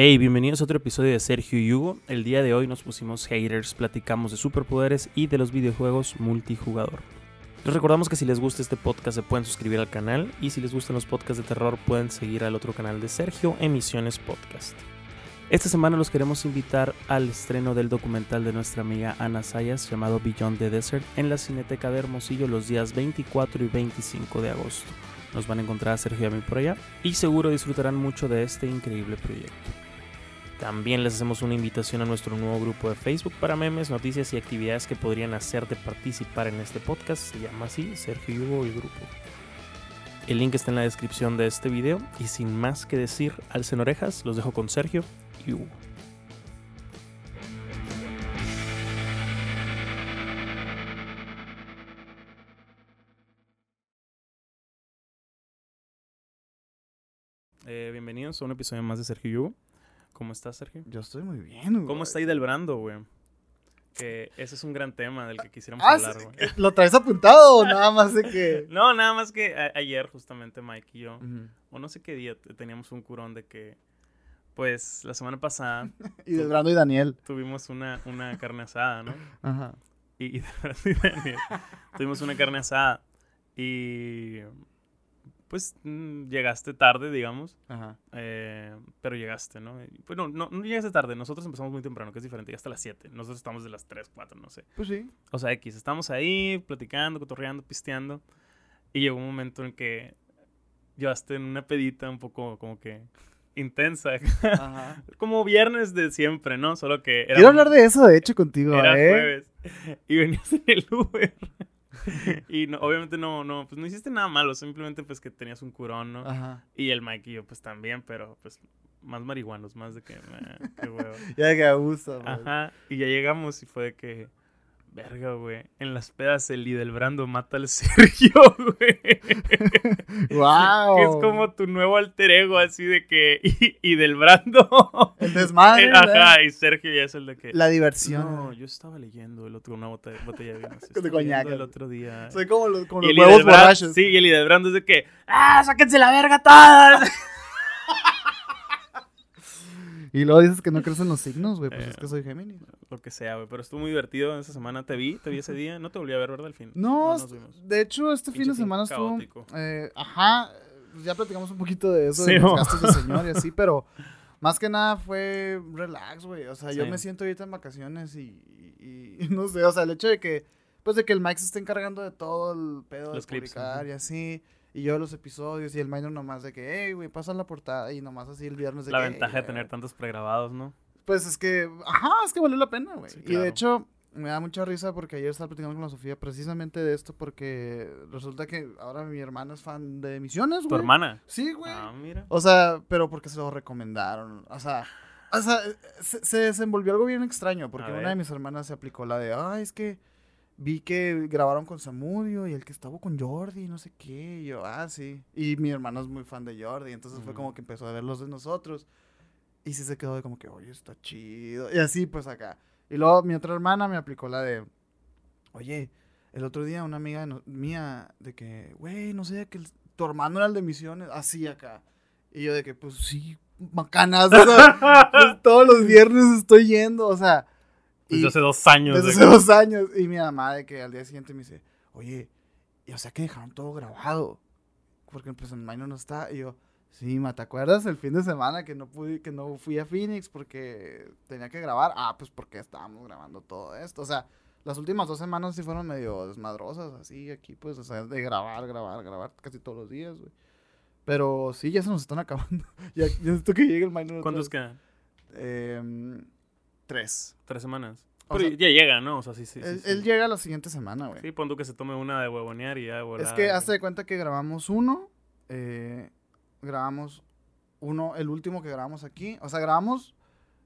Hey, bienvenidos a otro episodio de Sergio y Hugo. El día de hoy nos pusimos haters, platicamos de superpoderes y de los videojuegos multijugador. Les recordamos que si les gusta este podcast se pueden suscribir al canal y si les gustan los podcasts de terror pueden seguir al otro canal de Sergio, Emisiones Podcast. Esta semana los queremos invitar al estreno del documental de nuestra amiga Ana Sayas llamado Beyond the Desert en la Cineteca de Hermosillo los días 24 y 25 de agosto. Nos van a encontrar a Sergio y a mí por allá y seguro disfrutarán mucho de este increíble proyecto. También les hacemos una invitación a nuestro nuevo grupo de Facebook para memes, noticias y actividades que podrían hacerte participar en este podcast. Se llama así, Sergio Hugo y Grupo. El link está en la descripción de este video y sin más que decir, alcen orejas, los dejo con Sergio y. Eh, bienvenidos a un episodio más de Sergio y. ¿Cómo estás, Sergio? Yo estoy muy bien, güey. ¿Cómo está del Brando, güey? Que ese es un gran tema del que quisiéramos Ah, hablar, güey. ¿Lo traes apuntado o nada más de que.? No, nada más que ayer justamente Mike y yo, o no sé qué día, te- teníamos un curón de que, pues, la semana pasada Y de Brando y Daniel. tuvimos una, una carne asada, ¿no? Ajá. Y, y de Daniel, tuvimos una carne asada y, pues, mm, llegaste tarde, digamos, Ajá. eh, pero llegaste, ¿no? Pues no, no, no llegaste tarde, nosotros empezamos muy temprano, que es diferente, ya hasta las 7, nosotros estamos de las 3, 4, no sé. Pues sí. O sea, X, estamos ahí platicando, cotorreando, pisteando. Y llegó un momento en que llevaste en una pedita un poco como que intensa. Ajá. como viernes de siempre, ¿no? Solo que era, Quiero hablar de eso, de hecho, contigo, era ¿eh? jueves. Y venías en el Uber. y no, obviamente no, no, pues no hiciste nada malo. Simplemente pues que tenías un curón, ¿no? Ajá. Y el Mike y yo pues también, pero pues más marihuanos, más de que, eh, qué huevo. Ya que abuso. Ajá, y ya llegamos y fue de que, verga, güey, en las pedas el Lidelbrando mata al Sergio, güey. ¡Wow! Que es como tu nuevo alter ego, así de que, y, y del Brando. El desmadre. Ajá, ¿verdad? y Sergio ya es el de que. La diversión. No, yo estaba leyendo el otro, una botella, botella de vino. De coñac. El otro día. Soy como los, como los huevos borrachos. Sí, y el Lidelbrando es de que, ¡ah, sáquense la verga todas! Y luego dices que no crees en los signos, güey. Pues Eh. es que soy Géminis. Lo que sea, güey, pero estuvo muy divertido esa semana. Te vi, te vi ese día. No te volví a ver, ¿verdad? Al fin. No, vimos. de hecho, este fin de semana fin estuvo. caótico. eh, ajá. Ya platicamos un poquito de eso, Sí, de los gastos de señor y así, pero más que nada fue relax, güey. O sea, yo me siento ahorita en vacaciones y, y- y no sé, o sea, el hecho de que, pues de que el Mike se esté encargando de todo el pedo Los de clips, publicar y así. Y yo los episodios y el minor nomás de que, hey, güey, pasa la portada y nomás así el viernes de La que, ventaja de "Hey, tener güey". tantos pregrabados, ¿no? Pues es que, ajá, es que valió la pena, güey. Sí, Y claro. de hecho, me da mucha risa porque ayer estaba platicando con la Sofía precisamente de esto porque resulta que ahora mi hermana es fan de Misiones, güey. ¿Tu hermana? Sí, güey. Ah, mira. O sea, pero porque se lo recomendaron. O sea, o sea se, se desenvolvió algo bien extraño porque una de mis hermanas se aplicó la de, ay, es que vi que grabaron con Samudio y el que estaba con Jordi, no sé qué. Y yo, ah, sí. Y mi hermano es muy fan de Jordi, entonces fue como que empezó a ver los de nosotros. Y sí se quedó de como que, oye, está chido. Y así, pues acá. Y luego mi otra hermana me aplicó la de, oye, el otro día una amiga no- mía de que, güey, no sé, que el- tu hermano era el de misiones, así acá. Y yo de que, pues sí, macanas. o sea, pues, todos los viernes estoy yendo, o sea. Desde y- hace dos años. desde hace que- dos años. Y mi mamá de que al día siguiente me dice, oye, y, o sea que dejaron todo grabado. Porque pues en Minor no está. Y yo, sí, ma, ¿te acuerdas el fin de semana que no pude, que no fui a Phoenix porque tenía que grabar? Ah, pues porque estábamos grabando todo esto. O sea, las últimas dos semanas sí fueron medio desmadrosas, así aquí, pues, o sea, de grabar, grabar, grabar casi todos los días, güey. Pero sí, ya se nos están acabando. ya, ya necesito que llegue el Minor. ¿Cuántos quedan? Em, tres. Tres semanas. O Pero sea, ya llega, ¿no? O sea, sí, sí. sí, él, sí. él llega la siguiente semana, güey. Sí, pon tú que se tome una de huevonear y ya, Es volada, que güey. hazte de cuenta que grabamos uno, eh, grabamos uno, el último que grabamos aquí, o sea, grabamos,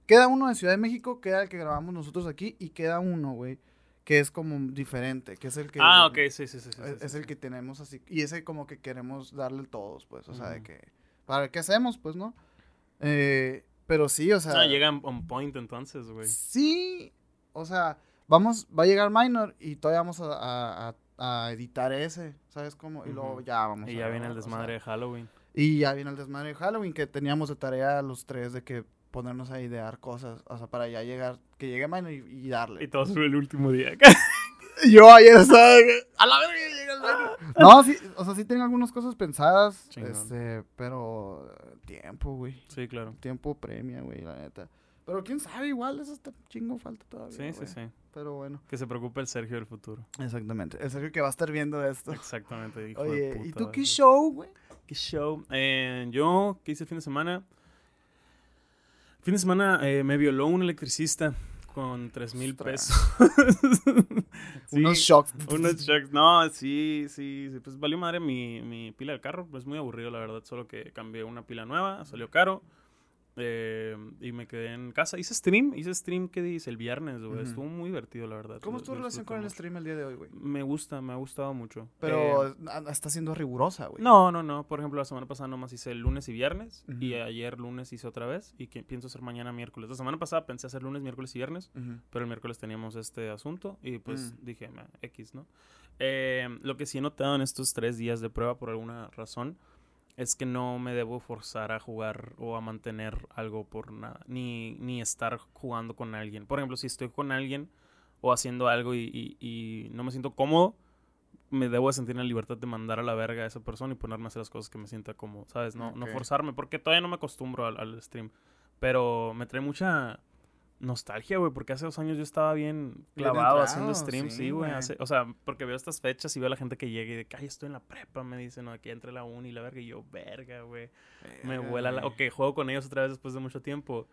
queda uno de Ciudad de México, queda el que grabamos nosotros aquí y queda uno, güey, que es como diferente, que es el que... Ah, ok, sí, sí, sí. sí, Es, es el que tenemos así, y ese como que queremos darle todos, pues, o sea, de que, para ver qué hacemos, pues, ¿no? Eh, pero sí, o sea... Ah, llegan on point entonces, güey. Sí, o sea, vamos, va a llegar Minor y todavía vamos a, a- a- a editar ese, ¿sabes cómo? Y luego ya vamos Y a ya viene el grabar, o sea, desmadre de Halloween. y ya viene el desmadre de Halloween, que teníamos de tarea los tres de que ponernos a idear cosas, o sea, para ya llegar, que llegue Mino y, y darle. Y todo sobre el último día. Yo ayer estaba a la verga llega el Mino. No, sí, o sea, sí tengo algunas cosas pensadas, Chingón. este, pero eh, tiempo, güey. sí, claro. Tiempo premia, güey, la neta. Pero quién sabe, igual eso está chingo falta todavía. Sí, sí, sí. Pero bueno. Que se preocupe el Sergio del futuro. Exactamente. El Sergio que va a estar viendo esto. Exactamente. hijo de Oye, ¿y tú qué show, güey? ¿Qué show? Eh, yo, ¿qué hice el fin de semana? Fin de semana eh, me violó un electricista con 3 mil pesos. Sí, Unos shocks. Unos shocks. No, sí, sí, sí, Pues valió madre mi, mi pila del carro. Es muy aburrido, la verdad. Solo que cambié una pila nueva, salió caro. Eh, y me quedé en casa. Hice stream, hice stream, ¿qué dice? El viernes, güey. Ujú. Estuvo muy divertido, la verdad. ¿Cómo es tu relación con el stream el día de hoy, güey? Me gusta, me ha gustado mucho. Pero Eh, a- está siendo rigurosa, güey. no, no, no. Por ejemplo, la semana pasada nomás hice el lunes y viernes. Y Ujú. ayer lunes hice otra vez. Y que pienso hacer mañana miércoles. La semana pasada pensé hacer lunes, miércoles y viernes. Ujú. Pero el miércoles teníamos este asunto. Y pues Mm. dije, "Meh, X, ¿no? Eh, lo que sí he notado en estos tres días de prueba, por alguna razón, es que no me debo forzar a jugar o a mantener algo por nada. Ni, ni estar jugando con alguien. Por ejemplo, si estoy con alguien o haciendo algo y, y- y no me siento cómodo, me debo de sentir en la libertad de mandar a la verga a esa persona y ponerme a hacer las cosas que me sienta cómodo, ¿sabes? No, no forzarme, porque todavía no me acostumbro al, al stream. Pero me trae mucha nostalgia, güey, porque hace dos años yo estaba bien clavado haciendo streams, sí, güey. O sea, porque veo estas fechas y veo a la gente que llega y de que, ay, estoy en la prepa, me dicen, no, aquí entre la uni y la verga, y yo, verga, güey. Me vuela la... O que juego con ellos otra vez después de mucho tiempo.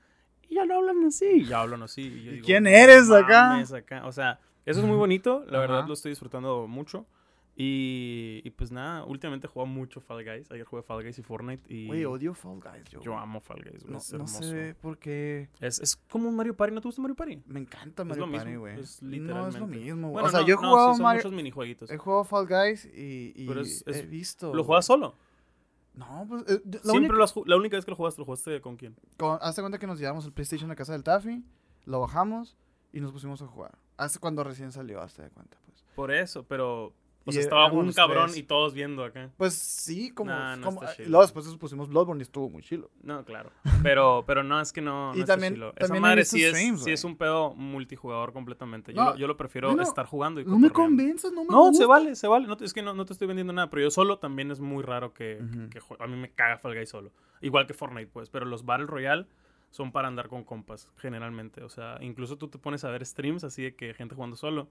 Y ya no hablan así. Ya hablan así. Y, yo ¿Y digo, quién "No eres acá?" acá? O sea, eso es muy bonito. La verdad lo estoy disfrutando mucho. Y, y pues nada, últimamente juego mucho Fall Guys. Ayer jugué Fall Guys y Fortnite. Y Güey, odio Fall Guys, yo. yo güey. amo Fall Guys, güey. No, es no hermoso. sé por qué. Es, es como un Mario Party. ¿No te gusta Mario Party? Me encanta Es Mario lo Party, güey. es No es literalmente. lo mismo. Bueno, o sea, no, yo he no, jugado sí son Mario. muchos minijueguitos. He jugado Fall Guys y, y Pero es- he visto. ¿Lo güey. juegas solo? No, pues. eh, la Siempre única- lo has La única vez que lo jugaste, ¿lo jugaste con quién? con- Hazte cuenta que nos llevamos el PlayStation a casa del Taffy, lo bajamos y nos pusimos a jugar. Hace cuando recién salió, hazte de cuenta, pues. Por eso, pero... O sea, e- estaba un cabrón tres. y todos viendo acá. Pues sí, como. Nah, no como chido. luego después pusimos Bloodborne y estuvo muy chilo. No, claro. Pero, pero no, es que no, Y no está también- chilo. Esa también madre sí es, sí es un pedo multijugador completamente. Yo, No, lo, yo lo prefiero estar jugando y No me convences, no me No, gusta. se vale, se vale. No es que no, no te estoy vendiendo nada, pero yo solo también es muy raro que, Ujú. que A mí me caga Fall Guys solo. Igual que Fortnite, pues. Pero los Battle Royale son para andar con compas, generalmente. O sea, incluso tú te pones a ver streams así de que gente jugando solo.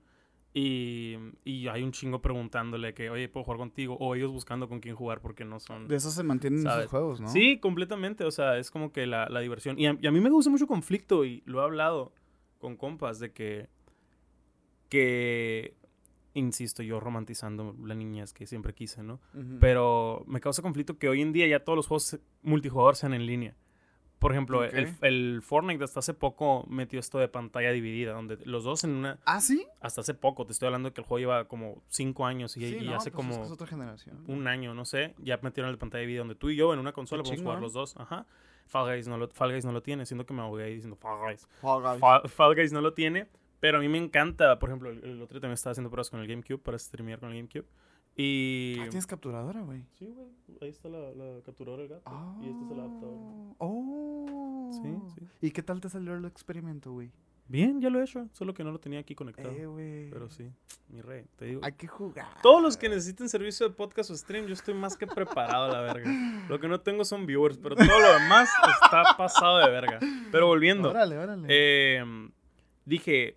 Y, y hay un chingo preguntándole que, oye, ¿puedo jugar contigo? O ellos buscando con quién jugar porque no son... De eso se mantienen ¿Sabes? esos juegos, ¿no? Sí, completamente. O sea, es como que la, la diversión. Y a, y a mí me gusta mucho conflicto y lo he hablado con compas de que. Que. Insisto, yo romantizando la niñez que siempre quise, ¿no? Pero me causa conflicto que hoy en día ya todos los juegos multijugador sean en línea. Por ejemplo, el, el Fortnite hasta hace poco metió esto de pantalla dividida, donde los dos en una. ¿Ah, sí? Hasta hace poco, te estoy hablando de que el juego lleva como cinco años y, sí, y no, hace pues es como que es otra generación. un año, no sé, ya metieron de pantalla de video donde tú y yo en una consola podemos jugar los dos. Ajá. Fall Guys no lo, Fall Guys no lo tiene, siendo que me ahogué ahí diciendo Fall Guys. Fall Guys. Fall, Fall Guys no lo tiene, pero a mí me encanta. Por ejemplo, el, el otro día también estaba haciendo pruebas con el GameCube para streamear con el GameCube. Y. Ah, tienes capturadora, güey. Sí, güey. Ahí está la, la capturadora del gato. Y este es el adaptador. Oh. Sí, sí. ¿Y qué tal te salió el experimento, güey? Bien, ya lo he hecho. Solo que no lo tenía aquí conectado. Eh, güey. pero sí, mi rey, te digo. Hay que jugar. Todos los que necesiten servicio de podcast o stream, yo estoy más que preparado a la verga. Lo que no tengo son viewers, pero todo lo demás está pasado de verga. Pero volviendo, Órale, órale. eh, dije,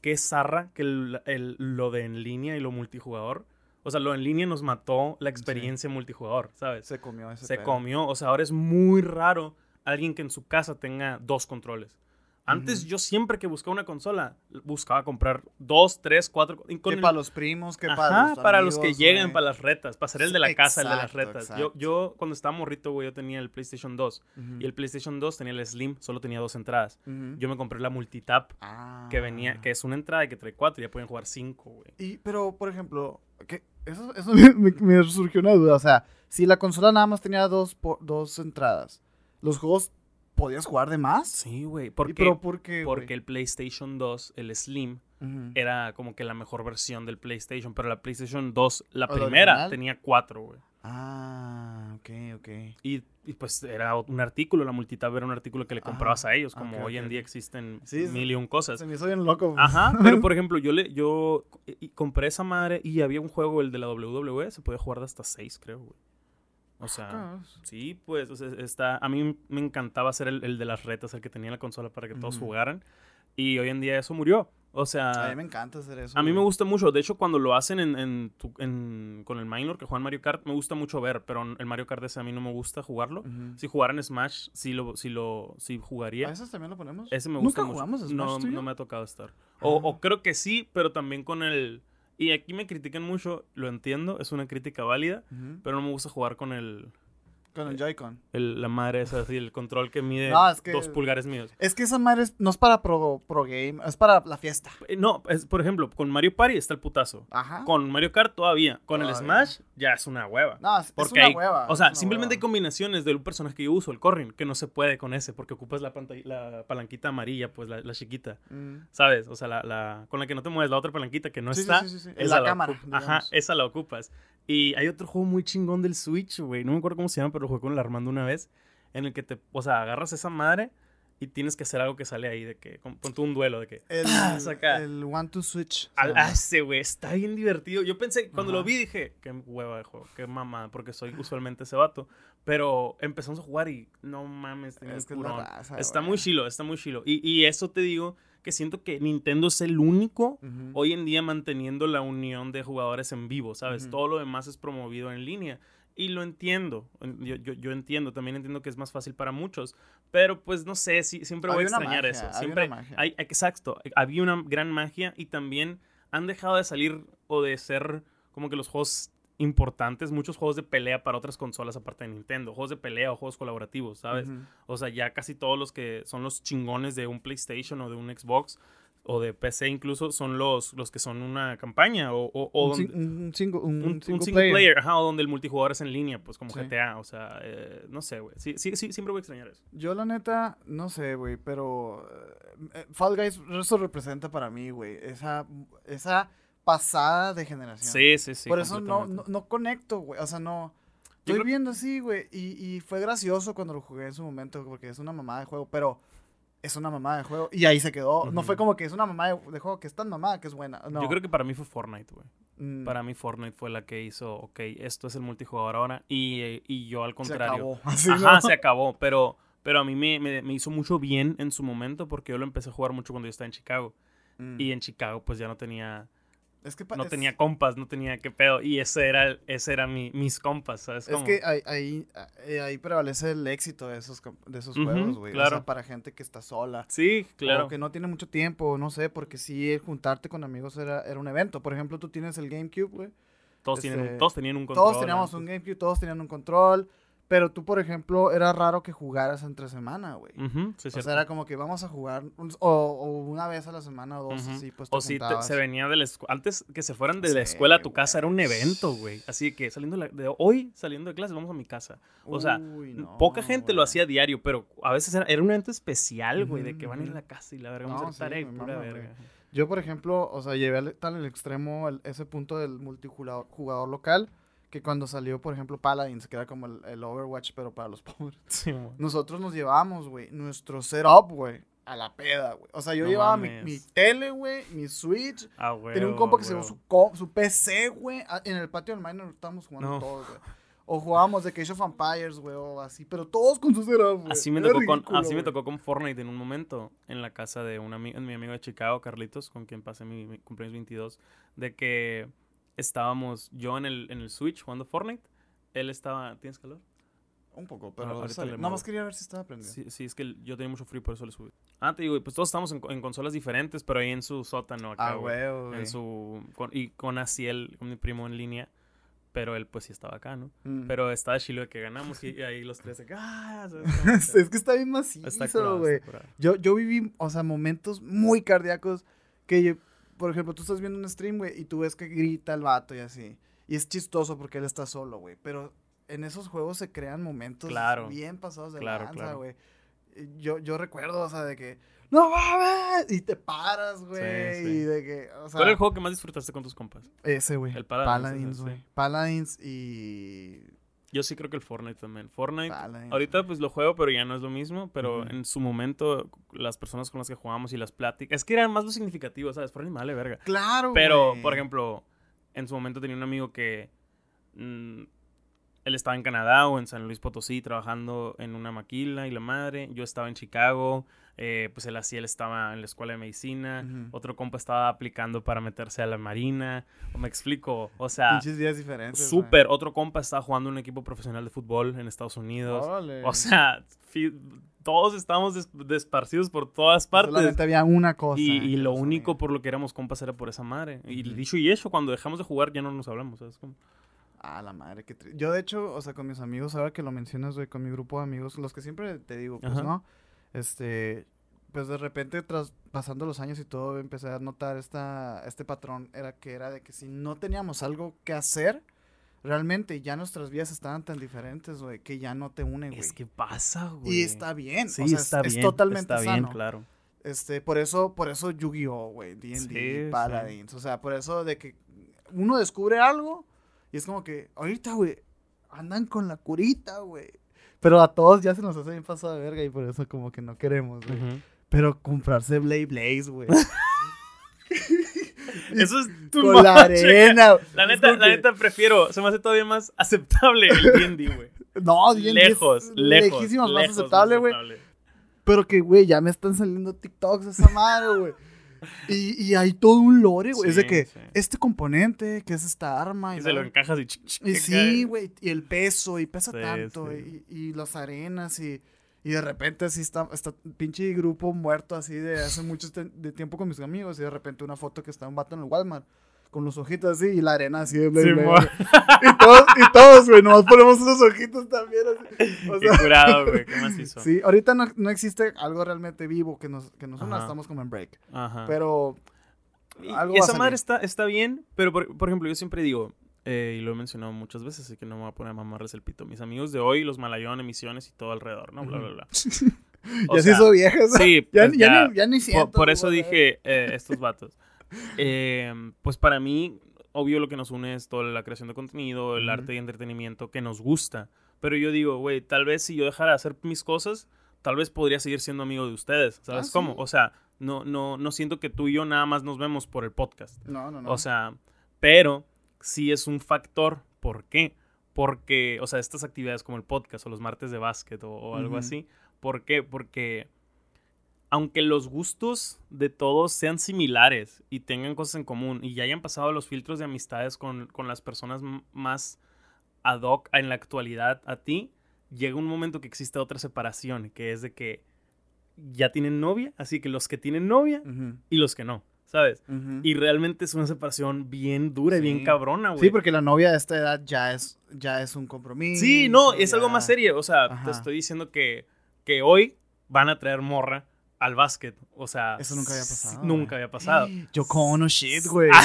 qué zarra que el- el- lo de en línea y lo multijugador. O sea, lo en línea nos mató la experiencia multijugador, ¿sabes? se comió ese Se pedo. comió. O sea, ahora es muy raro alguien que en su casa tenga dos controles. Antes yo siempre que buscaba una consola, buscaba comprar dos, tres, cuatro. con Que el- para los primos, que Ajá, para los para los que lleguen, para las retas, para ser el de la casa, el de las retas. Yo, exacto. yo, cuando estaba morrito, güey, yo tenía el PlayStation 2. Ujú, Y el PlayStation 2 tenía el Slim, solo tenía dos entradas. Yo me compré la multitap, Ah. que venía, que es una entrada y que trae cuatro, y ya pueden jugar cinco, güey. Y, pero, por ejemplo, que eso, eso me, me- surgió una duda. O sea, si la consola nada más tenía dos, dos entradas, ¿los juegos podías jugar de más? Sí, güey. ¿Y Porque, pero por qué, porque el PlayStation 2, el Slim, era como que la mejor versión del PlayStation. Pero la PlayStation 2, la ¿O la primera, tenía cuatro, güey. Ah, ok, ok. Y, y, pues era un artículo, la multitab era un artículo que le comprabas a ellos, como ok, hoy en día existen Sí, mil y un cosas. Se me hizo bien loco. Ajá, pero por ejemplo, yo le yo y compré esa madre y había un juego, el de la WWE, se podía jugar de hasta 6, creo, güey. O sea, Ah, sí, pues, o sea, está, a mí me encantaba hacer el, el de las retas, el que tenía la consola para que todos jugaran. Y hoy en día eso murió. O A sea, mí me encanta hacer eso. a mí me gusta mucho. De hecho, cuando lo hacen en, en tu- en- con el minor que juegan Mario Kart, me gusta mucho ver, pero el Mario Kart ese a mí no me gusta jugarlo. Ujú. Si jugaran Smash, sí lo, sí lo sí ¿A jugaría. veces también lo ponemos? Ese me gusta ¿Nunca mucho. jugamos Smash no, no me ha tocado estar. O, Ah. o creo que sí, pero también con el... Y aquí me critican mucho, lo entiendo, es una crítica válida, pero no me gusta jugar con el, Con el Joy-Con. el- la madre esa, así, el control que mide No, es que- dos pulgares míos. Es que esa madre es- no es para pro, pro game, es para la fiesta. Eh, No, es, por ejemplo, con Mario Party está el putazo. Ajá. Con Mario Kart todavía. Con el Todavía. Smash ya es una hueva. No, es, es Porque una hay, hueva. o sea, es una simplemente hay hueva. combinaciones del personaje que yo uso, el Corrin, que no se puede con ese, porque ocupas la, pantalla, la palanquita amarilla, pues la, la chiquita, Mm. ¿sabes? O sea, la, la- con la que no te mueves, la otra palanquita que no Sí, está. sí, sí, sí. esa La cámara, Ajá, esa la ocupas. Y hay otro juego muy chingón del Switch, güey. No me acuerdo cómo se llama, pero lo jugué con el Armando una vez. En el que te, o sea, agarras esa madre y tienes que hacer algo que sale ahí, de que, con, pon tú un duelo, de que. El, ¡Ah! saca! el One to Switch. Al, llama. ah, güey, está bien divertido. Yo pensé, cuando lo vi dije, qué hueva de juego, qué mamá, porque soy usualmente ese vato. Pero empezamos a jugar y no mames, tenía Es que es raza, Está muy chilo, está muy chilo. Y, y eso te digo que siento que Nintendo es el único hoy en día manteniendo la unión de jugadores en vivo, ¿sabes? Todo lo demás es promovido en línea. Y lo entiendo, en- yo, yo, yo entiendo, también entiendo que es más fácil para muchos, pero pues no sé, sí, siempre voy a Había extrañar magia, eso. había Siempre una magia. hay, exacto, había una gran magia y también han dejado de salir o de ser como que los juegos importantes, muchos juegos de pelea para otras consolas aparte de Nintendo, juegos de pelea o juegos colaborativos, ¿sabes? O sea, ya casi todos los que son los chingones de un PlayStation o de un Xbox o de PC incluso son los, los que son una campaña o, o- o un, donde- sing- un single, un, un, single, single player, ajá, o donde el multijugador es en línea, pues como Sí. GTA, o sea, eh, no sé, güey. Sí, sí, sí, siempre voy a extrañar eso. Yo la neta, no sé, güey, pero eh, Fall Guys, eso representa para mí, güey, esa, esa pasada de generación. Sí, sí, sí. Por eso no, no, no conecto, güey, o sea, no... Yo Estoy creo- viendo así, güey, y, y fue gracioso cuando lo jugué en su momento, porque es una mamada de juego, pero es una mamada de juego, y ahí se quedó. No fue como que es una mamada de, de juego que es tan mamada que es buena. No. Yo creo que para mí fue Fortnite, güey. Mm, Para mí Fortnite fue la que hizo, ok, esto es el multijugador ahora y, y yo al se contrario. acabó. Así, Ajá, ¿no? se acabó, pero, pero a mí me, me- me hizo mucho bien en su momento porque yo lo empecé a jugar mucho cuando yo estaba en Chicago. Mm. Y en Chicago pues ya no tenía, es que no es- tenía compas, no tenía qué pedo. Y ese era, ese era mi, mis compas, ¿sabes? Es que ahí, ahí, eh, ahí prevalece el éxito de esos, de esos juegos, güey. O claro. sea, para gente que está sola. Sí, claro. O que no tiene mucho tiempo, no sé, porque sí, juntarte con amigos era, era un evento. Por ejemplo, tú tienes el GameCube, güey. Todos, tienen, este, todos tenían un control. Todos teníamos un GameCube, todos tenían un control. Pero tú, por ejemplo, era raro que jugaras entre semana, güey. Sí, o cierto. sea, era como que vamos a jugar un- o, o una vez a la semana o dos, así, pues te O si te- se venía de la escuela. Antes que se fueran de la escuela a tu casa era un evento, güey. Así que saliendo de, la- de hoy, saliendo de clase, vamos a mi casa. O sea, Uy, no, Poca gente lo hacía diario, pero a veces era, era un evento especial, güey, de que van a ir a la casa y la verga, vamos No, a sí, me pura mama, verga. Yo, por ejemplo, o sea, llevé al- tan al extremo el- ese punto del multijugador jugador local que cuando salió, por ejemplo, Paladins, que era como el, el Overwatch, pero para los pobres. Sí. Nosotros nos llevábamos, güey, nuestro setup, güey, a la peda, güey. O sea, yo No llevaba mi, mi tele, güey, mi Switch. Ah, güey. tenía un compa que se llevó su, su PC, güey. a- En el patio del minor estábamos jugando No. todos, güey. O jugábamos de Age of Empires, güey, o así, pero todos con su setup, güey. Así me, tocó con, así me tocó con Fortnite en un momento, en la casa de un ami- mi amigo de Chicago, Carlitos, con quien pasé mi, mi cumpleaños 22, de que estábamos yo en el, en el Switch jugando Fortnite, él estaba... ¿Tienes calor? Un poco, Ah, pero muevo. Nada más quería ver si estaba prendido. Sí, sí, es que yo tenía mucho frío, por eso le subí. Ah, te digo, pues todos estamos en, en consolas diferentes, pero ahí en su sótano acá, Ah, güey. en su con- y con Asiel, con mi primo en línea, pero él pues sí estaba acá, ¿no? Mm. Pero estaba chilo de que ganamos y, y ahí los tres de que, ah, es que está bien macizo, güey. Yo, yo viví, o sea, momentos muy cardíacos que, yo- por ejemplo, tú estás viendo un stream, güey, y tú ves que grita el vato y así. Y es chistoso porque él está solo, güey. Pero en esos juegos se crean momentos Claro. bien pasados de Claro, lanza, claro. güey. yo, yo recuerdo, o sea, de que, no mames, y te paras, güey, Sí, sí. y de que, o sea, ¿Cuál es el juego que más disfrutaste con tus compas? ese, güey, El Paladins, Paladins, güey. Paladins y Yo sí creo que el Fortnite también. Fortnite, ahorita pues lo juego, pero ya no es lo mismo. Pero en su momento, las personas con las que jugamos y las pláticas, es que eran más lo significativo, ¿sabes? Fortnite vale verga. Claro, Pero, por ejemplo, en su momento tenía un amigo que. mm, él estaba en Canadá o en San Luis Potosí trabajando en una maquila y la madre. Yo estaba en Chicago. Eh, pues él así, él estaba en la escuela de medicina. Otro compa estaba aplicando para meterse a la marina. O me explico. O sea, Pinches días diferentes. súper. Otro compa estaba jugando en un equipo profesional de fútbol en Estados Unidos. O sea, todos estábamos des- desparcidos por todas partes. Solamente había una cosa. Y, lo único por lo que éramos compas era por esa madre. Y dicho y hecho, cuando dejamos de jugar ya no nos hablamos, ¿sabes? Como- Ah, la madre, qué triste. Yo, de hecho, o sea, con mis amigos, ahora que lo mencionas, güey, con mi grupo de amigos, los que siempre te digo, pues, Ajá. ¿no? Este, pues de repente, tras pasando los años y todo, empecé a notar esta, este patrón, era que era de que si no teníamos algo que hacer, realmente ya nuestras vidas estaban tan diferentes, güey, que ya no te une, güey. Es que pasa, güey. Y está bien, Sí, o sea, es- está es, bien. totalmente está bien, sano. claro. Este, por eso, por eso Yu-Gi-Oh, güey, D&D, Sí, sí. Paladins, o sea, por eso de que uno descubre algo y es como que, ahorita, güey, andan con la curita, güey. Pero a todos ya se nos hace bien pasado de verga y por eso como que no queremos, güey. Pero comprarse Blade Blaze, güey. Eso es tu con la arena. La neta, la neta prefiero, se me hace todavía más aceptable el D&D, güey. No, D&D es lejos, lejos, lejísimos más aceptable, güey. Pero que, güey, ya me están saliendo TikToks de esa madre, güey. Y, y hay todo un lore, güey. es de que sí. este componente, que es esta arma. Y, Y se lo encajas y... y sí, güey. Y el peso, y pesa Sí, tanto. Y, y las arenas, y, y de repente así está, está pinche grupo muerto así de hace mucho de tiempo con mis amigos. Y de repente una foto que está un vato en el Walmart. Con los ojitos así y la arena así de Blade Sí, Blade. Y todos, y todos, güey, nomás ponemos unos ojitos también así. O Qué sea, curado, güey. Qué macizo. Sí, ahorita no, no existe algo realmente vivo que nos, que nos una, estamos como en break. Ajá. Pero algo y esa madre está, está bien, pero por, por ejemplo, yo siempre digo, eh, y lo he mencionado muchas veces, así que no me voy a poner a mamarles el pito. Mis amigos de hoy, los Malayón, emisiones y todo alrededor, ¿no? Bla, bla, bla. Ya se hizo viejas. Sí, ya, pues ya ya. ni, ya ni Por, siento. por eso güey. dije eh, estos vatos. Eh, pues para mí, obvio lo que nos une es toda la creación de contenido, el arte y entretenimiento que nos gusta. Pero yo digo, güey, tal vez si yo dejara de hacer mis cosas, tal vez podría seguir siendo amigo de ustedes. ¿Sabes Ah, cómo? O sea, no, no, no siento que tú y yo nada más nos vemos por el podcast. No, no, no. O sea, pero sí es un factor. ¿Por qué? Porque, o sea, estas actividades como el podcast o los martes de básquet o, o algo así. ¿Por qué? Porque aunque los gustos de todos sean similares y tengan cosas en común y ya hayan pasado los filtros de amistades con, con las personas más ad hoc en la actualidad a ti, llega un momento que existe otra separación, que es de que ya tienen novia, así que los que tienen novia y los que no, ¿sabes? Y realmente es una separación bien dura y Sí. bien cabrona, güey. Sí, porque la novia de esta edad ya es, ya es un compromiso. Sí, no, es algo más serio. O sea, Ajá. te estoy diciendo que, que hoy van a traer morra al básquet. O sea, Eso nunca había pasado, Nunca había pasado. Yo cono shit, güey.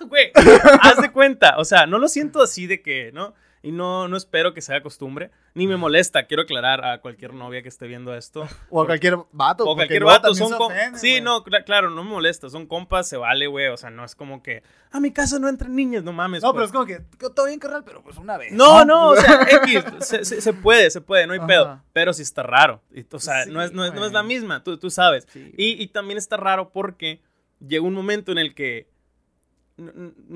Ah, Güey, haz de cuenta. O sea, no lo siento así de que, ¿no? Y no, no espero que sea costumbre. Ni me molesta. Quiero aclarar a cualquier novia que esté viendo esto. o a cualquier vato. O cualquier vato, son ofende, Sí, no, cla- claro, no me molesta. Son compas, se vale, güey. O sea, no es como que a mi casa no entran niñas, no mames. No, pero pues. es como que todo bien, carnal, pero pues una vez. No, no, o sea, X, se, se- se puede, se puede, no hay Ajá. pedo. Pero sí está raro. O sea, Sí, no, es, no, es, no es la misma, tú, tú sabes. Sí. Y, y también está raro porque llega un momento en el que,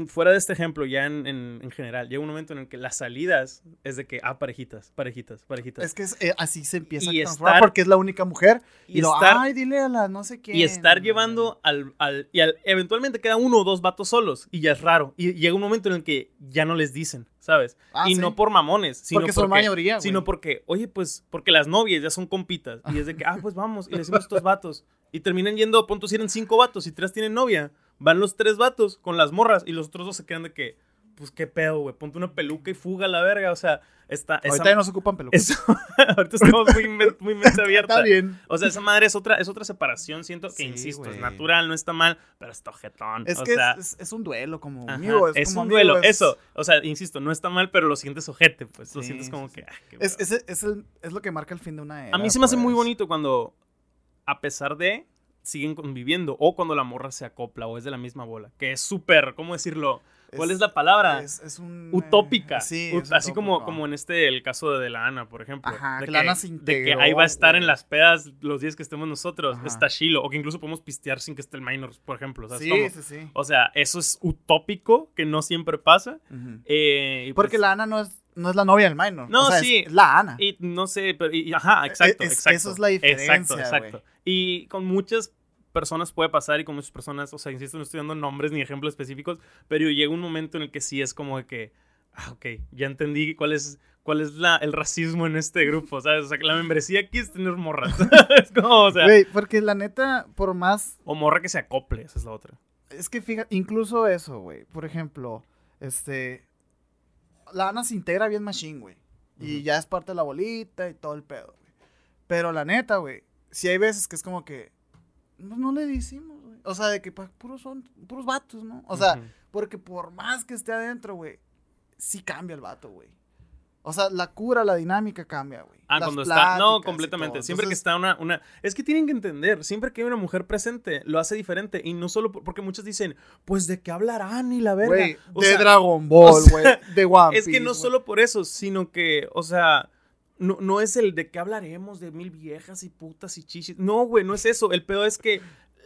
fuera de este ejemplo, ya en, en- en general, llega un momento en el que las salidas es de que, ah, parejitas, parejitas, parejitas. Es que es, eh, así se empieza Y a transformar estar- porque es la única mujer. Y, y, lo, estar, ay, dile a la no sé quién. y estar güey". llevando al, al, y al- eventualmente queda uno o dos vatos solos y ya es raro. Y llega un momento en el que ya no les dicen, ¿sabes? Ah, y sí. no por mamones, sino Porque son mayoría, güey. Sino porque, oye, pues, porque las novias ya son compitas. Y es de que, ah, pues vamos. Y le decimos estos vatos. Y terminan yendo, punto, si eran cinco vatos y tres tienen novia. Van los tres vatos con las morras y los otros dos se quedan de que, pues qué pedo, güey. Ponte una peluca y fuga a la verga. O sea, está. Ahorita esa- ya no se ocupan pelucas. eso- ahorita estamos muy, muy mente abierta. Está bien. O sea, esa madre es otra, es otra separación. Siento que, Sí, insisto, es natural, no está mal, pero está ojetón. Es o que sea, es, es- es un duelo como ajá, amigo. Es, es como un amigo, duelo, es- eso. O sea, insisto, no está mal, pero lo sientes ojete, pues. Lo sientes como sí, que. sí. ah, qué Es, el- es lo que marca el fin de una era. A mí se me hace muy pues. bonito cuando, a pesar de, siguen conviviendo. O cuando la morra se acopla o es de la misma bola. Que es súper, ¿cómo decirlo? ¿Cuál es, la palabra? Es, es un... utópica. eh, sí, Ut- es así como, como en este, el caso de, la Ana, por ejemplo. Ajá, de que la Ana se de que integró, ahí va a estar en las pedas los días que estemos nosotros. Ajá. Está Chilo. O que incluso podemos pistear sin que esté el minor, por ejemplo. ¿sabes Sí, cómo? sí, sí. O sea, eso es utópico, que no siempre pasa. Eh, y Porque pues- la Ana no es, no es la novia del minor. No, o sea, sí. Es la Ana. Y no sé, pero. y- ajá, exacto, es- exacto. eso es la diferencia, Exacto, exacto. Y con muchas personas puede pasar y con muchas personas, o sea, insisto, no estoy dando nombres ni ejemplos específicos, pero llega un momento en el que sí es como de que, ah, ok, ya entendí cuál es, cuál es la, el racismo en este grupo, ¿sabes? O sea, que la membresía aquí es tener morras. es como, o sea, Güey, porque la neta, por más... o morra que se acople, esa es la otra. Es que fíjate, incluso eso, güey. Por ejemplo, este... La Ana se integra bien machine, güey. Y ya es parte de la bolita y todo el pedo, güey. Pero la neta, güey, si hay veces que es como que... No, no le decimos, güey. O sea, de que pues, puros son puros vatos, ¿no? O sea, porque por más que esté adentro, güey, sí cambia el vato, güey. O sea, la cura, la dinámica cambia, güey. Ah, Las cuando está. No, completamente. Siempre que está una, una. Es que tienen que entender. Siempre que hay una mujer presente, lo hace diferente. Y no solo por- porque muchos dicen, pues de qué hablarán y la verga. O de sea, Dragon Ball, o sea, güey. de One Es que Piece, no solo por eso, sino que, o sea, no, no es el de qué hablaremos de mil viejas y putas y chichis. No, güey, no es eso. El peor es que,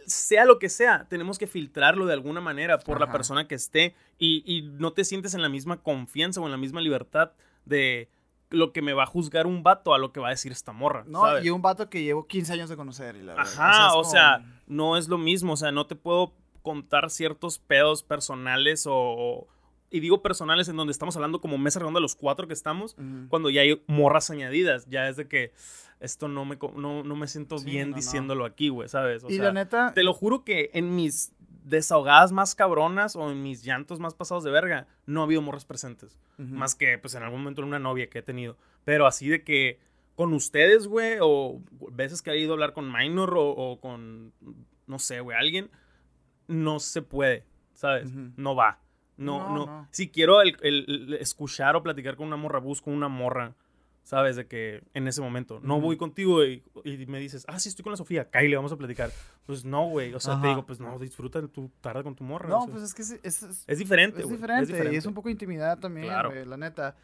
sea lo que sea, tenemos que filtrarlo de alguna manera por la persona que esté y, y no te sientes en la misma confianza o en la misma libertad de lo que me va a juzgar un vato a lo que va a decir esta morra. No, ¿sabes? y un vato que llevo 15 años de conocer. Y la verdad, Ajá, o como- sea, no es lo mismo, o sea, no te puedo contar ciertos pedos personales o, o- y digo personales en donde estamos hablando como mesa redonda los cuatro que estamos, Ujú. cuando ya hay morras añadidas, ya es de que esto no me, no, no me siento Sí, bien no, no. diciéndolo aquí, güey, ¿sabes? O y sea, la neta, te lo juro que en mis desahogadas más cabronas o en mis llantos más pasados de verga, no ha habido morras presentes. ujú. Más que, pues, en algún momento en una novia que he tenido. Pero así de que con ustedes, güey, o veces que he ido a hablar con Minor o, o con, no sé, güey, alguien, no se puede, ¿sabes? Ujú. No va. No, No. Si quiero el, el- el escuchar o platicar con una morra, busco una morra, ¿sabes? De que en ese momento, no voy contigo y, y me dices, ah, sí, estoy con la Sofía, Kyle, vamos a platicar. Pues no, güey, o sea, Ajá. te digo, pues no, disfruta tu tarde con tu morra. no, o sea, pues es que es, es- es- es diferente, es güey, diferente, y es un poco intimidad también, Claro. güey, la neta.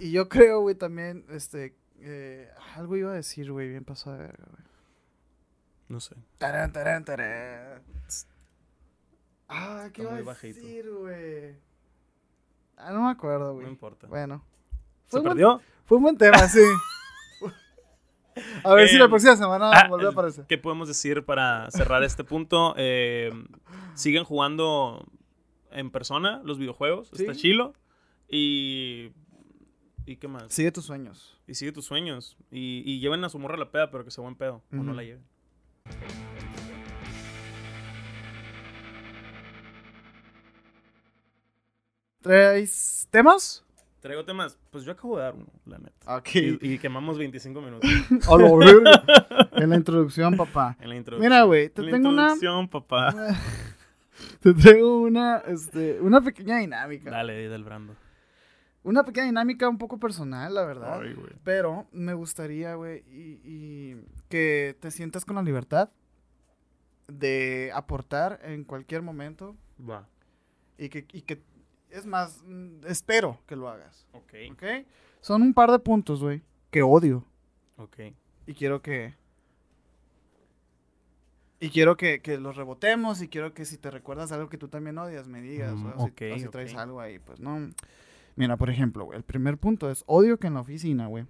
Y, y yo creo, güey, también, este, eh, algo iba a decir, güey, bien pasado de verga, güey. No sé. Tarán, tarán, tarán. Ah, ¿qué iba a decir, güey? Ah, no me acuerdo, No güey. importa. Bueno. ¿Se Fue un, buen, perdió? fue un buen tema, sí. A ver si la Eh, próxima semana Ah, vuelve a aparecer. ¿Qué podemos decir para cerrar este punto? Eh, siguen jugando en persona los videojuegos, está chilo. Y. ¿Y qué más? Sigue tus sueños. Y sigue tus sueños. Y, y lleven a su morra la peda, pero que sea buen pedo. O no la lleven. ¿Traes temas? Traigo temas. Pues yo acabo de dar uno, la neta. Ok. Y, y quemamos 25 minutos. En la introducción, papá. en la introducción. Mira, güey, te En la tengo una. introducción, papá. Te tengo una, este, una pequeña dinámica. Dale, del Brando. Una pequeña dinámica un poco personal, la verdad. Ay, güey. Pero me gustaría, güey, y, y que te sientas con la libertad de aportar en cualquier momento Va. y que, y que es más, mm, espero que lo hagas, Ok. ¿ok? Son un par de puntos, güey, que odio Ok. y quiero que... Y quiero que, que los rebotemos y quiero que si te recuerdas algo que tú también odias, me digas. Mm, o si- ok, o si, traes algo ahí, pues no. Mira, por ejemplo, güey, el primer punto es odio que en la oficina, güey,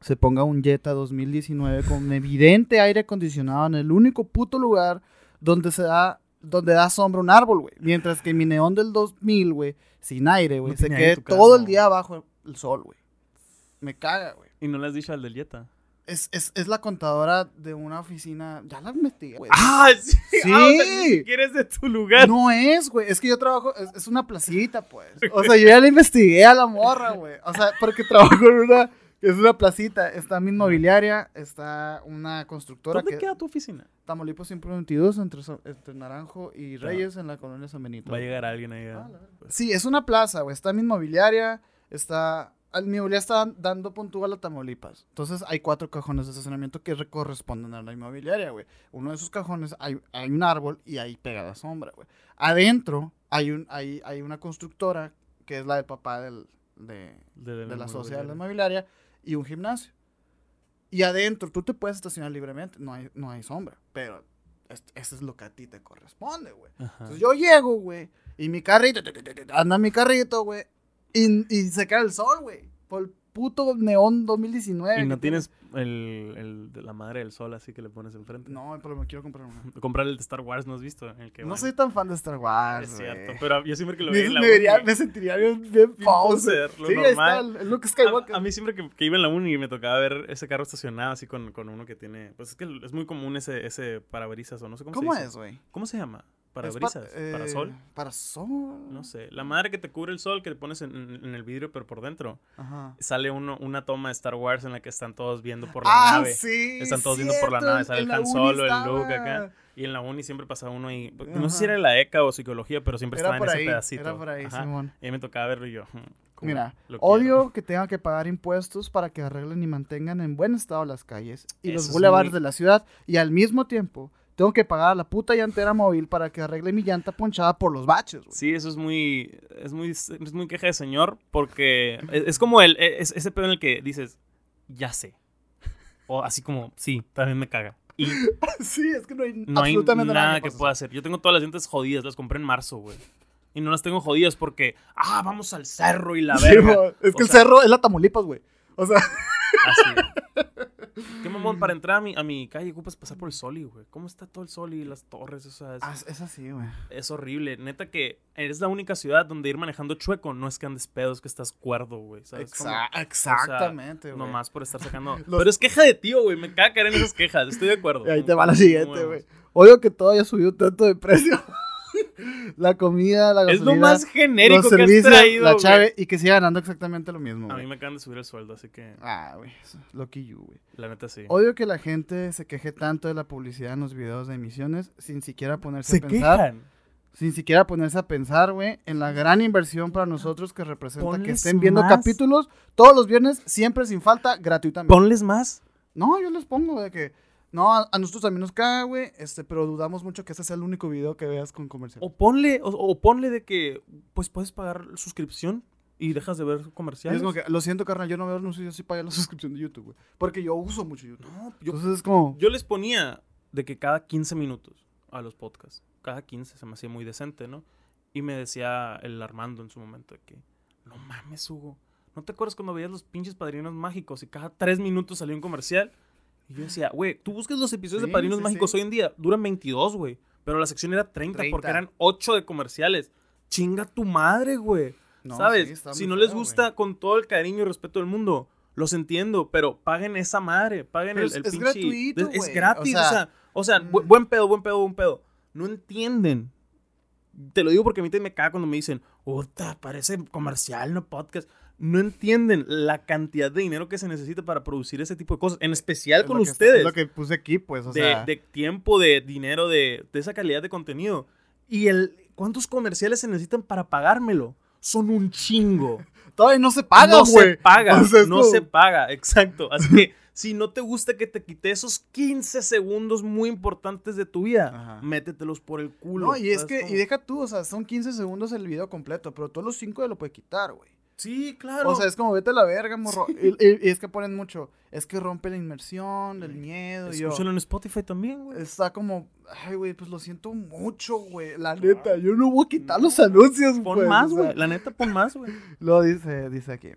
se ponga un Jetta 2019 con evidente aire acondicionado en el único puto lugar donde se da donde da sombra un árbol, güey. Mientras que mi neón del 2000, güey, sin aire, güey, No se quede todo el día bajo el sol, güey. Me caga, güey. ¿Y no le has dicho al del Jetta? Es, es, es la contadora de una oficina. Ya la investigué, güey. ¡Ah! Sí. Sí. Ah, o sea, ni siquiera es de tu lugar. No es, güey. Es que yo trabajo. Es, es una placita, pues. O sea, yo ya la investigué a la morra, güey. O sea, porque trabajo en una. Es una placita. Está mi inmobiliaria. Está una constructora ¿Dónde que. queda tu oficina? Tamaulipas 122 entre, entre Naranjo y Reyes en la colonia San Benito. Va a llegar alguien ahí. Ah, la. Sí, es una plaza, güey. Está mi inmobiliaria. Está. al- Mi inmobiliaria está dando puntual a Tamaulipas. Entonces hay cuatro cajones de estacionamiento que re- corresponden a la inmobiliaria, güey. Uno de esos cajones hay, hay un árbol y ahí pega la sombra, güey. Adentro hay, un, hay, hay una constructora que es la del papá del, de, de, de la sociedad de la inmobiliaria. Y un gimnasio. Y adentro tú te puedes estacionar libremente, no hay, no hay sombra, pero es- eso es lo que a ti te corresponde, güey. Entonces yo llego, güey, y mi carrito, anda mi carrito, güey, y, y se cae el sol, güey, por puto neón 2019. Y no tiene. tienes el, el de la madre del sol así que le pones enfrente. No, pero me quiero comprar una. Comprar el de Star Wars, ¿no has visto? El que No soy tan fan de Star Wars, Es cierto, pero yo siempre que lo veía en la me vería- uni, me sentiría bien, bien poser. lo Sí, ahí está normal. el, Luke a, Skywalker. a mí siempre que, que iba en la uni me tocaba ver ese carro estacionado así con, con uno que tiene... Pues es que es muy común ese, ese parabrisas o no sé cómo, ¿Cómo se dice. es, güey? ¿Cómo se llama? Es pa- ¿Parabrisas? eh, ¿Parasol? Parasol. No sé. La madre que te cubre el sol que te pones en, en- el vidrio pero por dentro. Ajá. Sale uno, una toma de Star Wars en la que están todos viendo por la ah, nave. sí. Están todos viendo por la cierto, nave, sale en el Han Solo, el estaba. Luke acá. Y en la uni siempre pasaba uno ahí. pues, No sé si era la ECA o psicología, pero siempre Era estaba en ese ahí, pedacito. era por ahí, Ajá. Simón. Y me tocaba verlo y yo. hmm, ¿cómo Mira, odio que tengan que pagar impuestos para que arreglen y mantengan en buen estado las calles y Eso los es bulevares muy- de la ciudad y al mismo tiempo tengo que pagar a la puta llantera móvil para que arregle mi llanta ponchada por los baches, güey. Sí, eso es muy, es muy, es muy queja de señor porque es, es como el, es- ese pedo en el que dices, ya sé. O así como, sí, también me caga. Y sí, es que no hay no hay absolutamente nada que pueda hacer. Yo tengo todas las llantas jodidas, las compré en marzo, güey. Y no las tengo jodidas porque, ah, vamos al cerro y la Sí, verga. güey, es O que el sea- cerro es la Tamaulipas, güey. O sea, Así. Qué mamón, para entrar a mi, a mi calle ocupas pasar por el Soli, güey. ¿Cómo está todo el Soli y las torres? O sea, es, ah, es así, güey. es horrible. Neta que eres la única ciudad donde ir manejando chueco no es que andes pedos, que estás cuerdo, güey. ¿sabes cómo? Exa- exactamente, güey. Nomás por estar sacando. Los- Pero es queja de tío, güey. Me caga caer en esas quejas. Estoy de acuerdo. Y ahí te va la siguiente, güey. Odio que todo haya subido tanto de precio. la comida, la Es gasolina, lo más genérico los que has servicios, traído, la chave y que siga ganando exactamente lo mismo, A mí me acaban de subir el sueldo, así que Ah, güey. Lucky you, güey. la neta sí. Odio que la gente se queje tanto de la publicidad en los videos de emisiones sin siquiera ponerse Se a pensar. quejan. Sin siquiera ponerse a pensar, güey, en la gran inversión para nosotros que representa que estén viendo más. capítulos todos los viernes, siempre sin falta, gratuitamente. Ponles más. No, yo les pongo de que. No, a, a nosotros también nos caga, güey. Este, pero dudamos mucho que este sea el único video que veas con comercial. O ponle, o, o ponle de que, pues puedes pagar suscripción y dejas de ver comerciales. es como que, lo siento, carnal, yo no veo anuncios, yo sí pago la suscripción de YouTube, güey. Porque yo uso mucho YouTube. No, yo, Entonces es como. yo les ponía de que cada 15 minutos a los podcasts. Cada 15 se me hacía muy decente, ¿no? Y me decía el Armando en su momento de que, no mames, Hugo. ¿No te acuerdas cuando veías los pinches padrinos mágicos y cada 3 minutos salía un comercial? Y yo decía, güey, tú buscas los episodios Sí, de padrinos sí, mágicos sí. hoy en día, duran 22, güey. Pero la sección era 30, porque 30. eran 8 de comerciales. Chinga tu madre, güey. No, ¿Sabes? si no les gusta güey. con todo el cariño y respeto del mundo, los entiendo, pero paguen esa madre, paguen Pero el, el es pinche- gratuito, Es, es gratis, O o sea, sea, o sea, mm. buen pedo, buen pedo, buen pedo. No entienden. Te lo digo porque a mí te me caga cuando me dicen, puta, parece comercial, no podcast. No entienden la cantidad de dinero que se necesita para producir ese tipo de cosas, en especial es con está- ustedes es lo que puse aquí, pues, o de, sea. de tiempo, de dinero, de, de esa calidad de contenido. Y el cuántos comerciales se necesitan para pagármelo. Son un chingo. Todavía no se paga, no güey. se paga. O sea, es no se paga, exacto. Así que si no te gusta que te quite esos 15 segundos muy importantes de tu vida, Ajá. métetelos por el culo. No, y es ¿sabes que, cómo? y deja tú, o sea, son 15 segundos el video completo, pero todos los 5 ya lo puede quitar, güey. Sí, claro. O sea, es como vete a la verga, morro. y, y- y es que ponen mucho, es que rompe la inmersión, el miedo. yo, Escúchalo en Spotify también, güey. está como, ay, güey, pues lo siento mucho, güey. La neta, yo no voy a quitar los anuncios, Pon pues, más, o sea. güey. La neta, pon más, güey. Lo dice, dice aquí.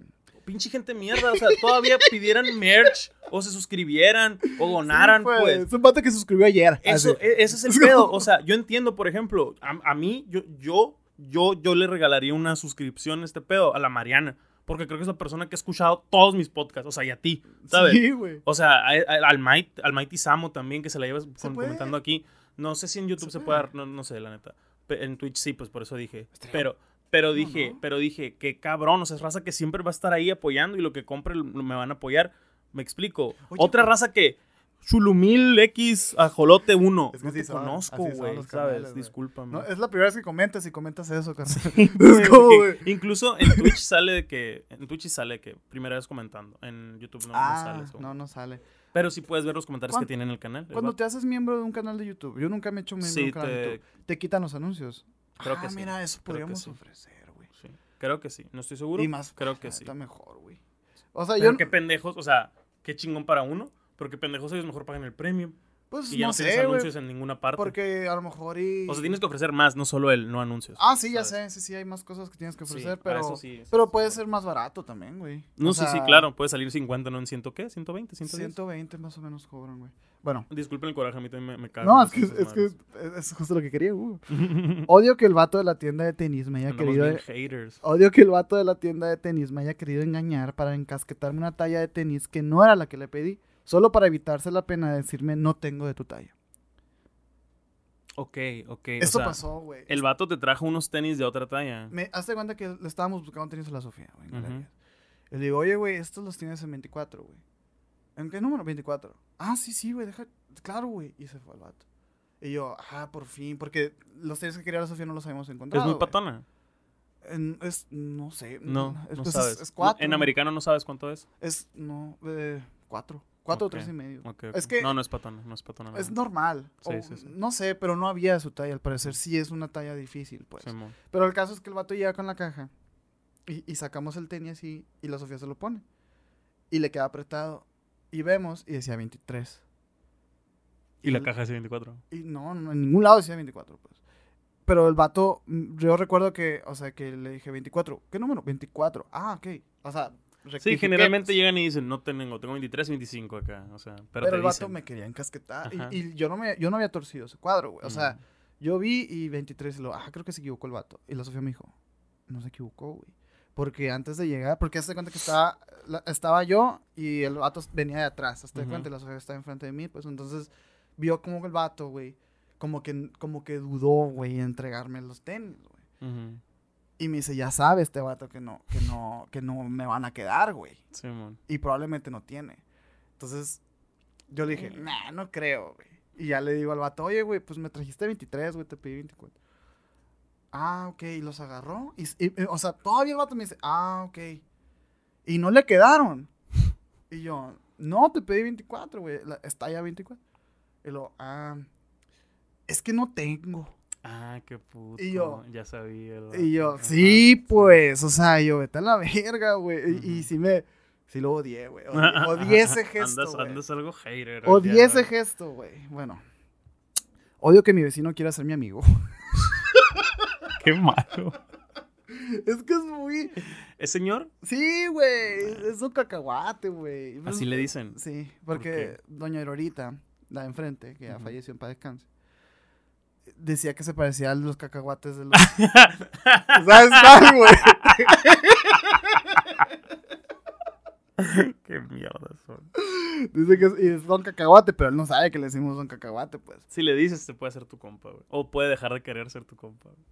Pinche gente mierda. O sea, todavía pidieran merch o se suscribieran o donaran, Sí, pues. Es un vato que suscribió ayer. Eso, e- ese es el pedo. O sea, yo entiendo, por ejemplo, a, a mí, yo, yo, yo, yo le regalaría una suscripción a este pedo a la Mariana. porque creo que es la persona que ha escuchado todos mis podcasts, o sea, y a ti, ¿sabes? Sí, güey. O sea, a- a- al Might, al Mighty Samo también, que se la llevas Se comentando aquí. No sé si en YouTube se, Se puede, dar, no, no sé, la neta. En Twitch sí, pues por eso dije. Pero, pero dije, no. pero dije, qué cabrón, o sea, es raza que siempre va a estar ahí apoyando y lo que compre me van a apoyar. Me explico. Oye, Otra raza que Chulumil X Ajolote 1. Es que no sí te son, conozco, güey, ¿sabes? canales. Discúlpame. No, es la primera vez que comentas y comentas eso. Güey, es como. Incluso en Twitch sale de que. En Twitch sí sale que primera vez comentando. En YouTube no, no Ah, sale. según. no, no sale. Pero sí puedes ver los comentarios que ¿Cuán- tiene en el canal. Cuando te haces miembro de un canal de YouTube, yo nunca me he hecho miembro de Sí, un canal de te- YouTube. Te quitan los anuncios. Creo ah, que sí, mira, eso podríamos sí. ofrecer, güey. Sí, creo que sí. No estoy seguro. Y más, creo que la sí. neta, mejor, güey. O sea, Pero yo, qué pendejos, o sea, qué chingón para uno. Pero qué pendejos ellos mejor pagan el premium. pues Y ya no, no tienes sé, güey. anuncios en ninguna parte. Porque a lo mejor y... O sea, tienes que ofrecer más, no solo el no anuncios. Ah, sí, ya ¿sabes? sé, sí, sí, hay más cosas que tienes que Sí, ofrecer, ah, pero... eso sí, eso pero sí, puede sí. ser más barato también, güey. No, O sí, sí, sea, claro. Puede salir 50, ¿no? En ciento qué? ¿120? ¿110? 120 más o menos cobran, güey. Bueno. Disculpen el coraje, a mí también me, me cagan No, es que, es que es justo lo que quería, güey. Odio que el vato de la tienda de tenis me haya Andamos querido... bien haters. Odio que el vato de la tienda de tenis me haya querido engañar para encasquetarme una talla de tenis que no era la que le pedí, solo para evitarse la pena de decirme no tengo de tu talla. Ok, ok. o Esto sea, pasó, güey. El vato te trajo unos tenis de otra talla. Me hazte cuenta que le estábamos buscando tenis a la Sofía, güey. Y le digo, oye, güey, estos los tienes en 24, güey. ¿En qué número? 24. Ah, sí, sí, güey, deja. Claro, güey. Y se fue el vato. Y yo, ah, por fin, porque los tenis que quería la Sofía no los habíamos Es encontrado. muy güey. patona. En- es, no sé. No, es, no pues, es- sabes. Es, cuatro. En americano no sabes cuánto es. Es, no, eh, cuatro. Cuatro o tres y medio. Ok, Es ok. que- No, no es patona, no es patona. Es normal. Sí, o sí, sí. No sé, pero no había su talla, al parecer. Sí es una talla difícil, pues. Pero el caso es que el vato llega con la caja y, y sacamos el tenis así y la Sofía se lo pone. Y le queda apretado. Y vemos y decía 23. Y la el- caja es 24. Y no, no, en ningún lado decía 24, pues. Pero el vato, mm, yo recuerdo que, o sea, que le dije 24. ¿Qué número? 24. Ah, ok. O sea, Sí, generalmente llegan y dicen, no tengo, tengo 23, 25 acá. O sea, pero, Pero, te el vato dicen. me quería encasquetar. y-. Y, yo, no me, yo no había torcido ese cuadro, güey. O sea, Mm. yo vi y 23 y lo, ah, creo que se equivocó el vato. Y la Sofía me dijo, no se equivocó, güey. Porque antes de llegar, porque hazte cuenta que estaba, la- estaba yo y el vato venía de atrás. Hazte Ujú. cuenta y la Sofía estaba enfrente de mí, pues entonces vio como el vato, güey, como que, como que dudó, güey, en entregarme los tenis, güey. Ujú. Y me dice, ya sabe este vato que no, que no, que no me van a quedar, güey. Simón. Y probablemente no tiene. Entonces, yo le dije, nah, no creo, güey. Y ya le digo al vato, oye, güey, pues me trajiste 23, güey, te pedí 24. Ah, ok, y los agarró. Y, y- y, o sea, todavía el vato me dice, ah, ok. Y no le quedaron. Y yo, no, te pedí 24, güey, está ya 24. Y lo, ah, es que no tengo. Ah, qué puto. Y yo- Ya sabía. el Y yo, sí, pues, o sea, yo, vete a la verga, güey. Y, y sí me, sí lo odié, güey. Odié, odié ese gesto, Andas, güey. andas algo hater. Odié de ese gesto, güey. Bueno. Odio que mi vecino quiera ser mi amigo. Qué malo. es que es muy... ¿Es señor? Sí, güey. Es un cacahuate, güey. Así le dicen. Sí, ¿Por porque doña Aurorita, la de enfrente, que ya falleció en paz descanse, decía que se parecía a los cacahuates de los... ¿Sabes cuál, güey? Qué mierda son. Dice que es, y es don cacahuate, pero él no sabe que le decimos don cacahuate, pues. Si le dices, te puede ser tu compa, güey. O puede dejar de querer ser tu compa. güey.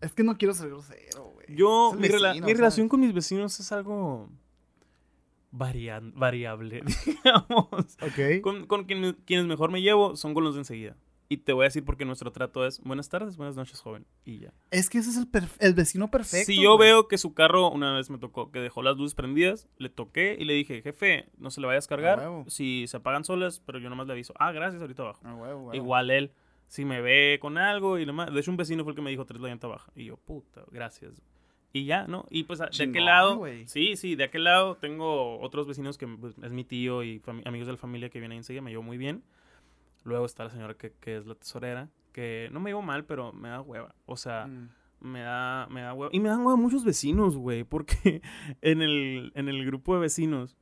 Es que no quiero ser grosero, güey. Yo, mi, relación con mis vecinos es algo varia- variable, digamos. Ok. Con, con quien quienes mejor me llevo son con los de enseguida. Y te voy a decir porque nuestro trato es buenas tardes, buenas noches, joven. Y ya. Es que ese es el, el vecino perfecto. si yo güey. veo que su carro una vez me tocó que dejó las luces prendidas, le toqué y le dije, jefe, no se le vayas a cargar. huevo. si se apagan solas, pero yo nomás le aviso. Ah, gracias, ahorita abajo. Ah, huevo, huevo. Igual él, si me ve con algo y nomás. De hecho, un vecino fue el que me dijo tres la llanta baja. Y yo, puta, gracias. Y ya, ¿no? Y pues, de aquel Chingón, lado. güey. Sí, sí, de aquel lado tengo otros vecinos que pues, es mi tío y amigos de la familia que vienen ahí enseguida, me llevo muy bien. Luego está la señora que, que es la tesorera, que no me llevo mal, pero me da hueva. O sea, Mm. me da, me da hueva. Y me dan hueva muchos vecinos, güey, porque en el, en el grupo de vecinos.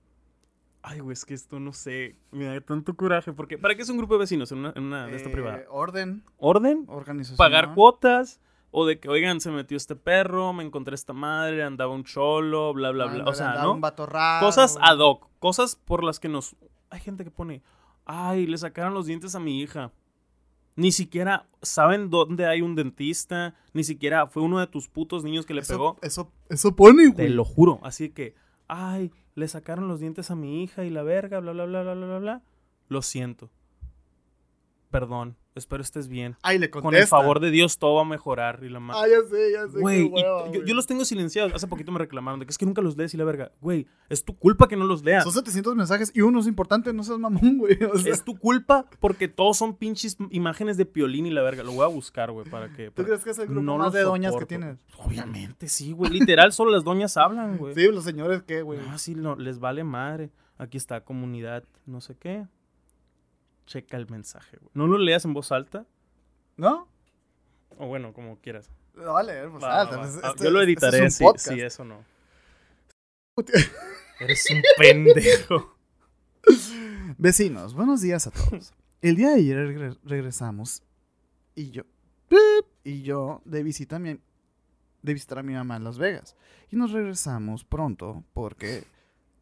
Ay, güey, es que esto no sé, me da tanto coraje, porque ¿para qué es un grupo de vecinos en una, en una de esta Eh, privada? Orden, Orden, organización. pagar cuotas, O de que, oigan, se metió este perro, me encontré esta madre, andaba un cholo, bla, bla, bla. Ándale, O sea, andaba ¿no? Un vato raro. Cosas ad hoc, cosas por las que nos... Hay gente que pone, ay, le sacaron los dientes a mi hija. Ni siquiera saben dónde hay un dentista, ni siquiera fue uno de tus putos niños que le eso, pegó. Eso, eso pone, Te güey. lo juro. Así que, ay, le sacaron los dientes a mi hija y la verga, bla, bla, bla, bla, bla, bla. Lo siento. Perdón, espero estés bien. Ay, le Con contesta. el favor de Dios todo va a mejorar. Y la ma- Ah, ya sé, ya sé. Güey, hueva, yo, los tengo silenciados. Hace poquito me reclamaron de que es que nunca los lees y la verga. Güey, es tu culpa que no los leas. Son 700 mensajes y uno es importante, no seas mamón, güey. O sea, Es tu culpa porque todos son pinches imágenes de piolín y la verga. Lo voy a buscar, güey, para que. ¿Tú crees que es el grupo no más de doñas que tienes? Obviamente, sí, güey. Literal, solo las doñas hablan, güey. Sí, los señores, ¿qué, güey? Ah, sí, no, les vale madre. Aquí está, comunidad, no sé qué. Checa el mensaje, güey. No lo leas en voz alta. ¿No? O bueno, como quieras. No, vale, pues Va, alta, va, pues, va. este- Yo lo este es editaré, podcast. sí, eso no. Eres un pendejo. Vecinos, buenos días a todos. El día de ayer regre- regresamos y yo y yo de visita a mi de visitar a mi mamá en Las Vegas y nos regresamos pronto porque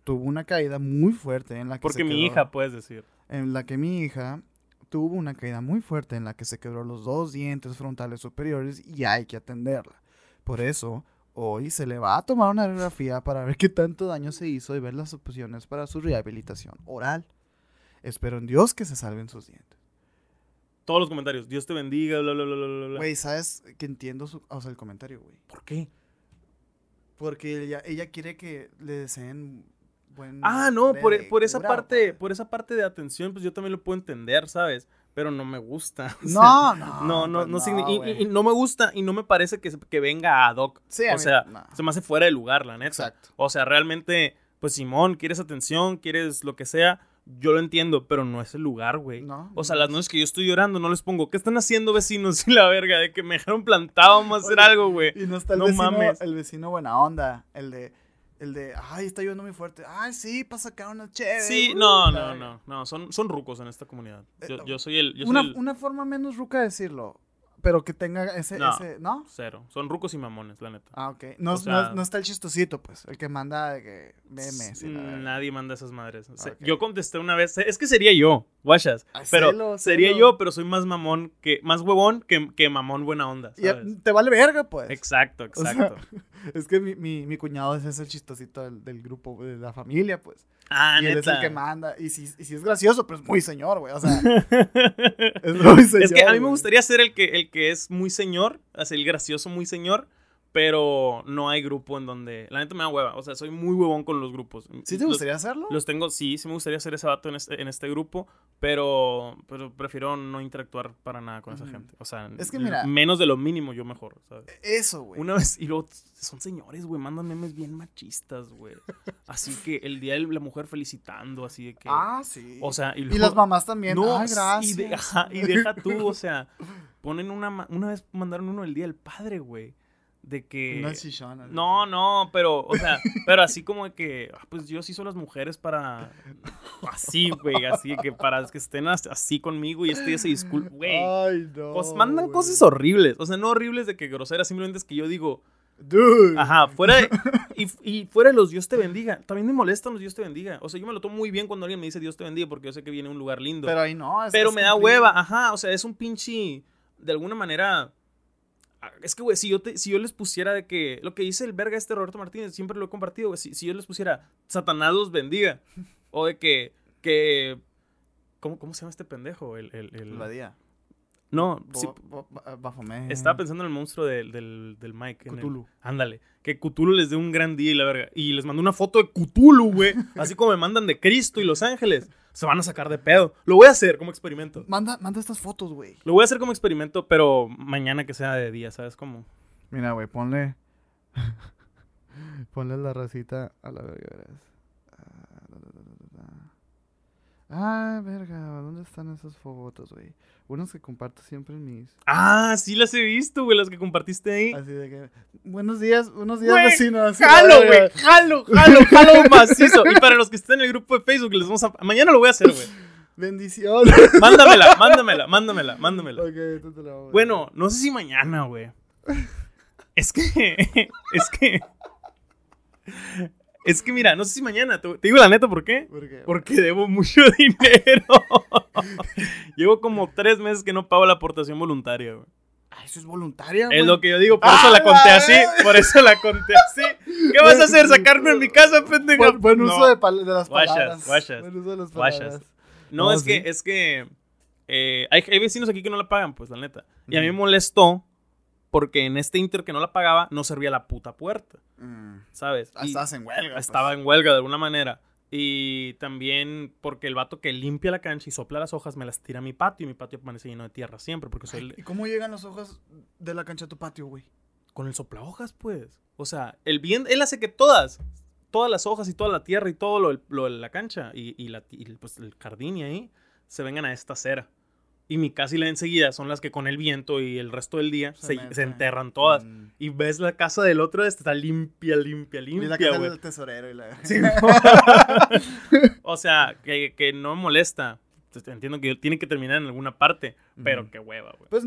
tuvo una caída muy fuerte en la que Porque se mi hija, puedes decir. En la que mi hija tuvo una caída muy fuerte en la que se quebró los dos dientes frontales superiores y hay que atenderla. Por eso, hoy se le va a tomar una radiografía para ver qué tanto daño se hizo y ver las opciones para su rehabilitación oral. Espero en Dios que se salven sus dientes. Todos los comentarios. Dios te bendiga, bla, bla, bla, bla, bla. Güey, ¿sabes que entiendo su, o sea, el comentario, güey? ¿Por qué? Porque ella, ella quiere que le deseen buen... Ah, no, por, por esa parte, por esa parte de atención, pues yo también lo puedo entender, ¿sabes? Pero no me gusta. o sea, No, no. No, no, pues no, signi- y- y, güey. y no me gusta y no me parece que, que venga ad hoc. Sí, a o mí- sea, no. se me hace fuera de lugar, la neta. Exacto. O sea, realmente, pues Simón, quieres atención, quieres lo que sea, yo lo entiendo, pero no es el lugar, güey. No, O sea, no las es. noches que yo estoy llorando, no les pongo, ¿qué están haciendo vecinos? Y la verga, de que me dejaron plantado, vamos a hacer algo, güey. Y no está el No vecino, mames. el vecino buena onda, el de, el de, ay, está lloviendo muy fuerte, ay, sí, para sacar una chévere. Sí, uh, no, no, verga". no, no, son, son rucos en esta comunidad. Yo, Eh, yo soy el, yo soy Una, el una forma menos ruca de decirlo, pero que tenga ese, No. ese, ¿no? cero. Son rucos y mamones, la neta. Ah, ok. No, O es- sea- no, no está el chistosito, pues, el que manda de que memes y. Nadie manda esas madres. O sea, Ok. Yo contesté una vez, es que sería yo, guachas. Pero celo, sería celo. yo, pero soy más mamón que, más huevón que, que mamón buena onda, Y, ¿sabes? te vale verga, pues. Exacto, O sea, exacto. Es que mi, mi, mi cuñado es ese el chistosito del, del grupo, de la familia, pues. Ah, y él es el que manda. Y si, y si es gracioso, pero es muy señor, güey. O sea, es muy señor. es que a mí me gustaría ser el que, el que es muy señor, así el gracioso muy señor, pero no hay grupo en donde. La neta me da hueva. O sea, soy muy huevón con los grupos. ¿Sí te Los- gustaría hacerlo? Los tengo, sí, sí me gustaría ser ese vato en este, en este grupo, pero, pero prefiero no interactuar para nada con esa gente. O sea, Es que mira- menos de lo mínimo yo mejor, ¿sabes? Eso, güey. Una vez, y luego son señores, güey, mandan memes bien machistas, güey. Así que el día de la mujer felicitando, así de que... Ah, sí. o sea, y, y las mamás también. No, sí, gracias. y, de- ajá, y deja tú, o sea, ponen una... Una vez mandaron uno el día del padre, güey, de que... Chichona. No, no, pero, o sea, pero así como de que, ah, pues Dios hizo las mujeres para, así, güey, así que para que estén as- así conmigo y este día se disculpe, güey. Ay, no. Cos- mandan cosas horribles, o sea, no horribles de que groseras, simplemente es que yo digo, Dude. ajá, fuera de, y, y fuera de los Dios te bendiga, también me molestan los Dios te bendiga, o sea, yo me lo tomo muy bien cuando alguien me dice Dios te bendiga porque yo sé que viene a un lugar lindo, Pero pero, ahí no. es- es me da hueva, ajá, o sea, es un pinche, de alguna manera, es que, güey, si yo, te- si yo les pusiera de que, lo que dice el verga este Roberto Martínez, siempre lo he compartido, si, si yo les pusiera, Satanás los bendiga, o de que, que, ¿cómo, cómo se llama este pendejo? El, el, el- La no, sí, Bo- bo- ba- Baphomet. estaba pensando en el monstruo del, del, del Mike. el- Cthulhu. ándale. Que Cthulhu les dé un gran día y la verga. Y les mandó una foto de Cthulhu, güey. Así como me mandan de Cristo y Los Ángeles. Se van a sacar de pedo. Lo voy a hacer como experimento. Manda, manda estas fotos, güey. Lo voy a hacer como experimento, pero mañana que sea de día, ¿sabes cómo? Mira, güey, ponle. ponle la racita a la verga, verás. Ah, da, da, da, da, da. Ah, verga, ¿dónde están esas fotos, güey? Unas que comparto siempre en mis. Ah, sí las he visto, güey, las que compartiste ahí. Así de que. Buenos días, buenos días, vecinos. la Jalo, güey. Jalo, jalo, jalo macizo. Y para los que estén en el grupo de Facebook, les vamos a. Mañana lo voy a hacer, güey. Bendiciones. Mándamela, mándamela, mándamela, mándamela. ok, tú te la voy a- Bueno, no sé si mañana, güey. Es que. Es que. Es que mira, no sé si mañana. Te, digo la neta, ¿por qué? ¿Por qué? Porque debo mucho dinero. Llevo como tres meses que no pago la aportación voluntaria, güey. Ah, eso es voluntaria, Es güey. lo que yo digo, por ¡Ah, eso la conté así. Por eso la conté así. ¿Qué vas a hacer? ¿Sacarme en mi casa, pendejo? Buen, buen uso No. de, las palabras. guachas, Buen uso de las palabras. No, No, es, que, es que eh, hay, hay vecinos aquí que no la pagan, pues, la neta. Y a mí me molestó porque en este inter que no la pagaba no servía la puta puerta, Mm. ¿sabes? Ah, Estabas en huelga. pues. estaba en huelga de alguna manera. Y también porque el vato que limpia la cancha y sopla las hojas me las tira a mi patio y mi patio permanece lleno de tierra siempre porque soy Ay, el- ¿Y cómo llegan las hojas de la cancha a tu patio, güey? con el sopla hojas, pues. O sea, el bien, él hace que todas, todas las hojas y toda la tierra y todo lo, de la cancha y, y la, y, pues, el jardín y ahí se vengan a esta acera. Y mi casa y la de enseguida son las que con el viento y el resto del día Se se, enterran todas. Mm. Y ves la casa del otro, este está limpia, limpia, Y la limpia, casa güey. del tesorero y la... Sí, o sea, que, que no me molesta. Pues, Entiendo que tiene que terminar en alguna parte, pero qué hueva, güey. Pues,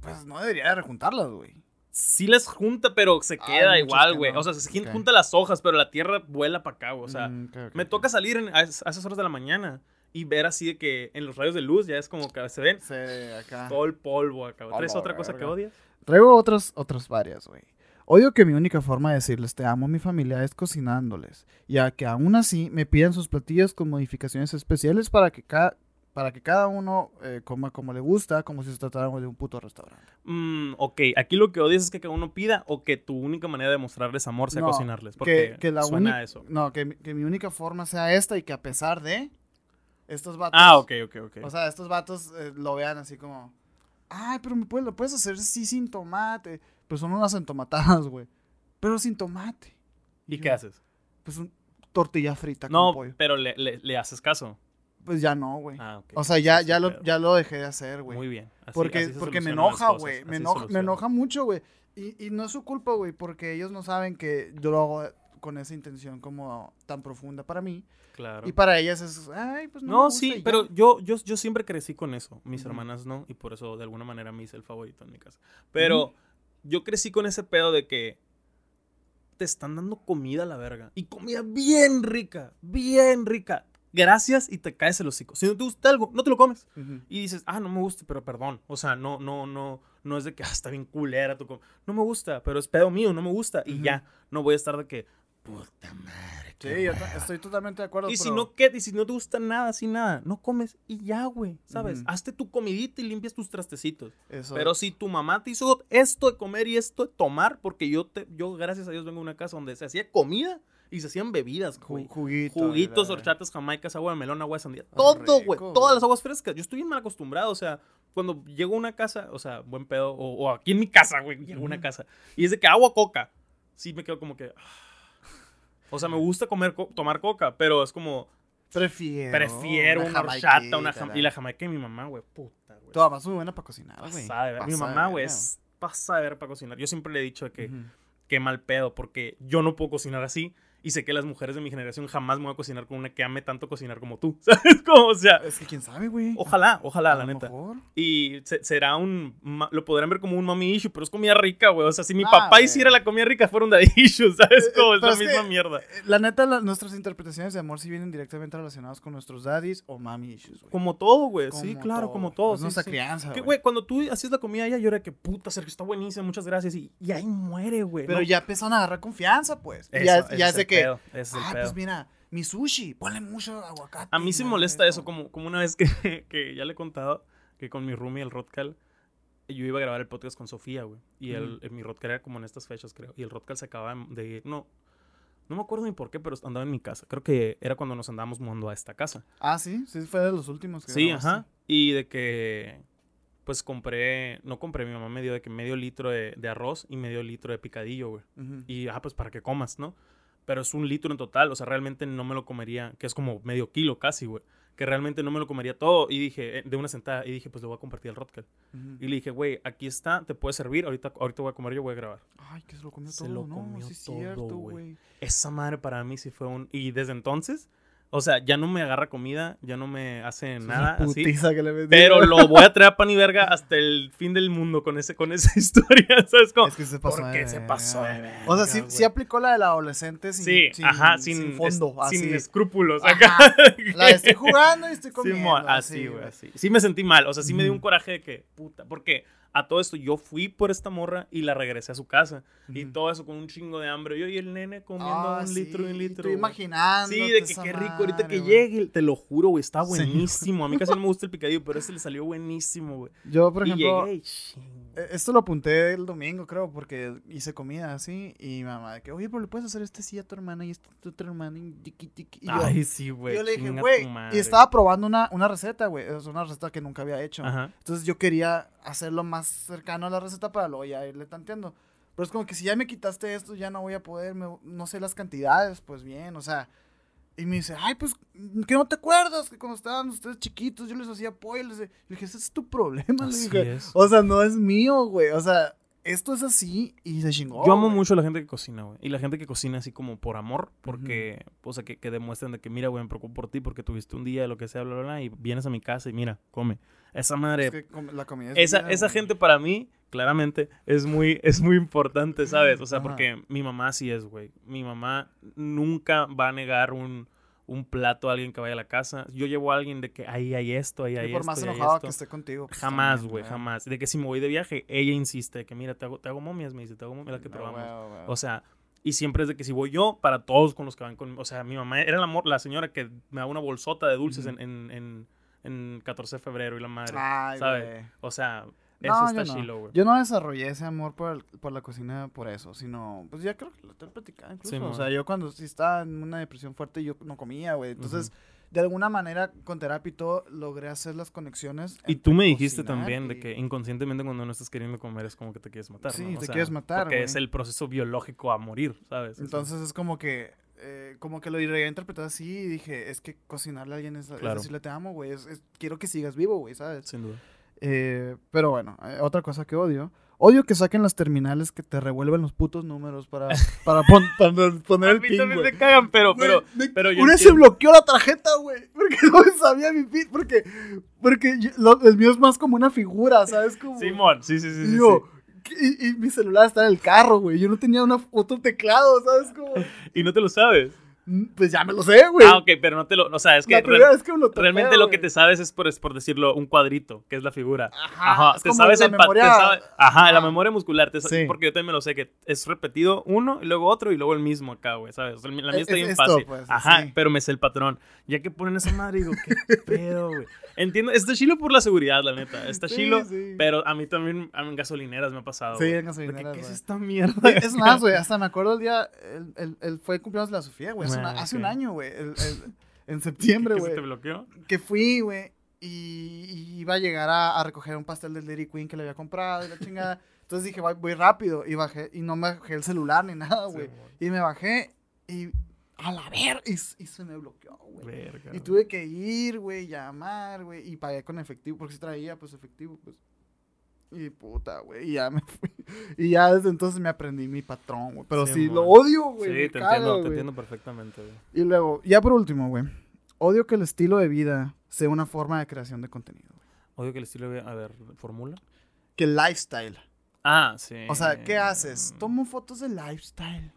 pues no debería de rejuntarlas, güey. Sí las junta, pero se queda igual, güey. no. O sea, se junta las hojas, pero la tierra vuela para acá, güey. O sea, Mm, me toca salir en- a, es- a esas horas de la mañana y ver así de que en los rayos de luz ya es como que se ven Sí, acá. todo el polvo acá. A ¿Traes la otra cosa que odias? Traigo otras, otras varias, güey. Odio que mi única forma de decirles te amo a mi familia es cocinándoles, ya que aún así me piden sus platillos con modificaciones especiales para que, cada para que cada uno eh, coma como le gusta, como si se tratara de un puto restaurante. Mm, ok, aquí lo que odias es que cada uno pida o que tu única manera de mostrarles amor sea No, cocinarles. Porque Que, que la suena a eso. No, que, que mi única forma sea esta y que a pesar de estos vatos... Ah, ok, ok, ok. O sea, estos vatos eh, lo vean así como... Ay, pero me puedes, lo puedes hacer así sin tomate. Pues son unas entomatadas, güey. Pero sin tomate. ¿Y yo, qué haces? Pues un tortilla frita No, con pollo. pero le, le- le haces caso. Pues ya no, güey. Ah, ok. o sea, ya, ya, lo, ya lo dejé de hacer, güey. Muy bien. Así- Porque, así porque me enoja, güey. Me, enoja, me enoja mucho, güey. Y, y no es su culpa, güey, porque ellos no saben que yo lo hago con esa intención como tan profunda para mí. Claro. Y para ellas es, ay, pues no. me gusta sí, ya". pero yo, yo, yo siempre crecí con eso. Mis hermanas no, y por eso de alguna manera me hice el favorito en mi casa. Pero yo crecí con ese pedo de que te están dando comida a la verga. Y comida bien rica, bien rica. Gracias y te caes el hocico. Si no te gusta algo, no te lo comes. Y dices, ah, no me gusta, pero perdón. O sea, no, no, no, no es de que, ah, está bien culera tu com-". No me gusta, pero es pedo mío, no me gusta. Y ya, no voy a estar de que, puta madre. qué Sí, yo hueva". ta- estoy totalmente de acuerdo. Y si pero- no, ¿qué? Y si no te gusta nada, así nada, no comes y ya, güey, ¿sabes? Hazte tu comidita y limpias tus trastecitos. Eso- Pero si tu mamá te hizo esto de comer y esto de tomar, porque yo, te, yo gracias a Dios, vengo de una casa donde se hacía comida y se hacían bebidas, Ju- güey. juguito, Juguitos, horchatas, jamaicas, agua de melón, agua de sandía. Ah, Todo, güey. Todas las aguas frescas. Yo estoy bien mal acostumbrado, o sea, cuando llego a una casa, o sea, buen pedo, o, o aquí en mi casa, güey, llego a una casa, y es de que agua, coca. Sí me quedo como que... ah. O sea, me gusta comer, co- tomar coca, pero es como... Prefiero. Prefiero una horchata, una jam- Y la jamaica de mi mamá, güey, puta, güey. Tu mamá es muy buena para cocinar, güey. Pasada de ver. Mi mamá, güey, es pasa de ver para cocinar. Yo siempre le he dicho que qué mal pedo, porque yo no puedo cocinar así. Y sé que las mujeres de mi generación jamás me voy a cocinar con una que ame tanto cocinar como tú. ¿Sabes? Como, o sea, Es que quién sabe, güey. ojalá, ojalá, A la neta. mejor. Y se- será un. Lo podrán ver como un mommy issue, pero es comida rica, güey. O sea, si mi Ah, papá hiciera la comida rica, fuera un daddy issue, ¿sabes? Eh, eh, es pero la es misma que- mierda. Eh, La neta, la- nuestras interpretaciones de amor sí vienen directamente relacionadas con nuestros daddies o mami issues, güey. Como todo, güey. Sí, claro, como todo. Es sí, nuestra sí. crianza, Que, güey. cuando tú hacías la comida, ella llora que puta, Sergio, está buenísima, muchas gracias. Y, y ahí muere, güey. Pero ¿no? ya empezaron a agarrar confianza, pues. Eso, ya ya es de el que, pedo, ese es el ah, pedo. pues mira, mi sushi, ponle mucho aguacate. A mí sí molesta eso, como, como una vez que, que ya le he contado que con mi roomie, el Rodcal, yo iba a grabar el podcast con Sofía, güey. Y el, mi Rodcal era como en estas fechas, creo. Y el Rodcal se acababa de. No, no me acuerdo ni por qué, pero andaba en mi casa. Creo que era cuando nos andábamos mudando a esta casa. Ah, sí, sí, fue de los últimos que Sí, grabaste. ajá. Y de que, pues compré, no compré, mi mamá me dio de que medio litro de, de arroz y medio litro de picadillo, güey. Y, ah, pues para que comas, ¿no? Pero es un litro en total, o sea, realmente no me lo comería, que es como medio kilo casi, güey. Que realmente no me lo comería todo. Y dije, eh, de una sentada, y dije, pues le voy a compartir al Rodcal. Ujú. Y le dije, güey, aquí está, te puede servir, ahorita, ahorita voy a comer, yo voy a grabar. Ay, que se lo comió Se todo, lo ¿no? comió sí es todo, cierto, güey. güey. Esa madre para mí sí fue un... Y desde entonces, O sea, ya no me agarra comida, ya no me hace nada Esa así. putiza que le metí, Pero lo voy a traer a pan y verga hasta el fin del mundo con, ese, con esa historia, ¿sabes? Como, Es que se pasó ¿Por qué se pasó de verga, O sea, sí, sí aplicó la del adolescente sin, Sí, sin, ajá, sin, sin, fondo, es- así. sin escrúpulos. Acá. La de estoy jugando y estoy comiendo. así, güey, así. Sí me sentí mal, o sea, sí me dio un coraje de que, puta, porque a todo esto yo fui por esta morra y la regresé a su casa. Y todo eso con un chingo de hambre. Yo y el nene comiendo Ah, un litro y un sí, litro. Güey. imaginando. Sí, de que qué rico, ahorita que llegue, te lo juro, güey, está Sí. buenísimo. A mí casi no me gusta el picadillo, pero ese le salió buenísimo, güey. Yo, por ejemplo, llegué y ching. Eh, esto lo apunté el domingo, creo, porque hice comida así. Y mi mamá, de que, oye, pero le puedes hacer este sí a tu hermana y este a tu otra hermana. Y, tiqui, tiqui". Y yo, Ay, sí, güey. yo le dije, güey. Y madre". estaba probando una, una receta, güey. Es una receta que nunca había hecho. Ajá. Entonces yo quería hacerlo más cercano a la receta para luego ya irle tanteando. Pero es como que si ya me quitaste esto, ya no voy a poder, me- no sé las cantidades, pues bien, o sea. Y me dice, ay, pues, que no te acuerdas que cuando estaban ustedes chiquitos yo les hacía pollo. Les le dije, ese es tu problema. Le dije, es. o sea, no es mío, güey. O sea, esto es así y se chingó. Yo amo güey. mucho a la gente que cocina, güey. Y la gente que cocina así como por amor, porque, o sea, que, que demuestran de que, mira, güey, me preocupo por ti porque tuviste un día, lo que sea, bla, bla, bla, y vienes a mi casa y mira, come. Esa madre, Es que com- la comida es esa, vida, esa güey. gente para mí, claramente, es muy, es muy importante, ¿sabes? O sea, Ajá. porque mi mamá sí es, güey. Mi mamá nunca va a negar un, un plato a alguien que vaya a la casa. Yo llevo a alguien de que ahí hay esto, ahí hay Y por esto, más enojado esto. que esté contigo. pues, Jamás, güey, jamás. De que si me voy de viaje, ella insiste de que, mira, te hago, te hago momias, me dice, te hago momias, la que Ah, probamos. O sea, y siempre es de que si voy yo, para todos con los que van con... O sea, mi mamá era la, la señora que me da una bolsota de dulces Ujú. en, en, en, en 14 de febrero y la madre. Ay, ¿sabe? güey. O sea, No, eso está yo no. chilo, güey. Yo no desarrollé ese amor por, el- por la cocina por eso, sino, pues ya creo que lo te he platicado incluso. Sí, o sea, yo cuando sí estaba en una depresión fuerte, yo no comía, güey. Entonces, de alguna manera, con terapia y todo, logré hacer las conexiones. Y tú me dijiste también de que inconscientemente cuando no estás queriendo comer es como que te quieres matar. Sí, ¿no? O te sea, quieres matar, Porque es el proceso biológico a morir, ¿sabes? Entonces es como que, eh, como que lo interpretar así y dije, es que cocinarle a alguien es, es Claro. decirle te amo, güey. Es, es- quiero que sigas vivo, güey, ¿sabes? Sin duda. Eh, pero bueno, eh, otra cosa que odio. Odio que saquen las terminales que te revuelven los putos números para, para, pon- para poner A el mí pin, también me cagan, pero, Güey, pero, me- pero yo una se bloqueó la tarjeta, güey. Porque no sabía mi pin. Porque, porque yo- lo- el mío es más como una figura, ¿sabes? Como, Simón, sí, sí, sí. y sí, yo, Y, y mi celular está en el carro, güey. Yo no tenía una, otro teclado, ¿sabes? Como. Y no te lo sabes. Mm, pues ya me lo sé, güey. Ah, ok, pero no te lo. O sea, es que la primera vez que me lo topé, realmente lo que te sabes es por, es por decirlo, un cuadrito, que es la figura. Ajá, Ajá, es te como sabes la pa- te memoria- sabe- Ajá, la memoria muscular. te Sí. Porque yo también me lo sé que es repetido uno, y luego otro, y luego el mismo acá, güey, ¿sabes? La mía Es- está bien esto, fácil. pues, Ajá, sí. pero me sé el patrón. Ya que ponen esa madre, digo, ¿qué pedo, güey? Entiendo, está chilo por la seguridad, la neta. Está chilo, sí. pero a mí también en gasolineras me ha pasado. Sí, güey. en gasolineras, ¿Qué es esta mierda? Es más, güey, hasta me acuerdo el día, el, el, el- fue cumpleaños de la Sofía, güey, hace, una- Ah, hace un año, güey, en septiembre, ¿Que se güey, te bloqueó? que fui, güey, y, y iba a llegar a, a recoger un pastel del Dairy Queen que le había comprado y la chingada, entonces dije, voy, voy rápido, y bajé, y no me bajé el celular ni nada, güey, y me bajé, y a la ver, y, se me bloqueó, güey. Verga, Y güey. tuve que ir, güey, llamar, güey, y pagué con efectivo, porque si traía, pues, efectivo, pues. Y puta, güey, y ya me fui. Y ya desde entonces me aprendí mi patrón, güey. Pero Sí, lo odio, güey. Sí, te entiendo, te entiendo perfectamente, güey. Y luego, ya por último, güey. Odio que el estilo de vida sea una forma de creación de contenido. Odio que el estilo de... A ver, ¿formula? Que el lifestyle. Ah, sí. O sea, ¿qué haces? Tomo fotos de lifestyle.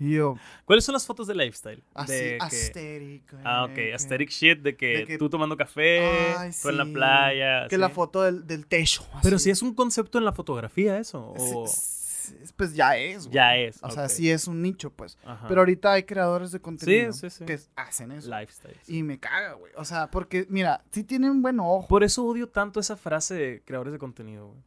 Yo, ¿Cuáles son las fotos de lifestyle? así, de que- asteric. Ah, ok. que- Aesthetic shit de que, de que- tú tomando café, Ay, tú en la playa. Que la foto del, del techo. Pero si es un concepto en la fotografía eso. Sí, O... sí, Pues ya es, güey. Ya es. O sea, sí es un nicho, pues. Ajá. Pero ahorita hay creadores de contenido que hacen eso. Lifestyle. Y me caga, güey. O sea, porque, mira, sí tienen buen ojo. Por eso odio tanto esa frase de creadores de contenido, güey.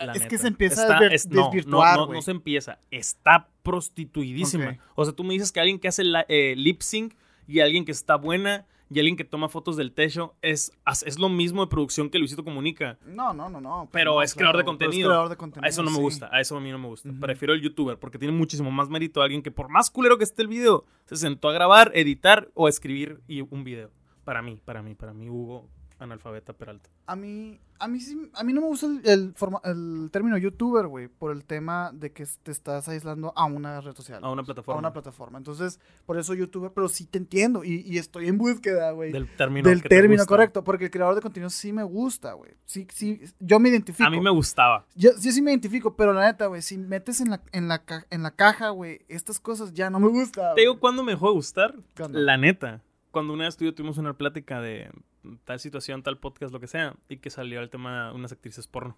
La Es que se empieza a Está- desvir- es- no, no, desvirtuar, No, se empieza. Está prostituidísima. O sea, tú me dices que alguien que hace la- eh, lip sync y alguien que está buena y alguien que toma fotos del techo es, es lo mismo de producción que Luisito Comunica. No, no, no, no. Pero no, es creador de pero es contenido. creador de contenido, A eso no me gusta, a eso a mí no me gusta. Prefiero el youtuber porque tiene muchísimo más mérito a alguien que por más culero que esté el video, se sentó a grabar, editar o escribir y un video. Para mí, para mí, para mí, Hugo, analfabeta Peralta. A mí, a mí sí, a mí no me gusta el, el, forma- el término youtuber, güey, por el tema de que te estás aislando a una red social. A una A plataforma. una plataforma. Entonces, por eso youtuber, pero sí te entiendo y, y estoy en búsqueda, güey. Del término. Del que te término, gusta. correcto, porque el creador de contenido sí me gusta, güey. Sí, sí, yo me identifico. A mí me gustaba. Yo, yo sí me identifico, pero la neta, güey, si metes en la, en la, ca- en la caja, güey, estas cosas ya no me gustan. Te digo, ¿cuándo me dejó de gustar? La neta. Cuando una vez tú y yo tuvimos una plática de tal situación, tal podcast, lo que sea, y que salió el tema de unas actrices porno.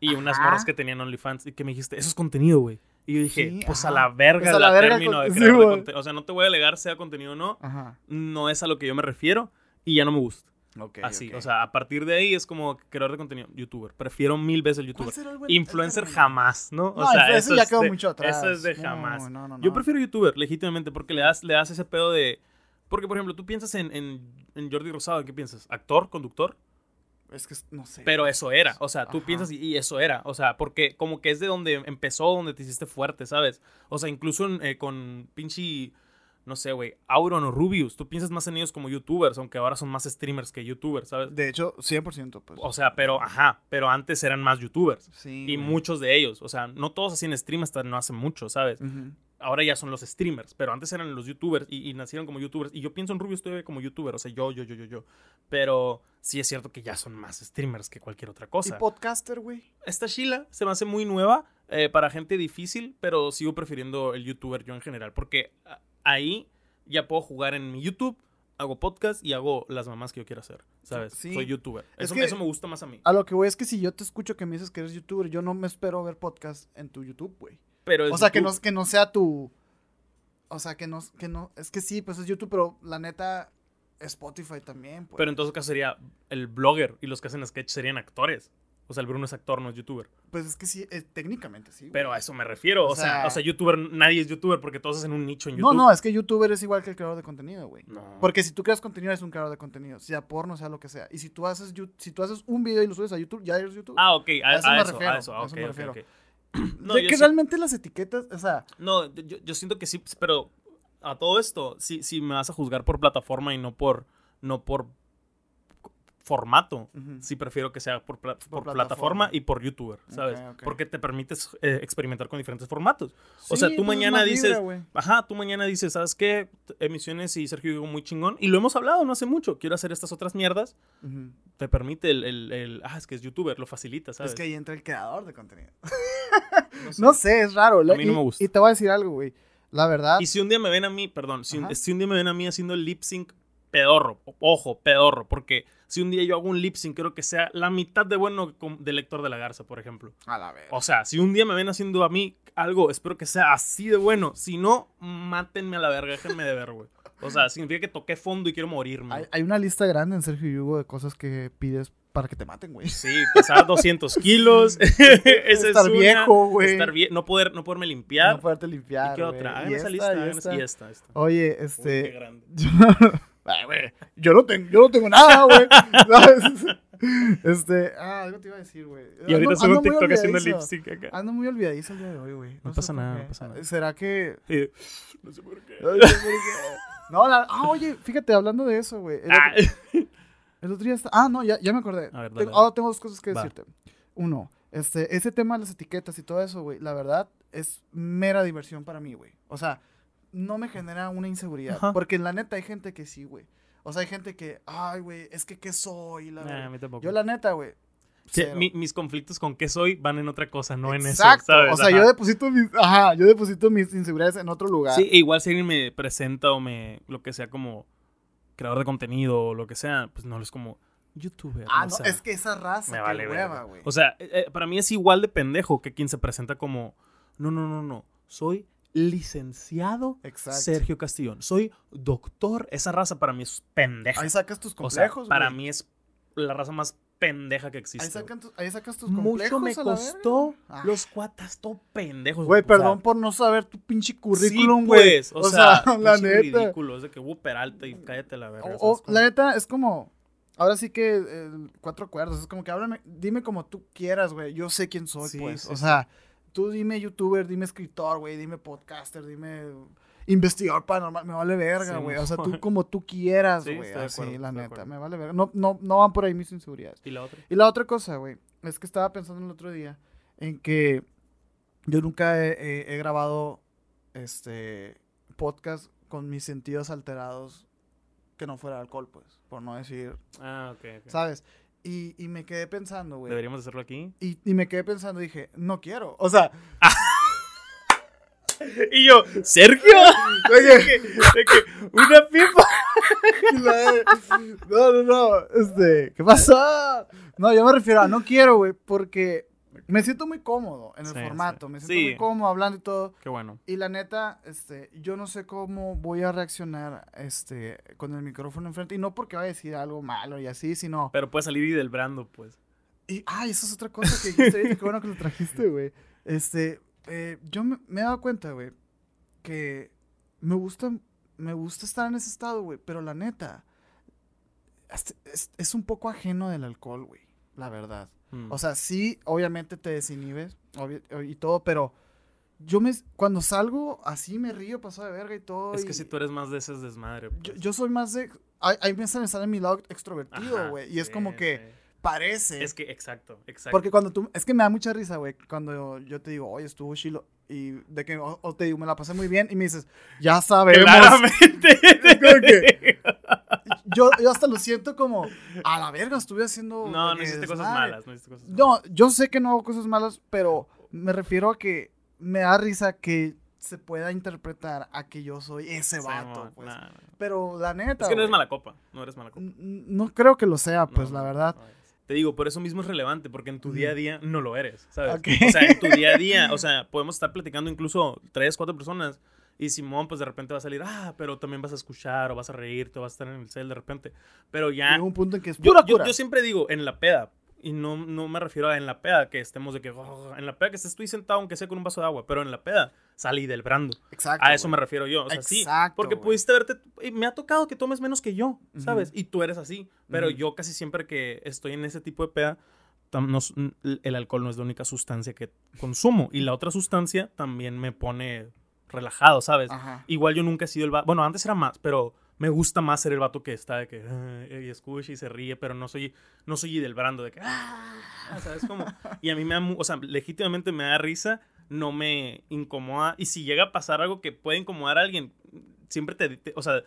Y unas morras que tenían OnlyFans, y que me dijiste, eso es contenido, güey. Y yo dije, Sí, pues a verga Pues a la verga término con- de sí, contenido. O sea, no te voy a alegar sea contenido o no, Ajá. no es a lo que yo me refiero, y ya no me gusta. Ok. Así, o sea, a partir de ahí es como creador de contenido, youtuber. Prefiero mil veces el ¿Cuál youtuber. será el buen- Influencer el jamás, ¿no? O No, sea, eso ya es quedó de- mucho atrás. Eso es de jamás. no, no, Yo prefiero youtuber, legítimamente, porque le das, le das ese pedo de... Porque, por ejemplo, tú piensas en, en, en Jordi Rosado, ¿qué piensas? ¿Actor? ¿Conductor? Es que no sé. Pero eso era, o sea, tú Ajá. piensas y, y eso era, o sea, porque como que es de donde empezó, donde te hiciste fuerte, ¿sabes? O sea, incluso en, eh, con pinche, no sé, güey, Auron o Rubius, tú piensas más en ellos como youtubers, aunque ahora son más streamers que youtubers, ¿sabes? De hecho, 100%, pues. O sea, pero, ajá, pero antes eran más youtubers. sí. Y muchos de ellos, o sea, no todos hacían stream hasta no hace mucho, ¿sabes? Ujú. Ahora ya son los streamers, pero antes eran los youtubers y, y nacieron como youtubers. Y yo pienso en Rubius todavía como youtuber, o sea, yo, yo, yo, yo, yo. Pero sí es cierto que ya son más streamers que cualquier otra ¿Y cosa. podcaster, güey? Esta Sheila se me hace muy nueva eh, para gente difícil, pero sigo prefiriendo el youtuber yo en general, porque ahí ya puedo jugar en mi YouTube, hago podcast y hago las mamás que yo quiera hacer, ¿sabes? Sí. Soy youtuber. Es Eso, que- eso me gusta más a mí. A lo que voy es que si yo te escucho que me dices que eres youtuber, yo no me espero ver podcast en tu YouTube, güey. Pero es O sea, que no, que no sea tu... O sea, que no, que no... Es que sí, pues es YouTube, pero la neta, Spotify también, pues. Pero en todo caso sería el blogger y los que hacen sketch serían actores. O sea, el Bruno es actor, no es youtuber. Pues es que sí, eh, técnicamente sí. güey. Pero a eso me refiero. O, O sea, sea- o sea, youtuber, nadie es youtuber porque todos hacen un nicho en No, YouTube. no, es que youtuber es igual que el creador de contenido, güey. No. Porque si tú creas contenido, eres un creador de contenido. Sea porno, sea lo que sea. Y si tú haces, si tú haces un video y lo subes a YouTube, ya eres YouTube. Ah, ok, a, A eso a me eso, refiero, a eso, a me refiero. No, de que sí- realmente las etiquetas, o sea, no, yo, yo siento que sí, pero a todo esto, si, si me vas a juzgar por plataforma y no por, no por formato, ujú. sí prefiero que sea por, pla- por plataforma. plataforma y por youtuber, ¿sabes? Ok, ok. Porque te permites eh, experimentar con diferentes formatos. O sea, Sí, tú pues es mañana libre, dices, güey. Ajá, tú mañana dices, ¿sabes qué? Emisiones y Sergio Hugo muy chingón. Y lo hemos hablado no hace mucho. Quiero hacer estas otras mierdas. Ujú. Te permite el, el, el- Ah, es que es youtuber, lo facilita, ¿sabes? Es que ahí entra el creador de contenido. No sé. No sé, es raro. A mí no y, me gusta. Y te voy a decir algo, güey. La verdad, Y si un día me ven a mí, perdón, si un, si un día me ven a mí haciendo el lip sync, pedorro. Ojo, pedorro. Porque si un día yo hago un lip sync, quiero que sea la mitad de bueno del Héctor de la Garza, por ejemplo. a la vez. O sea, si un día me ven haciendo a mí algo, espero que sea así de bueno. Si no, mátenme a la verga, déjenme de ver, güey. O sea, significa que toqué fondo y quiero morirme. Hay, hay una lista grande en Sergio Yugo de cosas que pides para que te maten, güey. Sí, pesar 200 kilos. Esa es Estar una. viejo, güey. Estar no poder, no poderme limpiar. No poderte limpiar. ¿Y qué otra? Hagan Y esa esta, lista. y hagan esta. esa- Y esta, esta. Oye, Uy, qué este. grande. Güey, yo no tengo, yo no tengo nada, güey. Este, ah, algo te iba a decir, güey. Y ahorita Ando- subo un TikTok haciendo lip olvidadizo. sync acá. Ando muy olvidadizo el día de hoy, güey. No pasa nada, no pasa nada. ¿Será que.? No sé por qué. No, sé por qué. No, la- ah, oye, fíjate, hablando de eso, güey. El, Ah, otro- el otro día está. Ah, no, ya, ya me acordé. A ver, dale, Tengo- ahora tengo dos cosas que Va. decirte. Uno, este, ese tema de las etiquetas y todo eso, güey, la verdad es mera diversión para mí, güey. O sea, no me genera una inseguridad. Ajá. Porque en la neta hay gente que sí, güey. O sea, hay gente que, ay, güey, es que qué soy, la nah, verga. a mí tampoco. Yo la neta, güey. Mi- mis conflictos con qué soy van en otra cosa, no en eso. Exacto. ¿sabes? O sea, Ajá. yo deposito mis, ajá, yo deposito mis inseguridades en otro lugar. Sí, e igual si alguien me presenta o me, lo que sea como creador de contenido o lo que sea, pues no es como youtuber. Ah, no, sea, es que esa raza, me qué vale hueva, güey. O sea, eh, eh, para mí es igual de pendejo que quien se presenta como, no, no, no, no, soy licenciado Exacto. Sergio Castillón, soy doctor. Esa raza para mí es pendeja. Ahí sacas tus o sea, complejos, para güey. mí es la raza más pendeja que existe. Ahí, sacan tus- ahí sacas tus Mucho complejos me a la verga. costó Ah. los cuatas, todo pendejos. Güey, o sea, perdón por no saber tu pinche currículum, sí, güey. pues, o, sea, la neta. ridículo, es de que hubo Peralta y cállate la verga. O- ¿sabes o, la neta es como. Ahora sí que eh, cuatro cuerdos. Es como que háblame, dime como tú quieras, güey. Yo sé quién soy, Sí, pues. sí, o sí. Tú dime youtuber, dime escritor, güey. Dime podcaster, dime. investigador paranormal, me vale verga, Sí, güey. o sea, tú mo- como tú quieras, Sí, güey. estoy de así, acuerdo, la neta, me vale verga. No, no, no van por ahí mis inseguridades. ¿Y la otra? Y la otra cosa, güey, es que estaba pensando el otro día en que yo nunca he, he- he grabado este podcast con mis sentidos alterados que no fuera alcohol, pues, por no decir, Ah, ok, ok. ¿sabes? Y, y me quedé pensando, güey. Deberíamos hacerlo aquí. Y, y me quedé pensando, dije, no quiero. O sea, Y yo, Sergio. oye, de que una pipa. no, no, no, este, ¿qué pasó? No, yo me refiero a no quiero, güey, porque me siento muy cómodo en el Sí, formato, sí. me siento Sí. muy cómodo hablando y todo. Qué bueno. Y la neta, este, yo no sé cómo voy a reaccionar, este, con el micrófono enfrente. Y no porque vaya a decir algo malo y así, sino... Pero puede salir y del brando, pues. Y, ay, eso es otra cosa que dijiste qué bueno que lo trajiste, güey. Este, eh, yo me, me he dado cuenta, güey, que me gusta, me gusta estar en ese estado, güey, pero la neta, es, es- es un poco ajeno del alcohol, güey, la verdad. Mm. O sea, sí, obviamente te desinhibes y todo, pero yo me, cuando salgo así me río, paso de verga y todo. es que si tú eres más de ese desmadre. yo, pues. yo soy más de, ahí, me sale en mi lado extrovertido, güey, y es sí, como que sí. parece. Es que, exacto, exacto. Porque cuando tú, es que me da mucha risa, güey, cuando yo te digo, oye, estuvo chilo, y de que, o, o te digo, me la pasé muy bien, y me dices, ya sabemos. Claramente. Que- Yo, yo hasta lo siento como, a la verga, estuve haciendo. No, no hiciste cosas desmadre". malas. No hiciste cosas malas. No, yo sé que no hago cosas malas, pero me refiero a que me da risa que se pueda interpretar a que yo soy ese Sí, vato, pues. nah. Pero la neta. Es que no eres mala copa. No eres mala copa. No creo que lo sea, pues, No, la verdad. Te digo, por eso mismo es relevante, porque en tu día a día no lo eres, ¿sabes? O sea, en tu día a día, o sea, podemos estar platicando incluso tres, cuatro personas y Simón, pues de repente va a salir, ah, pero también vas a escuchar o vas a reírte o vas a estar en el cel de repente. Pero ya, Llega un punto en que es yo, pura yo- cura. yo siempre digo en la peda, y no, no me refiero a en la peda que estemos de que, "Oh", en la peda que estés tú sentado aunque sea con un vaso de agua, pero en la peda salí del brando. Exacto. A eso güey. me refiero yo. O sea, sí. Exacto, Porque güey. pudiste verte. y Me ha tocado que tomes menos que yo, ¿sabes? Ujú. Y tú eres así. Pero Ujú. yo casi siempre que estoy en ese tipo de peda, no el alcohol no es la única sustancia que consumo. Y la otra sustancia también me pone relajado, ¿sabes? Ajá. Igual yo nunca he sido el vato. Bueno, antes era más, pero me gusta más ser el vato que está de que "Ah", y escucha y se ríe, pero no soy, no soy del brando de que "Ah", ¿sabes cómo? Y a mí me da, o sea, legítimamente me da risa, no me incomoda. Y si llega a pasar algo que puede incomodar a alguien, siempre te, te- o sea,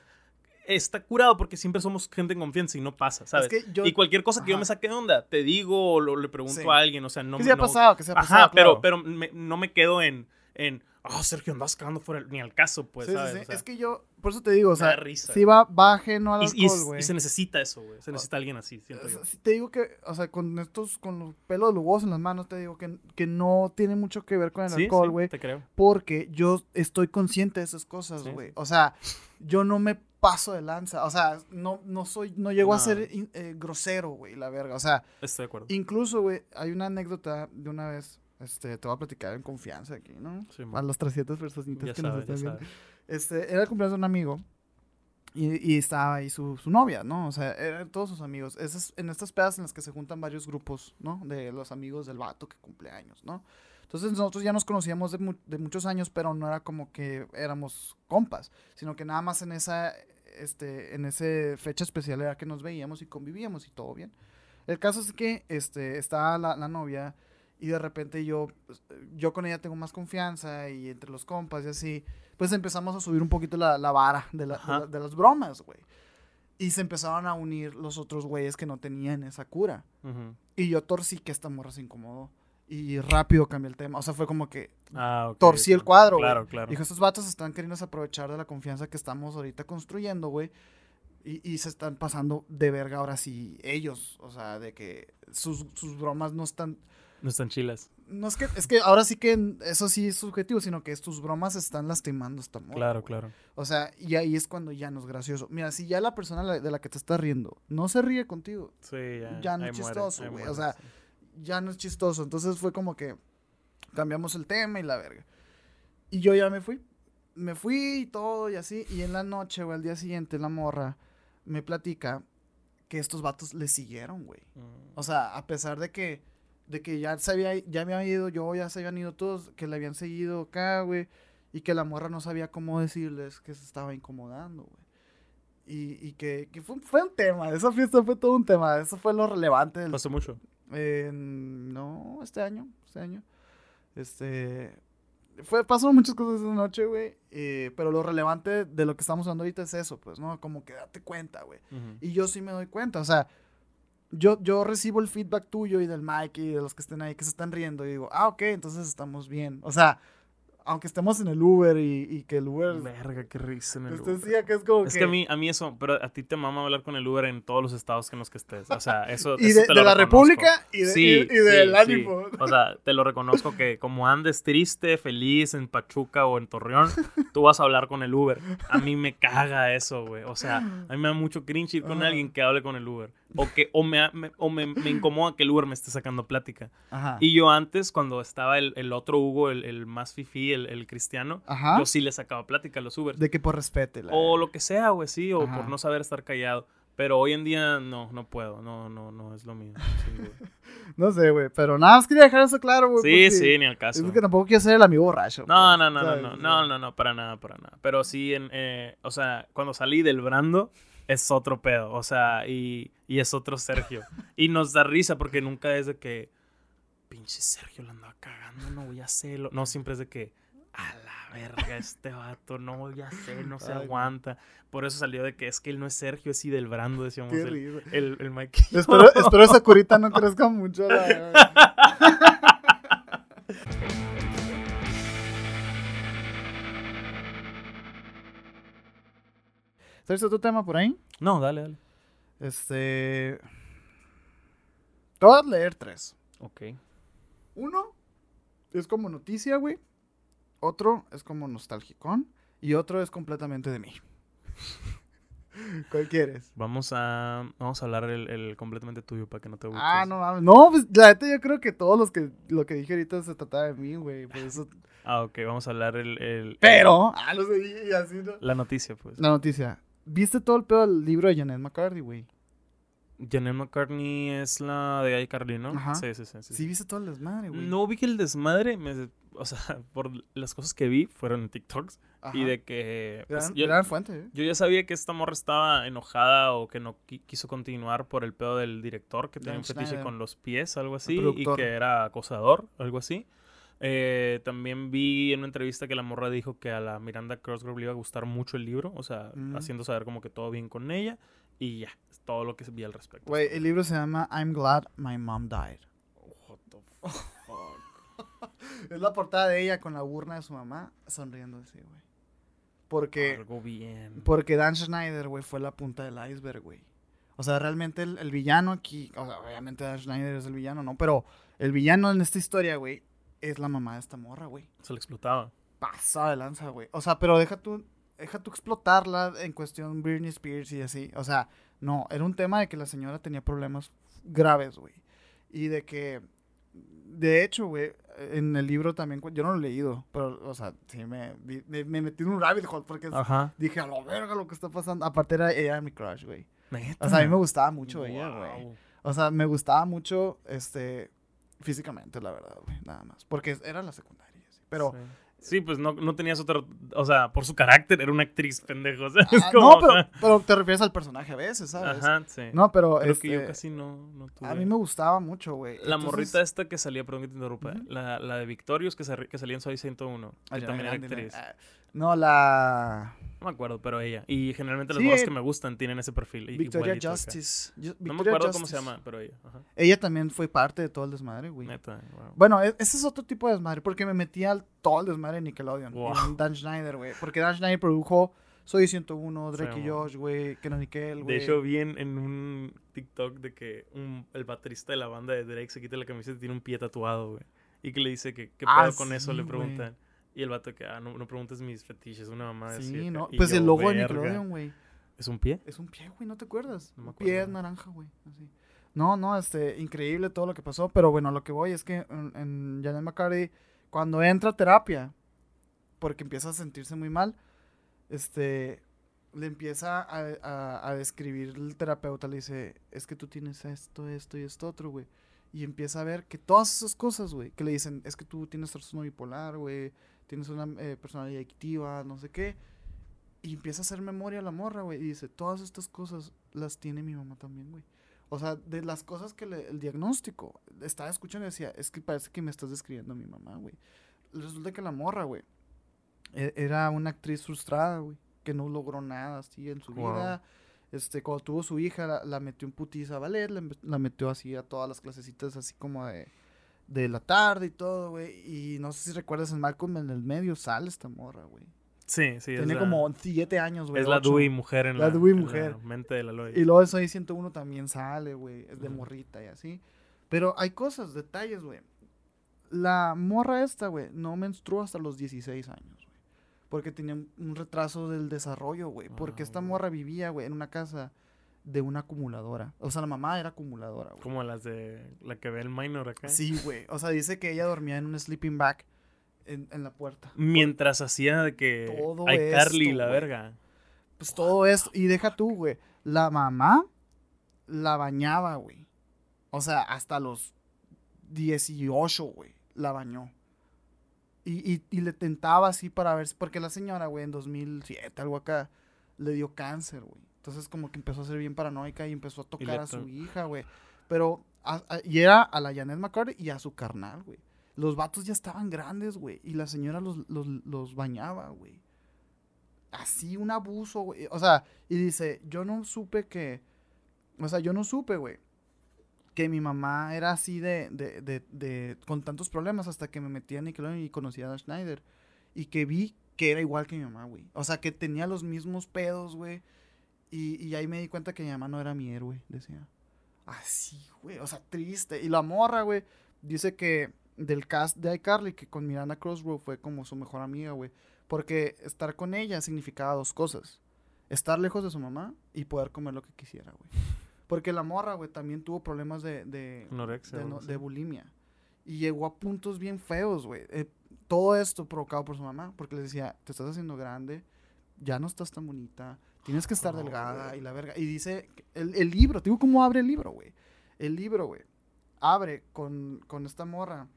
está curado porque siempre somos gente en confianza y no pasa, ¿sabes? que yo- y cualquier cosa que yo Ajá. me saque de onda, te digo o lo- le pregunto Sí. a alguien, o sea, no que me se ha no- pasado, que se ha Ajá, pasado. pero, claro. pero me- no me quedo en, en oh, Sergio, andas cagando fuera, ni al caso, pues, Sí, ¿sabes? sí. O sea, es que yo, por eso te digo, o sea, risa, sí va, va ajeno al y, alcohol, güey. y se necesita eso, güey. Se necesita alguien así, siento yo. te digo que, o sea, con estos, con los pelos de los huevos en las manos, te digo que, que no tiene mucho que ver con el alcohol, sí, güey. te creo. porque yo estoy consciente de esas cosas, güey. O sea, yo no me paso de lanza. O sea, no, no soy, no llego a ser eh, grosero, güey, la verga. O sea, Estoy de acuerdo. incluso, güey, hay una anécdota de una vez, este, te voy a platicar en confianza aquí, ¿no? Sí, a las 300 personitas que nos sabes, ya están viendo. Este, era el cumpleaños de un amigo y, y estaba ahí su, su novia, ¿no? O sea, eran todos sus amigos. Esas, en estas pedas en las que se juntan varios grupos, ¿no? De los amigos del vato que cumple años, ¿no? Entonces nosotros ya nos conocíamos de, mu- de muchos años, pero no era como que éramos compas, sino que nada más en esa, este, en ese fecha especial era que nos veíamos y convivíamos y todo bien. El caso es que, este, estaba la, la novia y de repente yo, pues, yo con ella tengo más confianza y entre los compas y así, pues empezamos a subir un poquito la, la vara de, la- de la- de las bromas, güey. Y se empezaron a unir los otros güeyes que no tenían esa cura. Ujú. Y yo torcí que esta morra se incomodó. Y rápido cambié el tema. O sea, fue como que Ah, ok, torcí el ok. cuadro. Claro, claro. Dijo, estos vatos están queriendo aprovechar de la confianza que estamos ahorita construyendo, güey. Y, y se están pasando de verga ahora sí ellos. O sea, de que sus, sus bromas no están... No están chilas. No es que, es que ahora sí que eso sí es subjetivo, sino que tus bromas están lastimando a esta morra. Claro, güey. claro. O sea, y ahí es cuando ya no es gracioso. Mira, si ya la persona de la que te está riendo no se ríe contigo, Sí, ya. Ya no es chistoso, güey, muere, o sea, sí. ya no es chistoso. Entonces fue como que cambiamos el tema y la verga. Y yo ya me fui. Me fui y todo y así. Y en la noche, güey, al día siguiente, la morra me platica que estos vatos le siguieron, güey. Mm. O sea, a pesar de que, de que ya se había, ya me había ido yo, ya se habían ido todos, que le habían seguido acá, güey. y que la morra no sabía cómo decirles que se estaba incomodando, güey. Y, y que, que fue, fue un tema, esa fiesta fue todo un tema, eso fue lo relevante. Del, Pasó mucho. eh, no, este año, este año. Este. Fue, pasó muchas cosas esa noche, güey. eh, pero lo relevante de lo que estamos hablando ahorita es eso, pues, ¿no? Como que date cuenta, güey. Y yo sí me doy cuenta, o sea, yo, yo recibo el feedback tuyo y del Mike y de los que estén ahí que se están riendo y digo, ah, ok, entonces estamos bien. O sea, aunque estemos en el Uber y, y que el Uber Verga, qué risa en el usted Uber. decía que es como Es que... que a mí, a mí eso, pero a ti te mama hablar con el Uber en todos los estados en los que estés. O sea, eso. y eso de, te de lo la reconozco. República y, de, Sí, y, y del sí, ánimo. sí. O sea, te lo reconozco que como andes triste, feliz en Pachuca o en Torreón, tú vas a hablar con el Uber. A mí me caga eso, güey. O sea, a mí me da mucho cringe ir con Ajá. alguien que hable con el Uber. O que o me, me- o me, me incomoda que el Uber me esté sacando plática. Ajá. Y yo antes, cuando estaba el, el otro Hugo, el, el más fifí, el, el cristiano, Ajá. yo sí le sacaba plática a los Ubers. De que por respeto. la- O lo que sea, güey, sí, o Ajá. por no saber estar callado. Pero hoy en día no, no puedo, no, no, no es lo mío. Sí. No sé, güey, pero nada más quería dejar eso claro, güey. sí, sí, ni al caso. Es que tampoco quiero ser el amigo borracho. No, pues, no, no, no, ¿sabes? no, no, no, no, para nada, para nada. Pero sí, en, eh, o sea, cuando salí del Brando es otro pedo, o sea, y, y es otro Sergio. y nos da risa porque nunca es de que, pinche Sergio lo andaba cagando, no voy a hacerlo. No, siempre es de que, a la verga, este vato, no, ya sé, no se Ay, aguanta. Por eso salió de que es que él no es Sergio, es del Brando, decíamos. Qué el, el, el Mike. Espero, espero esa curita no crezca mucho. la- ¿Sabes otro tema por ahí? No, dale, dale. Este. Te voy a leer tres. Ok. Uno es como noticia, güey. Otro es como nostálgicón. Y otro es completamente de mí. ¿Cuál quieres? Vamos a, vamos a hablar el, el completamente tuyo para que no te guste. Ah, no mames. No, pues la neta yo creo que todos los que lo que dije ahorita se trataba de mí, güey. Por eso. Ah, ok, vamos a hablar el... el Pero. Ah, lo sé, y así, ¿no? La noticia, pues. La noticia. ¿Viste todo el pedo del libro de Janet McCarthy, güey? Janet McCartney es la de iCarly, ¿no? Ajá. Sí, sí, sí. sí, Sí, viste todo el desmadre, güey. No vi que el desmadre, me- o sea, por las cosas que vi fueron en TikToks Ajá. y de que... pues, Gran, yo, gran fuente, ¿eh? yo ya sabía que esta morra estaba enojada o que no qui- quiso continuar por el pedo del director que tenía un fetiche con los pies, algo así, y que era acosador, algo así. Eh, también vi en una entrevista que la morra dijo que a la Miranda Crossgrove le iba a gustar mucho el libro, o sea, Mm. haciendo saber como que todo bien con ella y ya, todo lo que vi al respecto. Güey, el libro se llama I'm Glad My Mom Died. What the fuck? Es la portada de ella con la urna de su mamá sonriendo así, güey. Porque, Algo bien. porque Dan Schneider, güey, fue la punta del iceberg, güey. O sea, realmente el, el villano aquí, o sea, obviamente Dan Schneider es el villano, ¿no? Pero el villano en esta historia, güey, es la mamá de esta morra, güey. Se le explotaba. Pasada de lanza, güey. O sea, pero deja tú, deja tú explotarla en cuestión Britney Spears y así. O sea, no, era un tema de que la señora tenía problemas graves, güey. Y de que, de hecho, güey, en el libro también, yo no lo he leído, pero, o sea, sí me, me, me metí en un rabbit hole porque Ajá. dije, a la verga lo que está pasando. Aparte era ella mi crush, güey. O sea, a mí me gustaba mucho ella, güey. Wow. O sea, me gustaba mucho, este, físicamente, la verdad, güey, nada más. Porque era la secundaria, sí. Pero... Sí. Sí, pues no, no tenías otra. O sea, por su carácter era una actriz pendejo. Ah, como- no, pero, pero te refieres al personaje a veces, ¿sabes? Ajá, sí. No, pero Creo que yo este, casi no, no tuve. a mí me gustaba mucho, güey. La Entonces- morrita esta que salía, perdón que te interrumpa, la, la de Victorious que, que salía en Soy 101, que Ariana también era actriz. No, la No me acuerdo, pero ella. Y generalmente las Sí, morras eh, que me gustan tienen ese perfil. Victoria. Justice. Ju- No me acuerdo cómo se llama, pero ella. Ajá. Ella también fue parte de todo el desmadre, güey. Neta, wow. Bueno, e- ese es otro tipo de desmadre, porque me metí al todo el desmadre de Nickelodeon. Wow. Dan Schneider, güey. Porque Dan Schneider produjo Soy 101, Drake Sí, y. Josh, güey, Kenan Nickel, De güey. hecho, vi en, en un TikTok de que un- el baterista de la banda de Drake se quita la camiseta y tiene un pie tatuado, güey. Y que le dice que qué Ah, pedo con eso, le preguntan. Y el vato que, ah, no, no preguntes mis fetiches, una mamá de Sí, ¿no? Y Pues yo, el logo de. Nickelodeon, güey. ¿Es un pie? Es un pie, güey, ¿no te acuerdas? No me un pie acuerdo. naranja, güey. Así. No, no, este, increíble todo lo que pasó, pero bueno, lo que voy es que en, en Janet McCarthy, cuando entra a terapia, porque empieza a sentirse muy mal, este, le empieza a, a- a describir el terapeuta, le dice, es que tú tienes esto, esto y esto otro, güey. Y empieza a ver que todas esas cosas, güey, que le dicen, es que tú tienes trastorno bipolar, güey, tienes una eh, personalidad adictiva, no sé qué. Y empieza a hacer memoria la morra, güey. Y dice, todas estas cosas las tiene mi mamá también, güey. O sea, de las cosas que le, el diagnóstico, estaba escuchando y decía, es que parece que me estás describiendo a mi mamá, güey. Resulta que la morra, güey, e- era una actriz frustrada, güey, que no logró nada así en su Wow. vida. Este, cuando tuvo su hija, la, la metió en putiza a ballet, la, la metió así a todas las clasecitas así como de, de la tarde y todo, güey. Y no sé si recuerdas en Malcolm en el medio sale esta morra, güey. Sí, sí. Tiene como siete años, güey. Es la. Dewey mujer en La la, Dewey en la mujer. mente de la Lois. Y luego de Soy 101 también sale, güey. Es de morrita y así. Pero hay cosas, detalles, güey. La morra esta, güey, no menstruó hasta los 16 años, güey. Porque tenía un, un retraso del desarrollo, güey. Porque Ah, esta morra vivía, güey, en una casa de una acumuladora. O sea, la mamá era acumuladora, güey. Como las de la que ve el minor acá. Sí, güey. O sea, dice que ella dormía en un sleeping bag en, en la puerta. Mientras hacía de que Todo hay Carly la güey. verga. Pues todo esto. Y deja tú, güey. La mamá la bañaba, güey. O sea, hasta los 18, güey. La bañó. Y, y, y le tentaba así para ver. Porque la señora, güey, en 2007, algo acá, le dio cáncer, güey. Entonces, como que empezó a ser bien paranoica y empezó a tocar a su hija, güey. Pero. a- a- y era a la Janet McCarthy y a su carnal, güey. Los vatos ya estaban grandes, güey. Y la señora los, los, los bañaba, güey así un abuso, güey. O sea, y dice, yo no supe que, o sea, yo no supe, güey, que mi mamá era así de, de, de, de, con tantos problemas hasta que me metí a Nickelodeon y conocí a Dan Schneider. Y que vi que era igual que mi mamá, güey. O sea, que tenía los mismos pedos, güey. Y, y ahí me di cuenta que mi mamá no era mi héroe, decía. Así, güey. O sea, triste. Y la morra, güey, dice que del cast de iCarly, que con Miranda Crossroad fue como su mejor amiga, güey. Porque estar con ella significaba dos cosas. Estar lejos de su mamá y poder comer lo que quisiera, güey. Porque la morra, güey, también tuvo problemas de, de, Anorexia de, no- de bulimia. Y llegó a puntos bien feos, güey. Eh, todo esto provocado por su mamá. Porque le decía, te estás haciendo grande, ya no estás tan bonita, tienes que estar Oh, delgada y la verga. Y dice, el, el libro, te digo cómo abre el libro, güey. El libro, güey, abre con, con esta morra,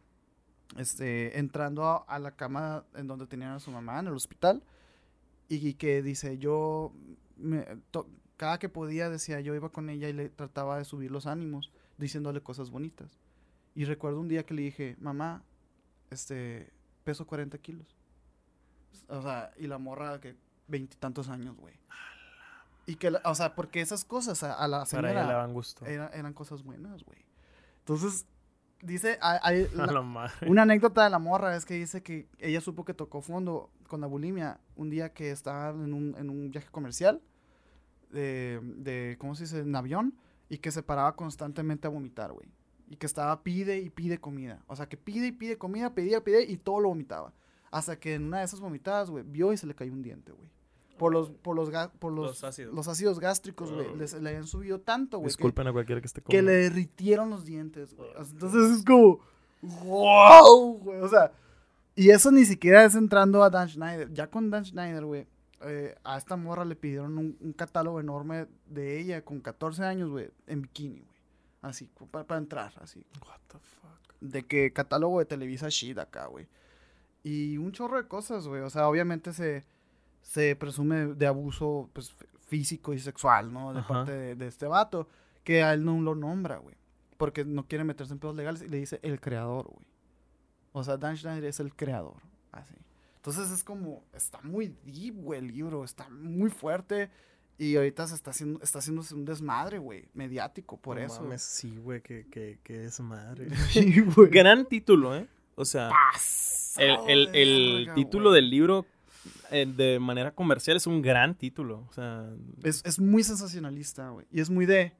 este, entrando a, a la cama en donde tenían a su mamá en el hospital. Y que dice, yo, me- to- cada que podía, decía, yo iba con ella y le trataba de subir los ánimos, diciéndole cosas bonitas. Y recuerdo un día que le dije, mamá, este, peso 40 kilos. O sea, y la morra que veintitantos años, güey. Y que, o sea, porque esas cosas a, a la Para ella le señora daban gusto. era- eran cosas buenas, güey. Entonces, dice, hay, la- la madre. una anécdota de la morra es que dice que ella supo que tocó fondo con la bulimia un día que estaba en un, en un viaje comercial de, de, ¿cómo se dice?, en avión y que se paraba constantemente a vomitar, güey. Y que estaba pide y pide comida. O sea, que pide y pide comida, pedía, pedía y todo lo vomitaba. Hasta que en una de esas vomitadas, güey, vio y se le cayó un diente, güey. Por los, por los, ga- por los, Los ácidos. los ácidos gástricos, güey. Oh. les- Le habían subido tanto, güey. que- Disculpen a cualquiera que esté que comiendo. le derritieron los dientes, güey. O sea, Entonces es como, wow, güey. O sea, y eso ni siquiera es entrando a Dan Schneider. Ya con Dan Schneider, güey, eh, a esta morra le pidieron un, un catálogo enorme de ella con 14 años, güey, en bikini, güey. Así, para, para entrar, así. What the fuck. De que catálogo de Televisa Shit acá, güey. Y un chorro de cosas, güey. O sea, obviamente se, se presume de abuso pues, físico y sexual, ¿no? De Ajá. parte de, de este vato. Que a él no lo nombra, güey. Porque no quiere meterse en pedos legales y le dice el creador, güey. O sea, Dan Schneider es el creador. Así. Entonces es como, está muy deep, güey, el libro. Está muy fuerte. Y ahorita se está haciendo, está haciéndose un desmadre, güey, mediático, por No eso. mames, sí, güey, que, que, que es madre. Sí, güey. Gran título, ¿eh? O sea, el, Pasado el, de el verga, título güey. del libro de manera comercial es un gran título. O sea, Es, es muy sensacionalista, güey. Y es muy de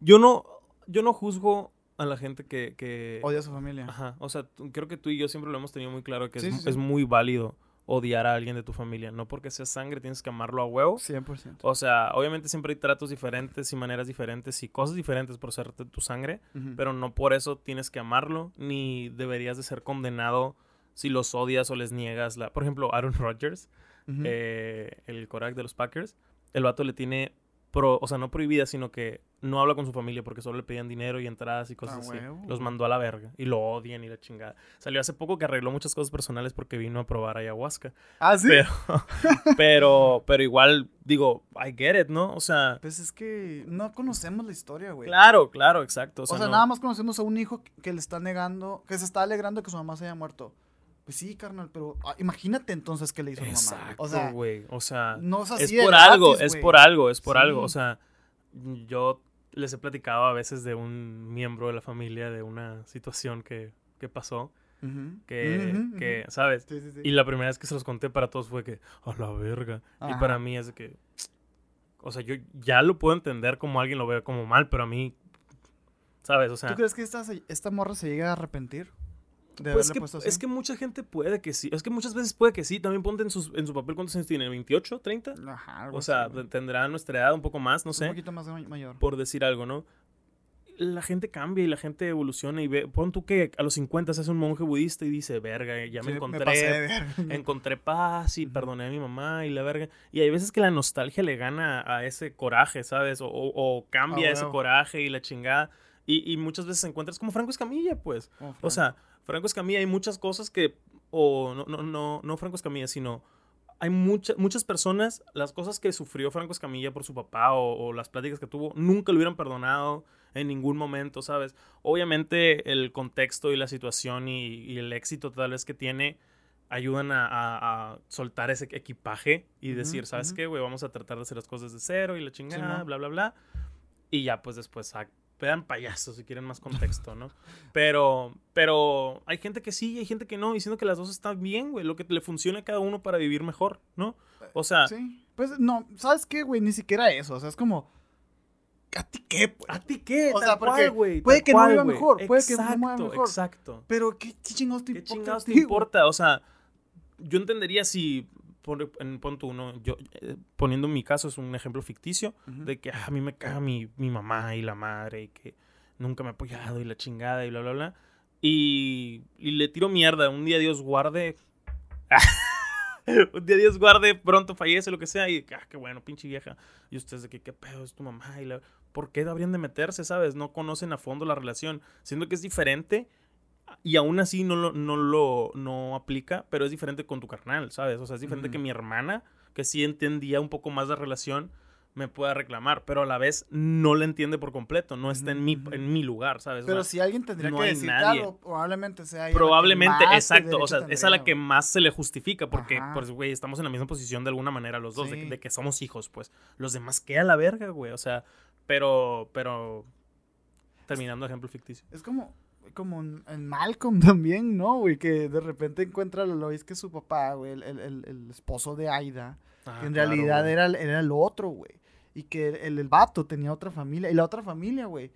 yo no, yo no juzgo a la gente que... que odia a su familia. Ajá, o sea, creo que tú y yo siempre lo hemos tenido muy claro que Sí, es, sí, sí. es muy válido odiar a alguien de tu familia. No porque sea sangre tienes que amarlo a huevo. 100%. O sea, obviamente siempre hay tratos diferentes y maneras diferentes y cosas diferentes por ser de tu sangre, pero no por eso tienes que amarlo ni deberías de ser condenado si los odias o les niegas la... Por ejemplo, Aaron Rodgers, eh, el quarterback de los Packers, el vato le tiene pro, o sea, no prohibida, sino que no habla con su familia porque solo le pedían dinero y entradas y cosas Ah, así. huevo. Los mandó a la verga y lo odian y la chingada. Salió hace poco que arregló muchas cosas personales porque vino a probar ayahuasca. Ah, sí. Pero, pero, pero igual, digo, I get it, ¿no? O sea, Pues es que no conocemos la historia, güey. claro, claro, exacto. O O sea, no- nada más conocemos a un hijo que- que le está negando, que se está alegrando que su mamá se haya muerto. Pues sí, carnal, pero ah, imagínate entonces qué le hizo a la mamá. Exacto, O sea, güey. O sea, no es así por algo, gratis, es por algo, es por algo. O sea, yo les he platicado a veces de un miembro de la familia de una situación que, que pasó, que, que. ¿sabes? Sí, sí, sí. Y la primera vez que se los conté para todos fue que, a la verga. Y para mí es que, o sea, yo ya lo puedo entender como alguien lo vea como mal, pero a mí, ¿sabes? O sea, ¿Tú crees que esta, esta morra se llega a arrepentir? De Pues que, puesto así? es que mucha gente puede que sí. Es que muchas veces puede que sí. También ponte en, sus, en su papel cuántos años tiene, ¿28? ¿30? Ajá, O sea, así, tendrá nuestra edad un poco más, no Un sé, poquito más ma- mayor. por decir algo, ¿no? La gente cambia y la gente evoluciona y ve. Pon tú que a los 50 se hace un monje budista y dice, verga, ya me Sí, encontré. pasé de verga. encontré paz y perdoné a mi mamá y la verga. Y hay veces que la nostalgia le gana a ese coraje, ¿sabes? O, o- o cambia Ah, ese coraje y la chingada. Y, y muchas veces encuentras como Franco Escamilla, pues. Como O sea, Franco Escamilla hay muchas cosas que, o no, no, no, no Franco Escamilla, sino hay muchas muchas personas, las cosas que sufrió Franco Escamilla por su papá o, o las pláticas que tuvo, nunca lo hubieran perdonado en ningún momento, ¿sabes? Obviamente el contexto y la situación y, y el éxito tal vez que tiene ayudan a, a- a soltar ese equipaje y Ujú, decir, ¿sabes ujú. qué, güey? Vamos a tratar de hacer las cosas de cero y la chingada, Simón. bla, bla, bla. Y ya, pues después, ah, pedan payasos si quieren más contexto, ¿no? Pero, pero hay gente que sí y hay gente que no, diciendo que las dos están bien, güey. Lo que le funciona a cada uno para vivir mejor, ¿no? O sea, Sí. Pues no, ¿sabes qué, güey? Ni siquiera eso. O sea, es como. ¿A ti qué, pues? ¿a ti qué? O sea, porque güey, puede que no cual, viva mejor, puede que no Exacto, mueva mejor. Exacto. Pero ¿qué chingados te ¿Qué importa? chingados a te importa? O sea, yo entendería si, por, en punto uno, yo, eh, poniendo mi caso, es un ejemplo ficticio, Ujú. de que ah, a mí me caga mi, mi mamá y la madre y que nunca me ha apoyado y la chingada y bla, bla, bla. Y, y le tiro mierda. Un día Dios guarde. un día Dios guarde, pronto fallece, lo que sea. Y ah, qué bueno, pinche vieja. Y ustedes de que qué pedo es tu mamá. Y la... ¿Por qué habrían de meterse, sabes? No conocen a fondo la relación. Siendo que es diferente. Y aún así no lo, no lo no aplica, pero es diferente con tu carnal, ¿sabes? O sea, es diferente Ujú. que mi hermana, que sí entendía un poco más la relación, me pueda reclamar, pero a la vez no la entiende por completo, no está en mi, en mi lugar, ¿sabes? O Pero sea, si alguien tendría no que decir algo, probablemente sea ella probablemente, exacto, o sea, es a tendría, la que más se le justifica, porque, Ajá. pues, güey, estamos en la misma posición de alguna manera los dos, de, Sí. de que somos hijos, pues. Los demás, ¿qué a la verga, güey? O sea, pero, pero, terminando ejemplo ficticio. Es como, como en en Malcolm también, ¿no, güey? Que de repente encuentra a Lois que es su papá, güey, el, el- el- el esposo de Aida. Ah, que en claro, realidad güey. era, el- era el otro, güey. Y que el, el vato tenía otra familia. Y la otra familia, güey.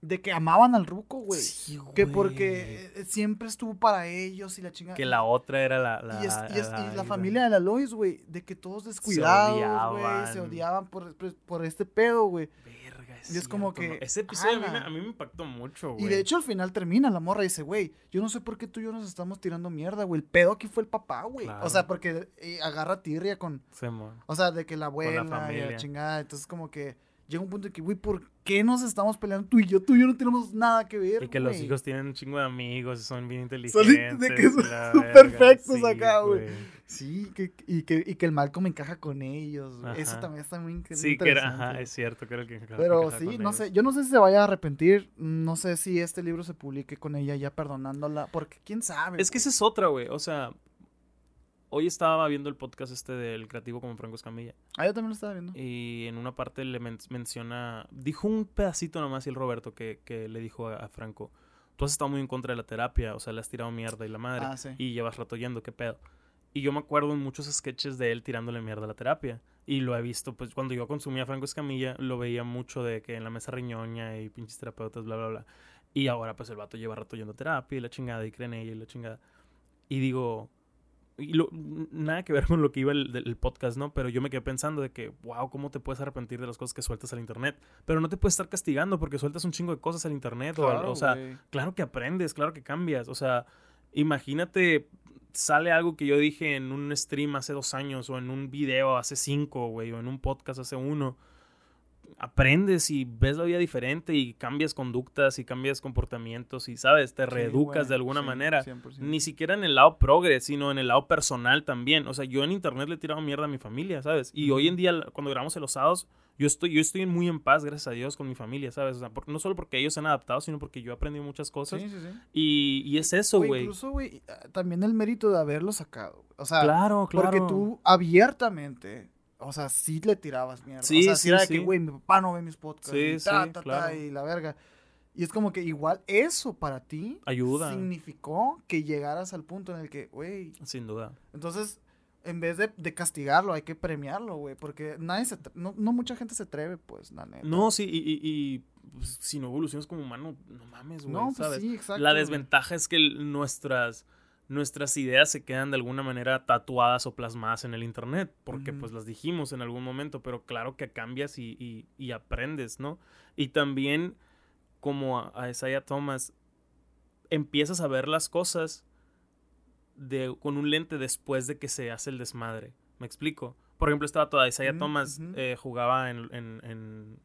De que amaban al ruco, güey. Sí, que güey. porque eh, siempre estuvo para ellos y la chingada. Que la otra era la... la y, es- y es- y la familia de la Lois, güey, de que todos descuidados, güey, odiaban. se odiaban por, por- por este pedo, güey. Y es como que, ¿no? Ese episodio a mí, me, ala. a mí me impactó mucho, güey. Y de hecho al final termina, la morra dice, güey, yo no sé por qué tú y yo nos estamos tirando mierda, güey. El pedo aquí fue el papá, güey. Claro. O sea, porque eh, agarra tirria con, Simón. o sea, de que la abuela y la chingada. Entonces como que llega un punto en que, güey, ¿por qué nos estamos peleando tú y yo? Tú y yo no tenemos nada que ver, Y que los hijos tienen un chingo de amigos y son bien Son inteligentes. de que son perfectos acá, güey. Sí, que, y, que, y que el Malcolm encaja con ellos. güey. Eso también está muy incre- Sí, que era, interesante. ajá, es cierto, que era el que encajaba- Pero sí, con no ellos. sé, yo no sé si se vaya a arrepentir, no sé si este libro se publique con ella ya perdonándola, porque quién sabe. Es que esa es otra, güey. O sea, hoy estaba viendo el podcast este del creativo como Franco Escamilla. Ah, yo también lo estaba viendo. Y en una parte le men- menciona. Dijo un pedacito nomás y el Roberto que, que le dijo a, a Franco: Tú has estado muy en contra de la terapia, o sea, le has tirado mierda y la madre. Ah, sí. Y llevas rato yendo, ¿qué pedo? Y yo me acuerdo en muchos sketches de él tirándole mierda a la terapia. Y lo he visto, pues cuando yo consumía Franco Escamilla, lo veía mucho de que en la mesa riñoña y pinches terapeutas, bla, bla, bla. Y ahora, pues el vato lleva rato yendo a terapia y la chingada, y cree en ella y la chingada. Y digo, y lo- nada que ver con lo que iba el, podcast, ¿no? Pero yo me quedé pensando de que, wow, ¿cómo te puedes arrepentir de las cosas que sueltas al internet? Pero no te puedes estar castigando porque sueltas un chingo de cosas al internet. Claro, o sea, claro que aprendes, claro que cambias. O sea, imagínate, sale algo que yo dije en un stream hace dos años, o en un video hace cinco, güey, o en un podcast hace uno. Aprendes y ves la vida diferente y cambias conductas y cambias comportamientos y, ¿sabes? Te reeducas de alguna sí, manera. 100%. Ni siquiera en el lado progre, sino en el lado personal también. O sea, yo en internet le he tirado mierda a mi familia, ¿sabes? Y hoy en día, cuando grabamos en los sábados, yo estoy, yo estoy muy en paz, gracias a Dios, con mi familia, ¿sabes? O sea, por- no solo porque ellos se han adaptado, sino porque yo he aprendido muchas cosas. Sí, sí, sí. Y, y es eso, güey. Incluso, güey, también el mérito de haberlo sacado. O sea, Claro, claro. porque tú abiertamente, o sea, sí le tirabas mierda. Sí, o sea, sí, sí, era de sí. que, güey, mi papá no ve mis podcasts. Sí, y ta, sí, ta, y la verga. Y es como que igual eso para ti Ayuda. significó que llegaras al punto en el que, güey, Sin duda. entonces, en vez de, de castigarlo, hay que premiarlo, güey, porque nadie se, no, no mucha gente se atreve, pues, la neta. No, sí, y, y- y, pues, si no evolucionas como humano, no mames, güey, no, pues ¿sabes? sí, exacto. La desventaja es que nuestras, nuestras ideas se quedan de alguna manera tatuadas o plasmadas en el internet, porque pues las dijimos en algún momento, pero claro que cambias y, y- y aprendes, ¿no? Y también, como a, a Isaiah Thomas, empiezas a ver las cosas de, con un lente después de que se hace el desmadre. ¿Me explico? Por ejemplo, estaba toda Isaiah Mm, Thomas eh, jugaba en, en- en-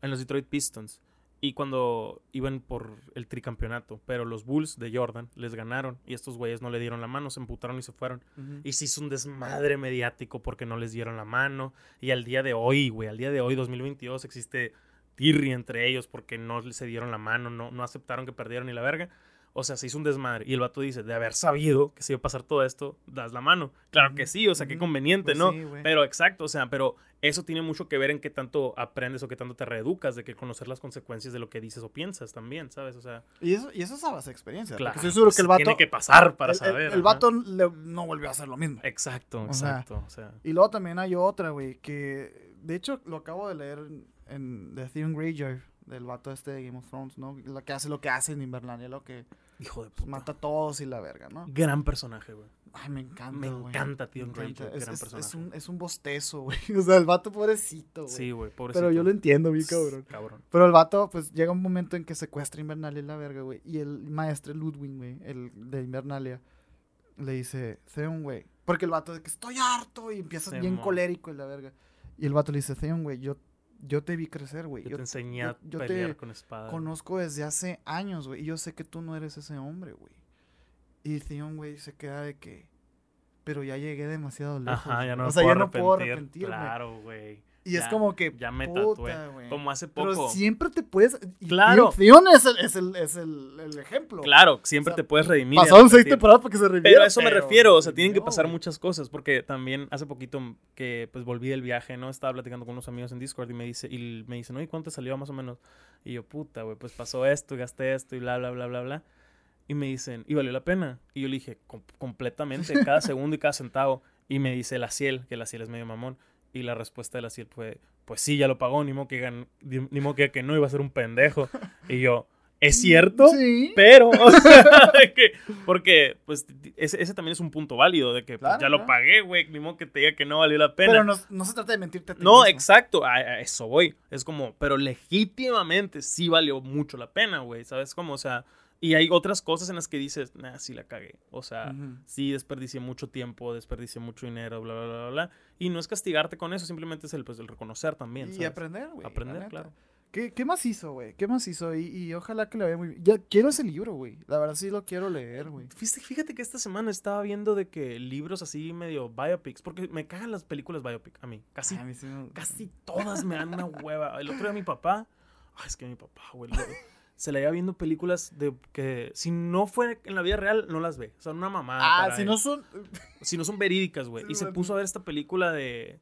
en los Detroit Pistons. Y cuando iban por el tricampeonato, pero los Bulls de Jordan les ganaron y estos güeyes no le dieron la mano, se emputaron y se fueron. Y se hizo un desmadre mediático porque no les dieron la mano. Y al día de hoy, güey, al día de hoy, 2022, existe tirri entre ellos porque no se dieron la mano, no, no aceptaron que perdieron ni la verga. O sea, se hizo un desmadre. Y el vato dice, de haber sabido que se iba a pasar todo esto, das la mano. Claro que sí, o sea, qué conveniente, Pues ¿no? sí, pero exacto, o sea, pero eso tiene mucho que ver en qué tanto aprendes o qué tanto te reeducas, de que conocer las consecuencias de lo que dices o piensas también, ¿sabes? O sea, Y eso, y eso es a base de experiencia. claro. Porque estoy seguro que el vato. Tiene que pasar para el- el- saber. El, ajá. vato le- no volvió a hacer lo mismo. Exacto, O sea, exacto. O sea, Y luego también hay otra, güey, que de hecho lo acabo de leer en, en The Theon Greyjoy, del vato este de Game of Thrones, ¿no? Lo que hace lo que hace en Invernalia, lo que hijo de puta. mata a todos y la verga, ¿no? Gran personaje, güey. Ay, me encanta, Me güey. encanta Theon Me encanta. Es, gran es- personaje. es un, es un bostezo, güey. O sea, el vato pobrecito, güey. Sí, güey, pobrecito. Pero yo lo entiendo, bien cabrón. Cabrón. Pero el vato, pues llega un momento en que secuestra Invernalia y la verga, güey. Y el maestro Ludwig, güey, el de Invernalia, le dice, Theon, güey. Porque el vato de que estoy harto y empieza bien colérico y la verga. Y el vato le dice, Theon, güey, yo, yo te vi crecer, güey. Yo, Yo te enseñé yo- a yo te pelear con espada. conozco desde hace años, güey. Y yo sé que tú no eres ese hombre, güey. Y Theon, güey, se queda de que... Pero ya llegué demasiado lejos. Ajá, ya no o sea, puedo ya no puedo arrepentir. arrepentirme. Claro, güey. Y es Ya- como que... Ya me tatué. Como hace Pero poco. siempre te puedes. y Claro. Es, el, es, el, es el, el ejemplo. Claro, siempre O sea, te puedes redimir. y Pasaron seis temporadas para que se reviviera. Pero a eso me refiero, o sea, tienen que no, pasar muchas cosas, porque también hace poquito que pues volví del viaje, ¿no? Estaba platicando con unos amigos en Discord y me dice, y me dicen, oye, ¿cuánto te salió más o menos? Y yo, puta, güey, pues pasó esto, y gasté esto, y bla, bla, bla, bla, bla. Y me dicen, ¿y valió la pena? Y yo le dije, "Com- completamente, cada segundo y cada centavo. Y me dice la Ciel, que la Ciel es medio mamón. Y la respuesta de la Ciel fue, pues sí, ya lo pagó, ni modo que, gan- ni modo que, que no iba a ser un pendejo. Y yo, ¿es cierto? Sí. Pero, o sea, que- porque, pues, ese, ese también es un punto válido de que pues, ya lo pagué, güey, ni modo que te diga que no valió la pena. Pero no, no se trata de mentirte a ti no, mismo. exacto, a, a eso voy. Es como, pero legítimamente sí valió mucho la pena, güey, ¿sabes cómo? O sea, y hay otras cosas en las que dices, nah, sí la cagué. O sea, sí desperdicié mucho tiempo, desperdicié mucho dinero, bla, bla, bla, bla. Y no es castigarte con eso, simplemente es el, pues, el reconocer también, Y ¿sabes? aprender, güey. Aprender, claro. ¿Qué, ¿Qué más hizo, güey? ¿Qué más hizo? Y, y ojalá que le vaya muy bien. Ya quiero ese libro, güey. La verdad sí lo quiero leer, güey. Fíjate, fíjate que esta semana estaba viendo de que libros así medio biopics, porque me cagan las películas biopic a mí. Casi, A mí sí me- casi todas me dan una hueva. El otro día mi papá, ay, es que mi papá, güey, se le iba viendo películas de que si no fue en la vida real, no las ve. Son una mamada. Ah, para si él. no son... si no son verídicas, güey. Sí, y se puso a ver esta película de,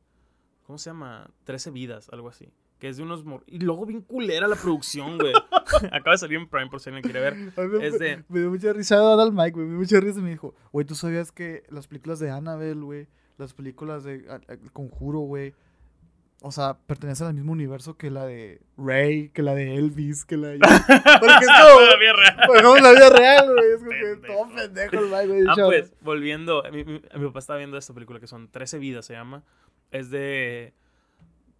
¿cómo se llama? Trece vidas, algo así. Que es de unos... mor- Y luego bien culera la producción, güey. Acaba de salir en Prime por si alguien quiere ver. Me- Es de- Me dio mucha risa al Mike, güey. Me dio mucha risa y me dijo, güey, ¿tú sabías que las películas de Annabelle, güey, las películas de El Conjuro, güey, o sea, pertenecen al mismo universo que la de Ray, que la de Elvis, que la de... Porque es como... La vida real. Pues la vida real, güey. Es como que todo pendejo el güey. Ah, pues, volviendo, mi, mi- mi papá estaba viendo esta película que son 13 vidas, se llama. Es de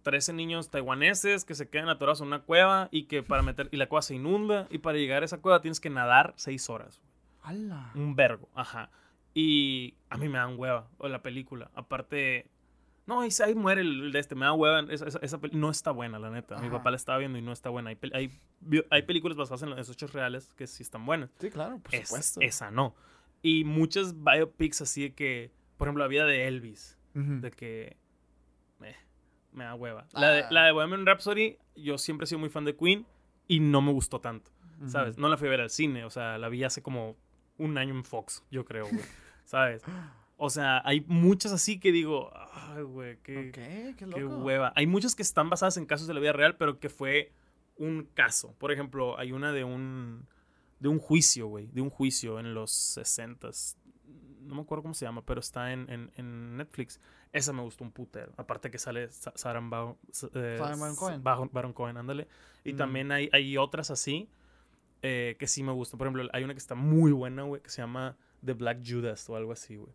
13 niños taiwaneses que se quedan atorados en una cueva y que para meter, y la cueva se inunda y para llegar a esa cueva tienes que nadar 6 horas. ¡Hala! Un vergo, ajá. Y a mí me dan hueva, o la película. Aparte, No, y ahí muere el, de este, me da hueva. Esa, esa- esa peli- no está buena, la neta. Mi Ajá. papá la estaba viendo y no está buena. Hay, hay, hay películas basadas en los hechos reales que sí están buenas. Sí, claro, por Es- supuesto. esa no. Y muchas biopics así de que, por ejemplo, la vida de Elvis, Ujú. de que eh, me da hueva. La de, Ah. la de Bohemian Rhapsody, yo siempre he sido muy fan de Queen y no me gustó tanto, ¿sabes? Ujú. No la fui a ver al cine, o sea, la vi hace como un año en Fox, yo creo, güey, ¿sabes? O sea, hay muchas así que digo, ay, güey, qué, qué qué loco. hueva. Hay muchas que están basadas en casos de la vida real, pero que fue un caso. Por ejemplo, hay una de un de un juicio, güey, de un juicio en los 60s. No me acuerdo cómo se llama, pero está en, en- en Netflix. Esa me gustó un putero. Aparte que sale Sa- eh, Baron Cohen. Baron- Baron Cohen, ándale. Y Mm. también hay, hay otras así eh, que sí me gustan. Por ejemplo, hay una que está muy buena, güey, que se llama The Black Judas o algo así, güey.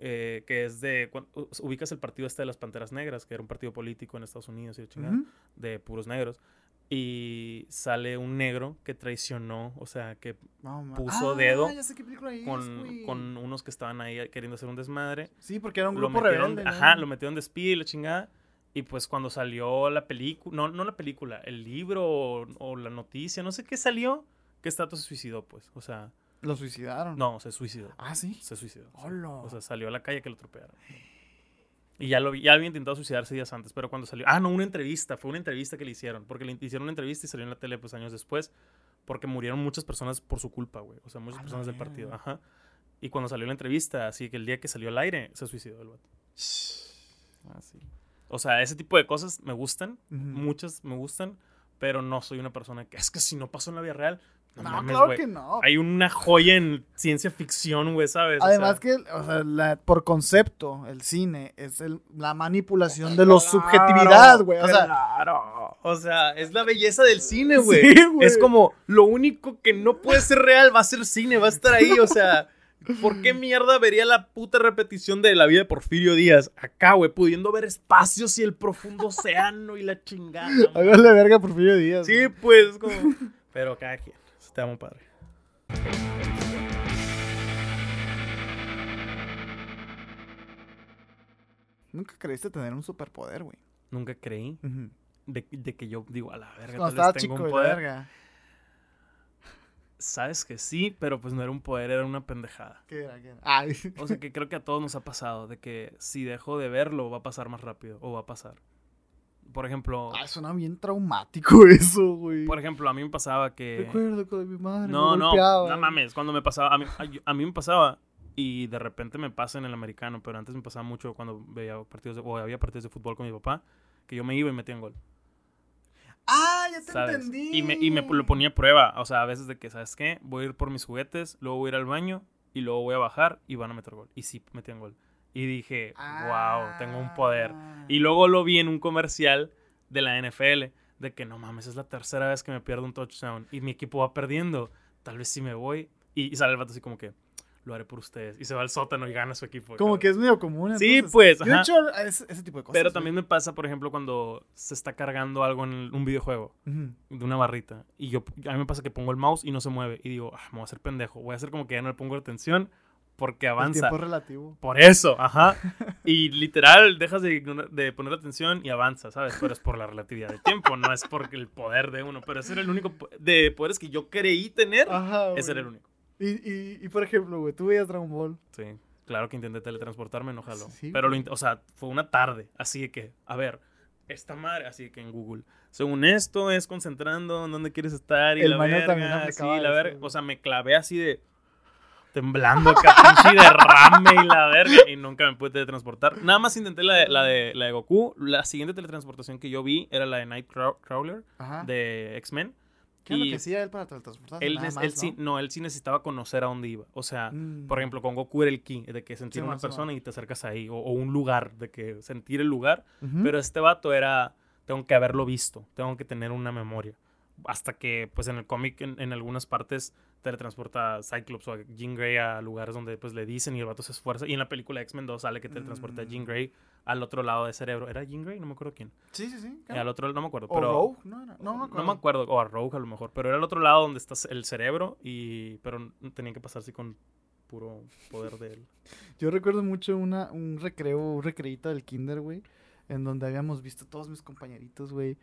Eh, que es de. cuan- u- ubicas el partido este de las Panteras Negras, que era un partido político en Estados Unidos y de chingada, Ujú. de puros negros. Y sale un negro que traicionó, o sea, que ma- puso Ah, dedo película es, con, con unos que estaban ahí queriendo hacer un desmadre. Sí, porque era un grupo metieron, rebelde. ¿no? ajá, lo metieron de espía y la chingada. Y pues cuando salió la película, no, no la película, el libro o, o la noticia, no sé qué salió, que Stato se suicidó, pues. O sea, Lo suicidaron. no, se suicidó. Ah, sí. Se suicidó. Hola. O sea, salió a la calle que lo atropellaron. Y ya, lo, ya había intentado suicidarse días antes, pero cuando salió... Ah, no, una entrevista. Fue una entrevista que le hicieron. Porque le hicieron una entrevista y salió en la tele pues años después. Porque murieron muchas personas por su culpa, güey. O sea, muchas personas del partido. Ajá. Y cuando salió la entrevista, así que el día que salió al aire, se suicidó el vato. Ah, sí. O sea, ese tipo de cosas me gustan. Ujú. Muchas me gustan. Pero no soy una persona que... Es que si no pasó en la vida real... No, No, mames, claro que no. Hay una joya en ciencia ficción, güey, ¿sabes? O Además sea, que, o sea, la- por concepto, el cine es el- la manipulación de la Claro, subjetividad, güey. O sea, claro. O sea, es la belleza del cine, güey. Sí, güey. es como lo único que no puede ser real va a ser cine, va a estar ahí. O sea, ¿por qué mierda vería la puta repetición de la vida de Porfirio Díaz acá, güey? Pudiendo ver espacios y el profundo océano y la chingada. hágale verga por Porfirio Díaz. Sí, pues, como. Pero cada quien. Te amo, padre. Nunca creíste tener un superpoder, güey. Nunca creí de, de que yo digo, a la verga, Cuando tal vez tengo chico, un poder. verga. Sabes que sí, pero pues no era un poder, era una pendejada. ¿Qué era? ¿Qué era? Ay. O sea que creo que a todos nos ha pasado, de que si dejo de verlo va a pasar más rápido, o va a pasar. Por ejemplo, Ah, suena bien traumático eso, güey. por ejemplo, a mí me pasaba que... Recuerdo cuando mi madre No, me no, no mames, cuando me pasaba, a mí, a, a mí me pasaba y de repente me pasa en el americano, pero antes me pasaba mucho cuando veía partidos de, o había partidos de fútbol con mi papá, que yo me iba y metía en gol. Ah, ya te ¿sabes? entendí. Y me, y me lo ponía a prueba. O sea, a veces de que, ¿sabes qué? Voy a ir por mis juguetes, luego voy a ir al baño y luego voy a bajar y van a meter gol. Y sí, metían gol. Y dije, wow, tengo un poder. Ah. Y luego lo vi en un comercial de la NFL, de que no mames, es la tercera vez que me pierdo un touchdown y mi equipo va perdiendo. Tal vez sí me voy. Y, y sale el vato así como que, lo haré por ustedes. Y se va al sótano y gana su equipo. Como que es medio común. Sí, entonces. pues, he ajá. hecho ese, ese tipo de cosas. Pero también me pasa, por ejemplo, cuando se está cargando algo en un videojuego. De una barrita. Y yo, a mí me pasa que pongo el mouse y no se mueve. Y digo, ah, me voy a hacer pendejo. Voy a hacer como que ya no le pongo atención porque El avanza. tiempo es relativo. Por eso, ajá. Y literal, dejas de, de poner atención y avanza, ¿sabes? Pero es por la relatividad del tiempo, no es porque el poder de uno. Pero ese era el único po- de poderes que yo creí tener. Ajá, ese era el único. Y, y, y por ejemplo, güey, tú veías Dragon Ball. Sí. Claro que intenté teletransportarme, no jaló. Sí, Pero, lo o sea, fue una tarde. Así que, a ver, esta madre, así que en Google. Según esto, es concentrando en dónde quieres estar y El la verga. Sí, la verga. O sea, me clavé así de. Temblando pinche derrame y la verga. Y nunca me pude teletransportar. Nada más intenté la de, la de, la de Goku. La siguiente teletransportación que yo vi era la de Nightcrawler Ajá. de X-Men. ¿Qué es lo y que hacía él para teletransportarse? Él, Nada él más, sí, no, él sí necesitaba conocer a dónde iba. O sea, Mm. por ejemplo, con Goku era el ki, de que sentir Sí, una persona y te acercas ahí, o, o un lugar, de que sentir el lugar. Ujú. Pero este vato era, tengo que haberlo visto, tengo que tener una memoria. Hasta que, pues en el cómic, en, en algunas partes, teletransporta a Cyclops o a Jean Grey a lugares donde pues le dicen y el vato se esfuerza. Y en la película X-Men 2 sale que teletransporta a Jean Mm. Grey al otro lado del cerebro. ¿Era Jean Grey? No me acuerdo quién. Sí, sí, sí. Eh, al otro no me acuerdo. O pero, Rogue, no era. No me acuerdo. no me acuerdo, o a Rogue a lo mejor, pero era el otro lado donde está el cerebro y pero tenían que pasar así con puro poder de él. Yo recuerdo mucho una, un recreo, un recreito del kinder, güey, en donde habíamos visto todos mis compañeritos, güey,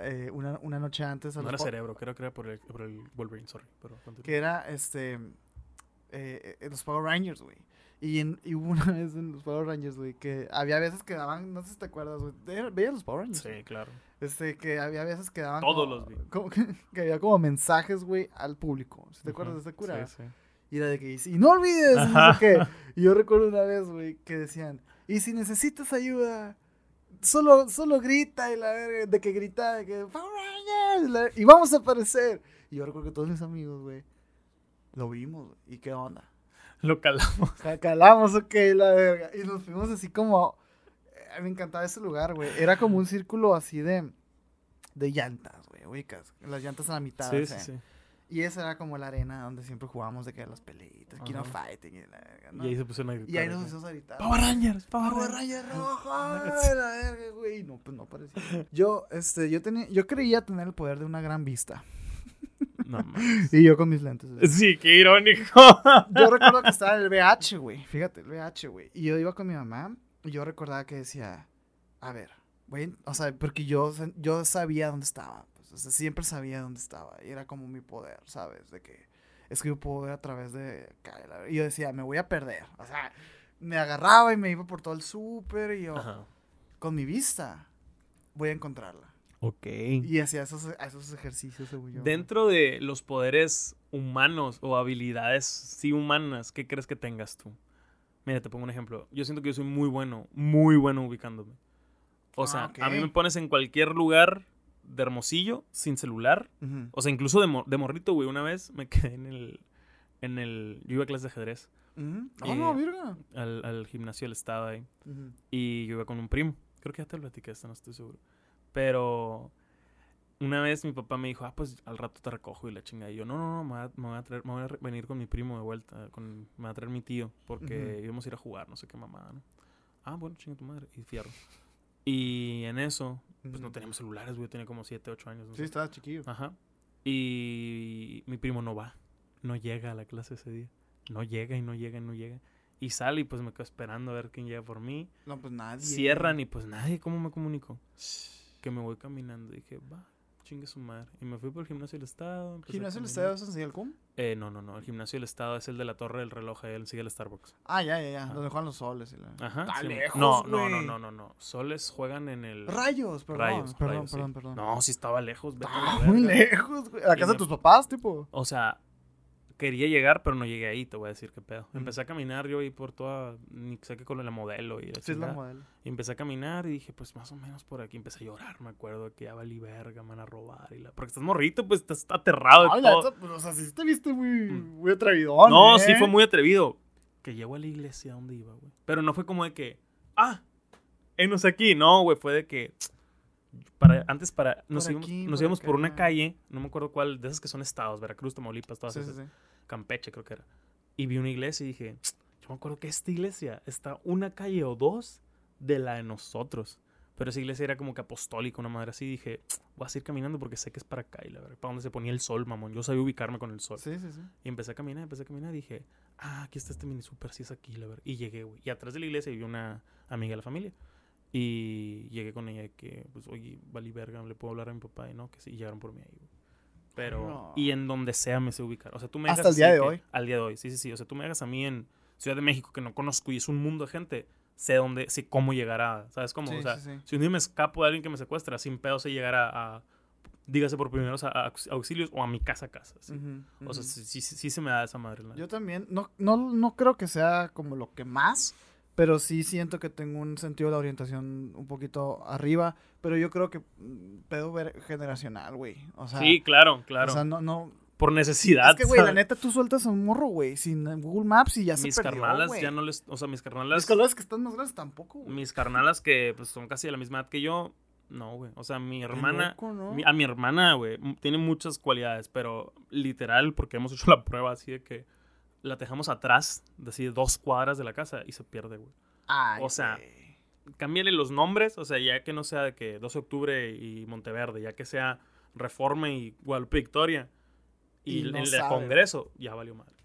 eh, una, una noche antes. A No los era cerebro, creo que era por el, por el Wolverine, sorry. Pero. Que era, este, eh, eh, los Power Rangers, güey. Y, en, y hubo una vez en los Power Rangers, güey, que había veces que daban, no sé si te acuerdas, güey, ¿ve- ¿veías los Power Rangers? Sí, claro. Este, que había veces que daban Todos como- los vi. como que, que había como mensajes, güey, al público. ¿Sí ¿Te acuerdas de esa cura? Sí, sí. Y era de que dice, y no olvides, no sé qué. Y yo recuerdo una vez, güey, que decían, y si necesitas ayuda, solo, solo grita, y la verga, de que grita, de que, Power Rangers, y, vamos a aparecer. Y yo recuerdo que todos mis amigos, güey, lo vimos, ¿y qué onda? Lo calamos. Ca- Calamos, ok, la verga. Y nos fuimos así como, eh, me encantaba ese lugar, güey. Era como un círculo así de, de llantas, güey, ubicas, las llantas a la mitad. Sí, o sí, sea. sí. Y esa era como la arena donde siempre jugábamos de que las peleitas, Kino. Fighting y la verga, ¿no? Y ahí se pusieron a gritar. Y ahí nos pusimos a gritar. Power Rangers, Power, Power Rangers. Ranger rojo, la verga, güey. No, pues no parecía. Yo, este, yo tenía, yo creía tener el poder de una gran vista. No mames. Y yo con mis lentes. güey. Sí, qué irónico. Yo recuerdo que estaba en el VH, güey. Fíjate, el VH, güey. Y yo iba con mi mamá y yo recordaba que decía, a ver, güey, o sea, porque yo, yo sabía dónde estaba. O sea, siempre sabía dónde estaba. Y era como mi poder, ¿sabes? De que es que yo puedo ver a través de y yo decía, me voy a perder. O sea, me agarraba y me iba por todo el súper y yo, Ajá. con mi vista, voy a encontrarla. Ok. Y hacía esos, esos ejercicios, según yo. Dentro de los poderes humanos o habilidades sí humanas, ¿qué crees que tengas tú? Mira, te pongo un ejemplo. Yo siento que yo soy muy bueno, muy bueno ubicándome. O Ah, sea, a mí me pones en cualquier lugar de Hermosillo, sin celular. Ujú. O sea, incluso de, de morrito, güey. Una vez me quedé en el, en el... Yo iba a clases de ajedrez. Ujú. Ah, Eh, no, virga. Al, al gimnasio del estado ahí. Ujú. Y yo iba con un primo. Creo que ya te lo platiqué esto, no estoy seguro. Pero una vez mi papá me dijo, ah, pues al rato te recojo y la chingada. Y yo, no, no, no, me voy a, me voy a traer, me voy a venir con mi primo de vuelta. Con, me va a traer mi tío, porque íbamos a ir a jugar, no sé qué mamada, ¿no? Ah, bueno, chinga tu madre. Y fierro. Y en eso, pues no Ujú. teníamos celulares, güey. Yo tenía como 7, 8 años. No Sí, sé. estaba chiquillo. Ajá. Y mi primo no va. No llega a la clase ese día. No llega y no llega y no llega. Y sale y pues me quedo esperando a ver quién llega por mí. No, pues nadie. Cierran y pues nadie, ¿cómo me comunico? Que me voy caminando. Dije, va, chingue su madre. Y me fui por el gimnasio del estado. ¿Gimnasio del. Estado es en el cum? Eh, no, no, no. El gimnasio del estado es el de la torre del reloj. ahí Él sigue el Starbucks. Ah, ya, ya, ya. Ajá. Donde juegan los soles. Y la... Ajá. Está sí, lejos, no, no, no, no, no, no. Soles juegan en el. Rayos, perdón. Rayos, perdón, rayos, sí. perdón, perdón. No, si estaba lejos. vete Ah, muy lejos, güey. ¿A la Y casa de me- tus papás, tipo? O sea, quería llegar, pero no llegué ahí, te voy a decir qué pedo. Empecé a caminar yo ahí por toda, ni sé qué con la modelo y Sí, es la modelo. Y empecé a caminar y dije, pues más o menos por aquí. Empecé a llorar, me acuerdo que ya valí verga, me van a robar. Y la... Porque estás morrito, pues estás aterrado Ay, todo. neta, pues, o sea, sí te viste muy, Mm. muy atrevidón, No, ¿eh? sí fue muy atrevido. Que llegó a la iglesia donde iba, güey. Pero no fue como de que, ah, enos aquí. No, güey, fue de que, para, antes para, nos íbamos, aquí, nos por íbamos por una calle, no me acuerdo cuál, de esas que son estados, Veracruz, Tamaulipas, todas Sí, esas. sí. Campeche creo que era. Y vi una iglesia y dije, yo me acuerdo que esta iglesia está una calle o dos de la de nosotros. Pero esa iglesia era como que apostólica, una madre así. Dije, voy a seguir caminando porque sé que es para acá y la verdad, para donde se ponía el sol, mamón. Yo sabía ubicarme con el sol. Sí, sí, sí. Y empecé a caminar, empecé a caminar y dije, ah, aquí está este mini super, sí es aquí, la verdad. Y llegué, güey. Y atrás de la iglesia vi una amiga de la familia. Y llegué con ella que, pues, oye, valí verga, le puedo hablar a mi papá y no, que sí, y llegaron por mí ahí, güey. Pero, No. y en donde sea me sé ubicar. O sea, tú me Hasta dejas el día de que- hoy. Al día de hoy, sí, sí, sí. O sea, tú me hagas a mí en Ciudad de México que no conozco y es un mundo de gente, sé dónde, sé cómo llegar a, ¿sabes cómo? Sí, o sea, sí, si un día me escapo de alguien que me secuestra, sin pedo sé llegar a, a- dígase por primeros a- a aux- auxilios o a mi casa a casa. sí. Ujú, O sea, sí, sí, sí se me da esa madre. la Yo también, no, no, no creo que sea como lo que más, pero sí siento que tengo un sentido de la orientación un poquito arriba, pero yo creo que mm, pedo ver- generacional, güey. O sea, sí, claro, claro. o sea, no, no. por necesidad. Es que, güey, la neta, tú sueltas a un morro, güey, sin Google Maps y ya mis se perdió, carnalas güey. ya no les. O sea, mis carnalas. Mis colores que están más grandes tampoco, güey. Mis carnalas que pues, son casi de la misma edad que yo. No, güey. O sea, mi hermana. loco, ¿no? mi- a mi hermana, güey, tiene muchas cualidades, pero literal, porque hemos hecho la prueba así de que la dejamos atrás, de así dos cuadras de la casa y se pierde, güey. Ay, o sea. Cámbiale los nombres, o sea, ya que no sea de que 12 de octubre y Monteverde, ya que sea Reforma y Guadalupe Victoria y, Y no el. Congreso, ya valió madre.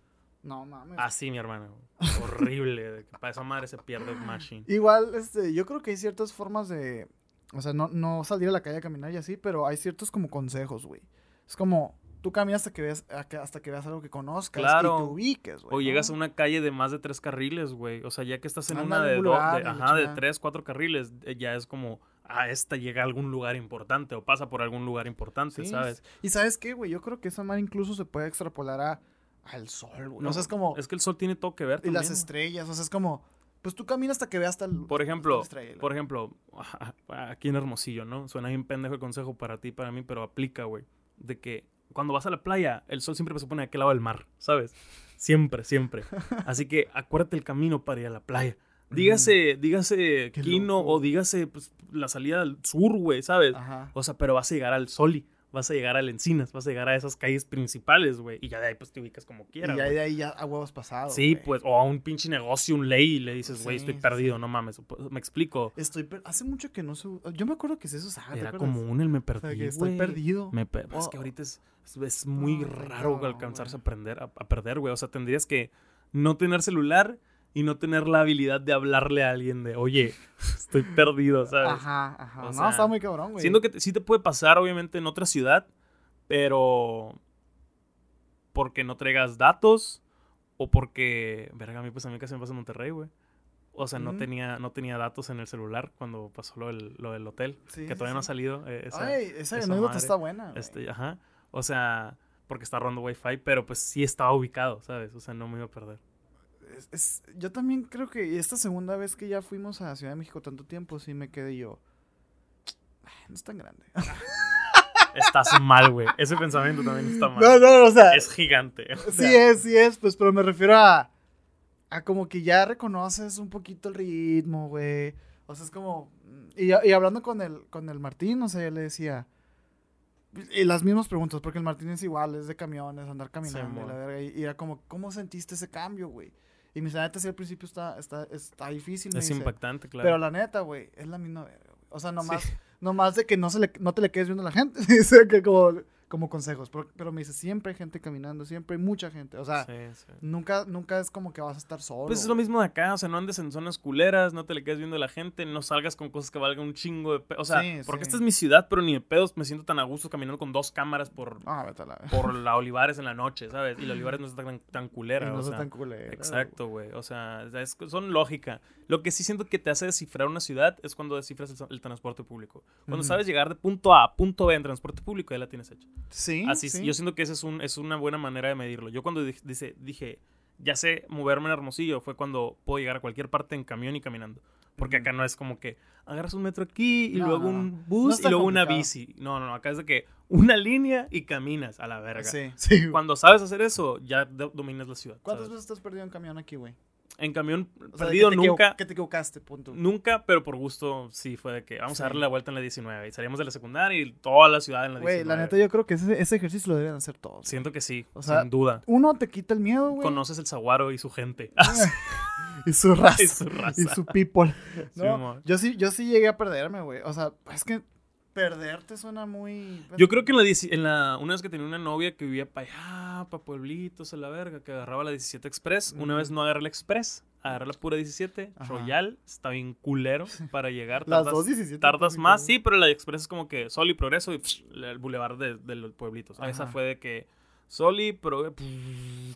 No mames. Así, mi hermano. Horrible. para esa madre se pierde Machine. Igual, este, yo creo que hay ciertas formas de. O sea, no, no salir a la calle a caminar y así, pero hay ciertos como consejos, güey. Es como, tú caminas hasta que veas, hasta que veas algo que conozcas Claro. y te ubiques, güey. O ¿no? llegas a una calle de más de tres carriles, güey. O sea, ya que estás en una de, dos, de, ajá, de tres, cuatro carriles, eh, ya es como, ah, esta llega a algún lugar importante o pasa por algún lugar importante, Sí, ¿sabes? Y sabes qué, güey, yo creo que esa madre incluso se puede extrapolar a, al sol, güey. o sea, es como. Es que el sol tiene todo que ver y las también, estrellas, o sea, es como. Pues tú caminas hasta que veas hasta el. Por ejemplo, estrella, por ejemplo, aquí en Hermosillo, ¿no? Suena bien pendejo el consejo para ti y para mí, pero aplica, güey. De que cuando vas a la playa, el sol siempre se pone a aquel lado del mar, ¿sabes? Siempre, siempre. Así que acuérdate el camino para ir a la playa. Dígase, dígase Qué Quino o dígase pues, la salida al sur, güey, ¿sabes? Ajá. O sea, pero vas a llegar al Soli, vas a llegar al Encinas, vas a llegar a esas calles principales, güey. Y ya de ahí pues te ubicas como Y quieras. ya güey. de ahí ya a huevos pasados. Sí, pues, o a un pinche negocio, un ley, y le dices, güey, Sí, estoy perdido, sí. no mames. Me explico. Estoy per- Hace mucho que no se. Yo me acuerdo que se usaba. ¿te Era un el me O sea, perdí, que estoy perdido. Me per- Es que Oh. ahorita es, es, muy raro alcanzarse a, aprender, a, a perder, güey. O sea, tendrías que no tener celular y no tener la habilidad de hablarle a alguien de, oye, estoy perdido, ¿sabes? Ajá, ajá. O no, está muy cabrón, güey. Siendo que te- sí te puede pasar, obviamente, en otra ciudad, pero porque no traigas datos o porque, verga, a mí pues a mí casi me pasa en Monterrey, güey. O sea, no tenía no tenía datos en el celular cuando pasó lo del, lo del hotel, Sí, que sí, todavía no ha salido. eh, esa- Ay, esa, esa anécdota está buena. este, ajá. O sea, porque está robando wifi, pero pues sí estaba ubicado, ¿sabes? O sea, no me iba a perder. Es- es- yo también creo que esta segunda vez que ya fuimos a Ciudad de México tanto tiempo, sí me quedé yo. "Ay, No es tan grande. Estás mal, güey. Ese pensamiento también está mal. No, no, o sea. Es gigante. o Sí sea, es, sí es, pues, pero me refiero a. A como que ya reconoces un poquito el ritmo, güey. O sea, es como. Y, y hablando con el, con el Martín, o sea, yo le decía. Y las mismas preguntas, porque el Martín es igual, es de camiones, andar caminando, y Simón. la verga. Y era como, ¿cómo sentiste ese cambio, güey? Y mi neta, sí, al principio está, está, está difícil. me Es dice. impactante, claro. Pero la neta, güey, es la misma verga, güey. O sea, nomás, Sí. nomás de que no, se le, no te le quedes viendo a la gente. Dice que como, como consejos. Pero, pero me dice, siempre hay gente caminando, siempre hay mucha gente. O sea, Sí, sí. nunca, nunca es como que vas a estar solo. Pues es lo mismo de acá, o sea, no andes en zonas culeras, no te le quedes viendo a la gente, no salgas con cosas que valgan un chingo de pedos. O sea, Sí, porque esta es mi ciudad, pero ni de pedos me siento tan a gusto caminando con dos cámaras por, Ah, vete a la por la Olivares en la noche, ¿sabes? Y la Olivares no está tan, tan culera, Y no o está sea, tan culera, Exacto, güey. O sea, es- son lógica. Lo que sí siento que te hace descifrar una ciudad es cuando descifras el, el transporte público. Cuando sabes llegar de punto A a punto B en transporte público, ya la tienes hecha. Sí, Así, sí. yo siento que esa es, un, es una buena manera de medirlo. Yo cuando dije, dice- dije, ya sé moverme en Hermosillo, fue cuando puedo llegar a cualquier parte en camión y caminando. Porque acá no es como que agarras un metro aquí y No, luego un No bus y luego una bici. No, no, no, acá es de que una línea y caminas a la verga. Sí, sí. Cuando sabes hacer eso, ya do- dominas la ciudad. ¿Cuántas ¿sabes? veces has perdido en camión aquí, güey? En camión, O sea, de perdido que nunca. Que te equivocaste, punto. Nunca, pero por gusto sí fue de que vamos Sí. a darle la vuelta en la 19. Y salíamos de la secundaria y toda la ciudad en la 19. Güey, la neta, yo creo que ese, ese ejercicio lo deben hacer todos. Siento que sí, O sea, sin duda. Uno te quita el miedo, güey. Conoces el saguaro y su gente. y su raza. y su raza. y su people. No, yo sí, yo sí llegué a perderme, güey. O sea, es que perderte suena muy. Yo creo que en la, en la una vez que tenía una novia que vivía para allá, para pueblitos, a la verga, que agarraba la 17 Express. Una vez no agarré la Express, agarré la pura 17, Ajá. Royal, está bien culero para llegar. Las tardas- dos 17. Tardas pues, más, sí, pero la Express es como que Sol y Progreso y psh, el bulevar de, de los pueblitos. Esa Ajá. fue de que Sol y Progreso,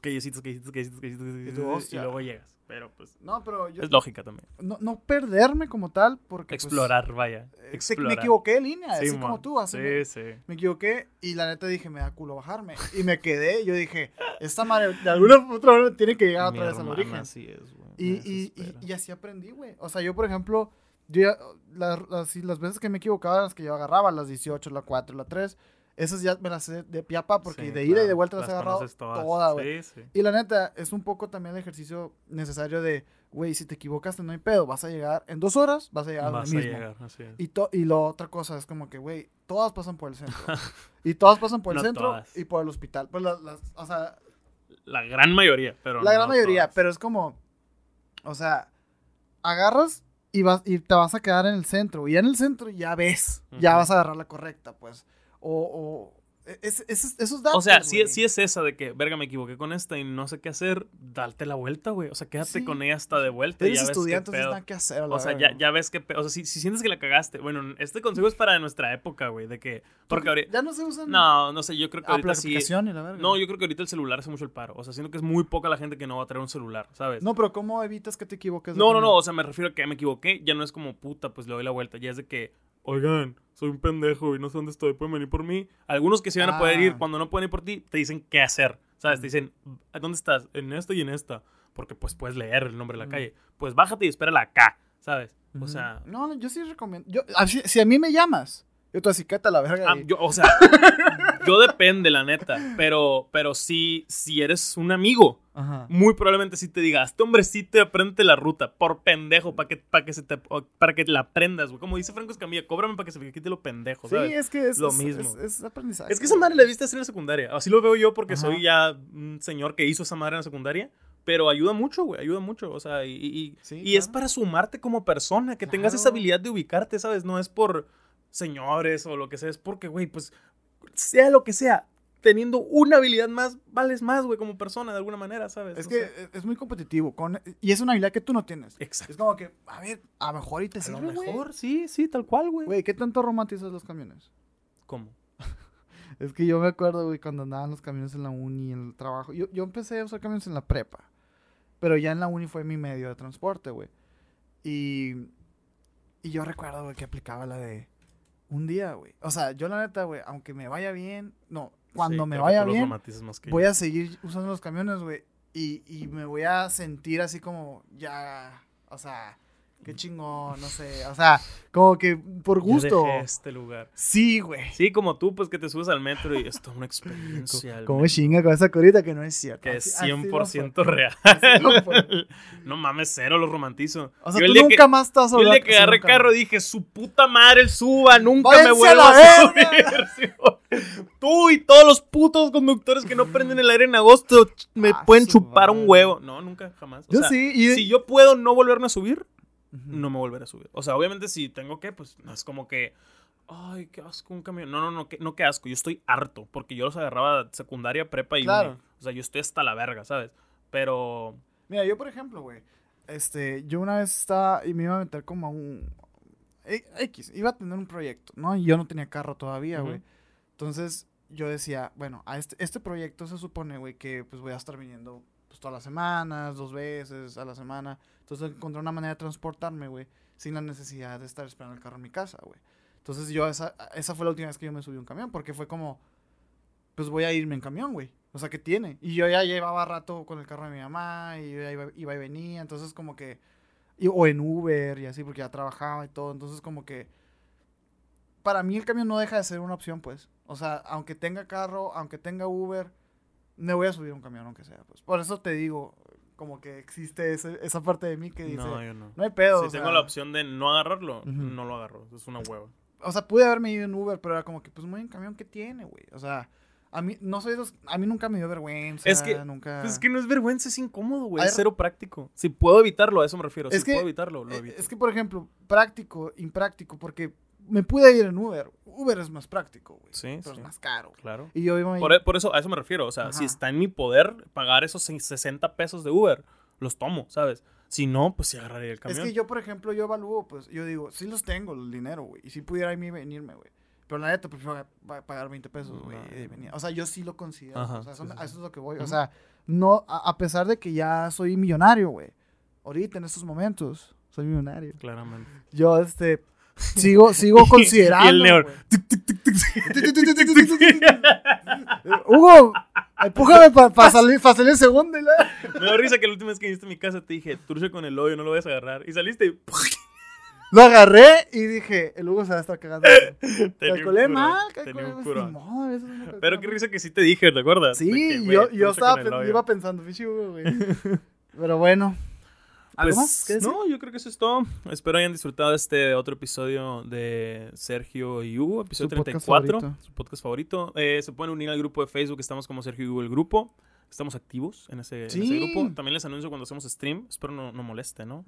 callecitos, callecitos, callecitos, callecitos, tú, callecitos, y luego llegas. Pero pues No, pero yo. es lógica también. No, no perderme como tal, porque. pues, Explorar, vaya. eh, se- me Explorar. equivoqué de línea, Sí, así como mon. tú. Así Sí, me, sí. me equivoqué y la neta dije, me da culo bajarme. Y me quedé. Yo dije, esta madre de alguna otra manera tiene que llegar Mi otra vez al origen. así es, güey. Y, y, y, y así aprendí, güey. O sea, yo, por ejemplo, yo ya, las, así, las veces que me equivocaba, las que yo agarraba, las 18, la 4, la 3, esas ya me las sé de piapa porque Sí, de ida y de vuelta las, he agarrado todas, güey. Sí, sí. Y la neta, es un poco también el ejercicio necesario de, güey, si te equivocaste no hay pedo, vas a llegar en dos horas, vas a llegar a Vas a mismo. llegar, así es. Y, to- y lo otra cosa es como que, güey, todas pasan por el centro. y todas pasan por el No centro todas. y por el hospital. Pues las, las- o sea, La gran mayoría, pero la gran no mayoría, todas. pero es como, o sea, agarras y, vas, y te vas a quedar en el centro. Y ya en el centro ya ves, ya vas a agarrar la correcta, pues. O, o Es- es- esos datos. O sea, sí, sí es esa de que, verga, me equivoqué con esta y no sé qué hacer, darte la vuelta, güey. O sea, quédate Sí. con ella hasta de vuelta. y Eres ya ves qué estudiante, pedo. nada que hacer. O sea, ya, ya ves que, o sea, si, si sientes que la cagaste, bueno, este consejo es para nuestra época, güey, de que, porque ahorita, Ya no se usan. no, no sé, yo creo que Ah, ahorita sí, y la verga. no, yo creo que ahorita el celular hace mucho el paro, o sea, siento que es muy poca la gente que no va a traer un celular, ¿sabes? No, pero ¿cómo evitas que te equivoques? No, no, no, o sea, me refiero a que me equivoqué, ya no es como puta, pues le doy la vuelta, ya es de que, oigan, soy un pendejo y no sé dónde estoy, pueden venir por mí. Algunos que sí van a poder ir, Ah. cuando no pueden ir por ti, te dicen qué hacer, ¿sabes? Te dicen, ¿a dónde estás? En esta y en esta, porque pues puedes leer el nombre de la Mm. calle. Pues bájate y espérala acá, ¿sabes? O Ujú. sea, No, yo sí recomiendo. Yo, si, si a mí me llamas, yo te voy a la verga. ah, yo, o sea, yo depende, la neta, pero, pero sí, si eres un amigo, Ajá. muy probablemente sí te diga, este hombre sí te aprende la ruta, por pendejo, para que, para que se te, para que la aprendas, güey. Como dice Franco Escamilla, cóbrame para que se me quite lo pendejo, Sí, ¿sabes? es que es Lo es- mismo. Es, es aprendizaje. Es que esa madre la viste hacer en la secundaria. Así lo veo yo porque Ajá. soy ya un señor que hizo esa madre en la secundaria. Pero ayuda mucho, güey, ayuda mucho. O sea, y, y- Sí, y es para sumarte como persona, que tengas esa habilidad de ubicarte, ¿sabes? No es por señores o lo que sea, es porque, güey, pues, sea lo que sea, teniendo una habilidad más, vales más, güey, como persona, de alguna manera, ¿sabes? Es O que sea, es- muy competitivo. Con, y es una habilidad que tú no tienes. Exacto. Es como que, a ver, a lo mejor y te A lo sirve, mejor, sí, sí, tal cual, güey. Güey, ¿qué tanto romantizas los camiones? ¿Cómo? Es que yo me acuerdo, güey, cuando andaban los camiones en la uni, en el trabajo. Yo, yo empecé a usar camiones en la prepa. Pero ya en la uni fue mi medio de transporte, güey. Y, y yo recuerdo, güey, que aplicaba la de un día, güey. O sea, yo la neta, güey, aunque me vaya bien, no, cuando Sí, me vaya bien, yo. voy a seguir usando los camiones, güey. Y, y me voy a sentir así como, ya, o sea, qué chingón, no sé. O sea, como que por Yo gusto. dejé este lugar. Sí, güey. Sí, como tú, pues que te subes al metro y es toda una experiencia. el Como chinga con esa curita que no es cierto. Que es Así- así no 100% real. no mames, cero los romantizo. O sea, Yo tú nunca que, más estás yo el día que agarré carro dije, su puta madre el suba, nunca me ¡Váyanse vuelvo a a, subir. Tú y todos los putos conductores que no prenden el aire en agosto me Ah, pueden chupar un madre. huevo. No, nunca, jamás. O Yo sea, sí. Y Si yo puedo no volverme a subir, No me volveré a subir. O sea, obviamente si tengo que, pues no es como que, ay, qué asco un camión. No, no, no, que, no, qué asco. Yo estoy harto porque yo los agarraba secundaria, prepa y Claro. uni. O sea, yo estoy hasta la verga, ¿sabes? Pero, Mira, yo por ejemplo, güey. Este, yo una vez estaba y me iba a meter como a un. e- X, iba a tener un proyecto, ¿no? Y yo no tenía carro todavía, güey. Entonces yo decía, bueno, a este, este proyecto se supone, güey, que pues voy a estar viniendo pues, todas las semanas, dos veces a la semana. Entonces encontré una manera de transportarme, güey, sin la necesidad de estar esperando el carro en mi casa, güey. Entonces yo, esa, esa fue la última vez que yo me subí a un camión, porque fue como, pues voy a irme en camión, güey. O sea, ¿qué tiene? Y yo ya llevaba rato con el carro de mi mamá, y yo ya iba, y venía, entonces como que, o en Uber y así, porque ya trabajaba y todo, entonces como que, para mí el camión no deja de ser una opción, pues. O sea, aunque tenga carro, aunque tenga Uber, me voy a subir a un camión, aunque sea, pues. Por eso te digo, como que existe ese- esa parte de mí que dice, no, no, yo no. hay pedo. si o tengo sea, la opción de no agarrarlo, no lo agarro. Es una hueva. O sea, pude haberme ido en Uber, pero era como que, pues, muy en camión, ¿qué tiene, güey? O sea, a mí, no soy de los- a mí nunca me dio vergüenza. Es que- nunca... Pues es que no es vergüenza, es incómodo, güey. Es cero práctico. Si puedo evitarlo, a eso me refiero. Es si que- puedo evitarlo, lo Eh, evito. Es que, por ejemplo, práctico, impráctico, porque me pude ir en Uber. Uber es más práctico, güey. Sí, Pero sí. es más caro. Claro. Y yo iba Por, e- por eso, a eso me refiero. O sea, si está en mi poder pagar esos 60 pesos de Uber, los tomo, ¿sabes? Si no, pues sí agarraría el Es camión. que yo, por ejemplo, yo evalúo, pues, yo digo, sí los tengo, el dinero, güey. Y si pudiera irme y venirme, güey. Pero la neta, prefiero pa- pa- pagar 20 pesos, güey. No. y venir. O sea, yo sí lo considero. Ajá, o sea, sí, son- sí, a eso es lo que voy. O sea, no, a, a pesar de que ya soy millonario, güey. Ahorita, en estos momentos, soy millonario. Claramente. Yo, este, sigo, sigo considerando. Y el neón. Hugo, empújame para salir, pa salir segundo. la- Me da risa que la última vez que viniste a mi casa te dije, trucha con el hoyo, no lo vayas a agarrar. Y saliste y Lo agarré y dije, el Hugo se va a estar cagando. tenía un Calculé mal, tenía calculé un mal. Pero qué risa que sí te dije, ¿te acuerdas? Sí, que, güey, yo, yo estaba, iba pensando, "Pinche Hugo, güey. Pero bueno. ¿Algo Pues, más? No, yo creo que eso es todo. Espero hayan disfrutado este otro episodio de Sergio y Hugo, episodio Su podcast 34, favorito. su podcast favorito. Eh, se pueden unir al grupo de Facebook, estamos como Sergio y Hugo el grupo. Estamos activos en ese, en ese Sí. grupo. También les anuncio cuando hacemos stream. Espero no, no moleste, ¿no?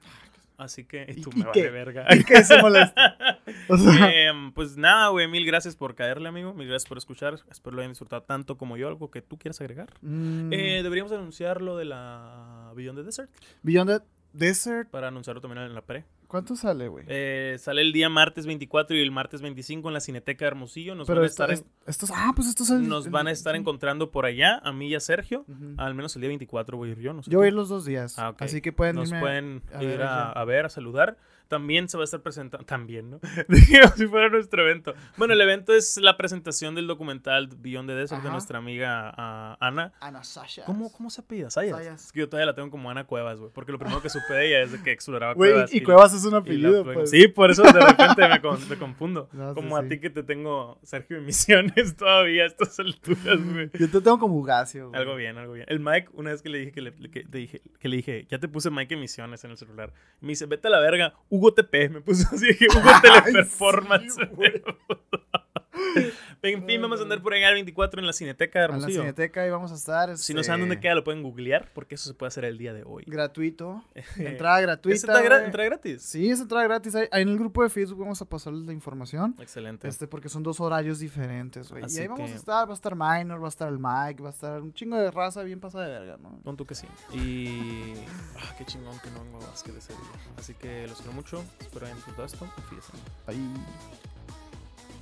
Así que y ¿Y- tú y me vale qué? verga. ¿Y qué se molesta? O sea, Em, pues nada, güey, mil gracias por caerle, amigo. Mil gracias por escuchar. Espero lo hayan disfrutado tanto como yo. ¿Algo que tú quieras agregar? mm, Eh, deberíamos anunciar lo de la Beyond the Desert Beyond the Desert, para anunciarlo también en la pre. ¿cuánto sale, güey? Eh, sale el día martes 24 y el martes 25 en la Cineteca de Hermosillo. Nos, Pero van, a estar es- estos, ah, pues estos son. nos van a estar encontrando por allá, a mí y a Sergio. Al menos el día 24 voy a ir yo, no sé Yo voy los dos días. Ah. Así que pueden Nos irme. pueden a ir ver a, allá. a ver, a saludar. También se va a estar presentando. También, ¿no? Digamos si fuera nuestro evento. Bueno, el evento es la presentación del documental Beyond the Desert de Ajá. nuestra amiga ah, Ana. Ana Sasha. ¿Cómo, ¿Cómo se apellida? Sayas. Sayas. Es que yo todavía la tengo como Ana Cuevas, güey. Porque lo primero que supe de ella es de que exploraba Güey, cuevas. y, la- Cuevas es un y la- apellido, pues. Sí, por eso de repente me, con- me confundo. No, sí, como a sí. ti que te tengo Sergio en Misiones todavía a estas alturas, güey. Yo te tengo como Ugacio. güey. Algo bien, algo bien. El Mike, una vez que le dije que le, que te dije, que le dije, ya te puse Mike Emisiones en el celular. Me dice, vete a la verga, Hugo TP. Me puso así, dije, Hugo Teleperformance. sí. en fin, vamos a andar por allá el 24 en la Cineteca de En la Hermosillo. cineteca y vamos a estar. Si no este, saben dónde queda, lo pueden googlear, porque eso se puede hacer el día de hoy. Gratuito. Entrada gratuita. ¿Es entrada, gra- güey. entrada gratis? Sí, es entrada gratis. Ahí, ahí en el grupo de Facebook vamos a pasarles la información. Excelente. Este, porque son dos horarios diferentes, güey. Y Así ahí vamos que- a estar, va a estar Minor, va a estar el Mike, va a estar un chingo de raza bien pasada de verga, ¿no? Pon tú que sí. Y. Ah, qué chingón que no vengo a básquet ese día. Así que los quiero mucho. Espero hayan disfrutado esto. Fíjense. Ahí.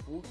Uh.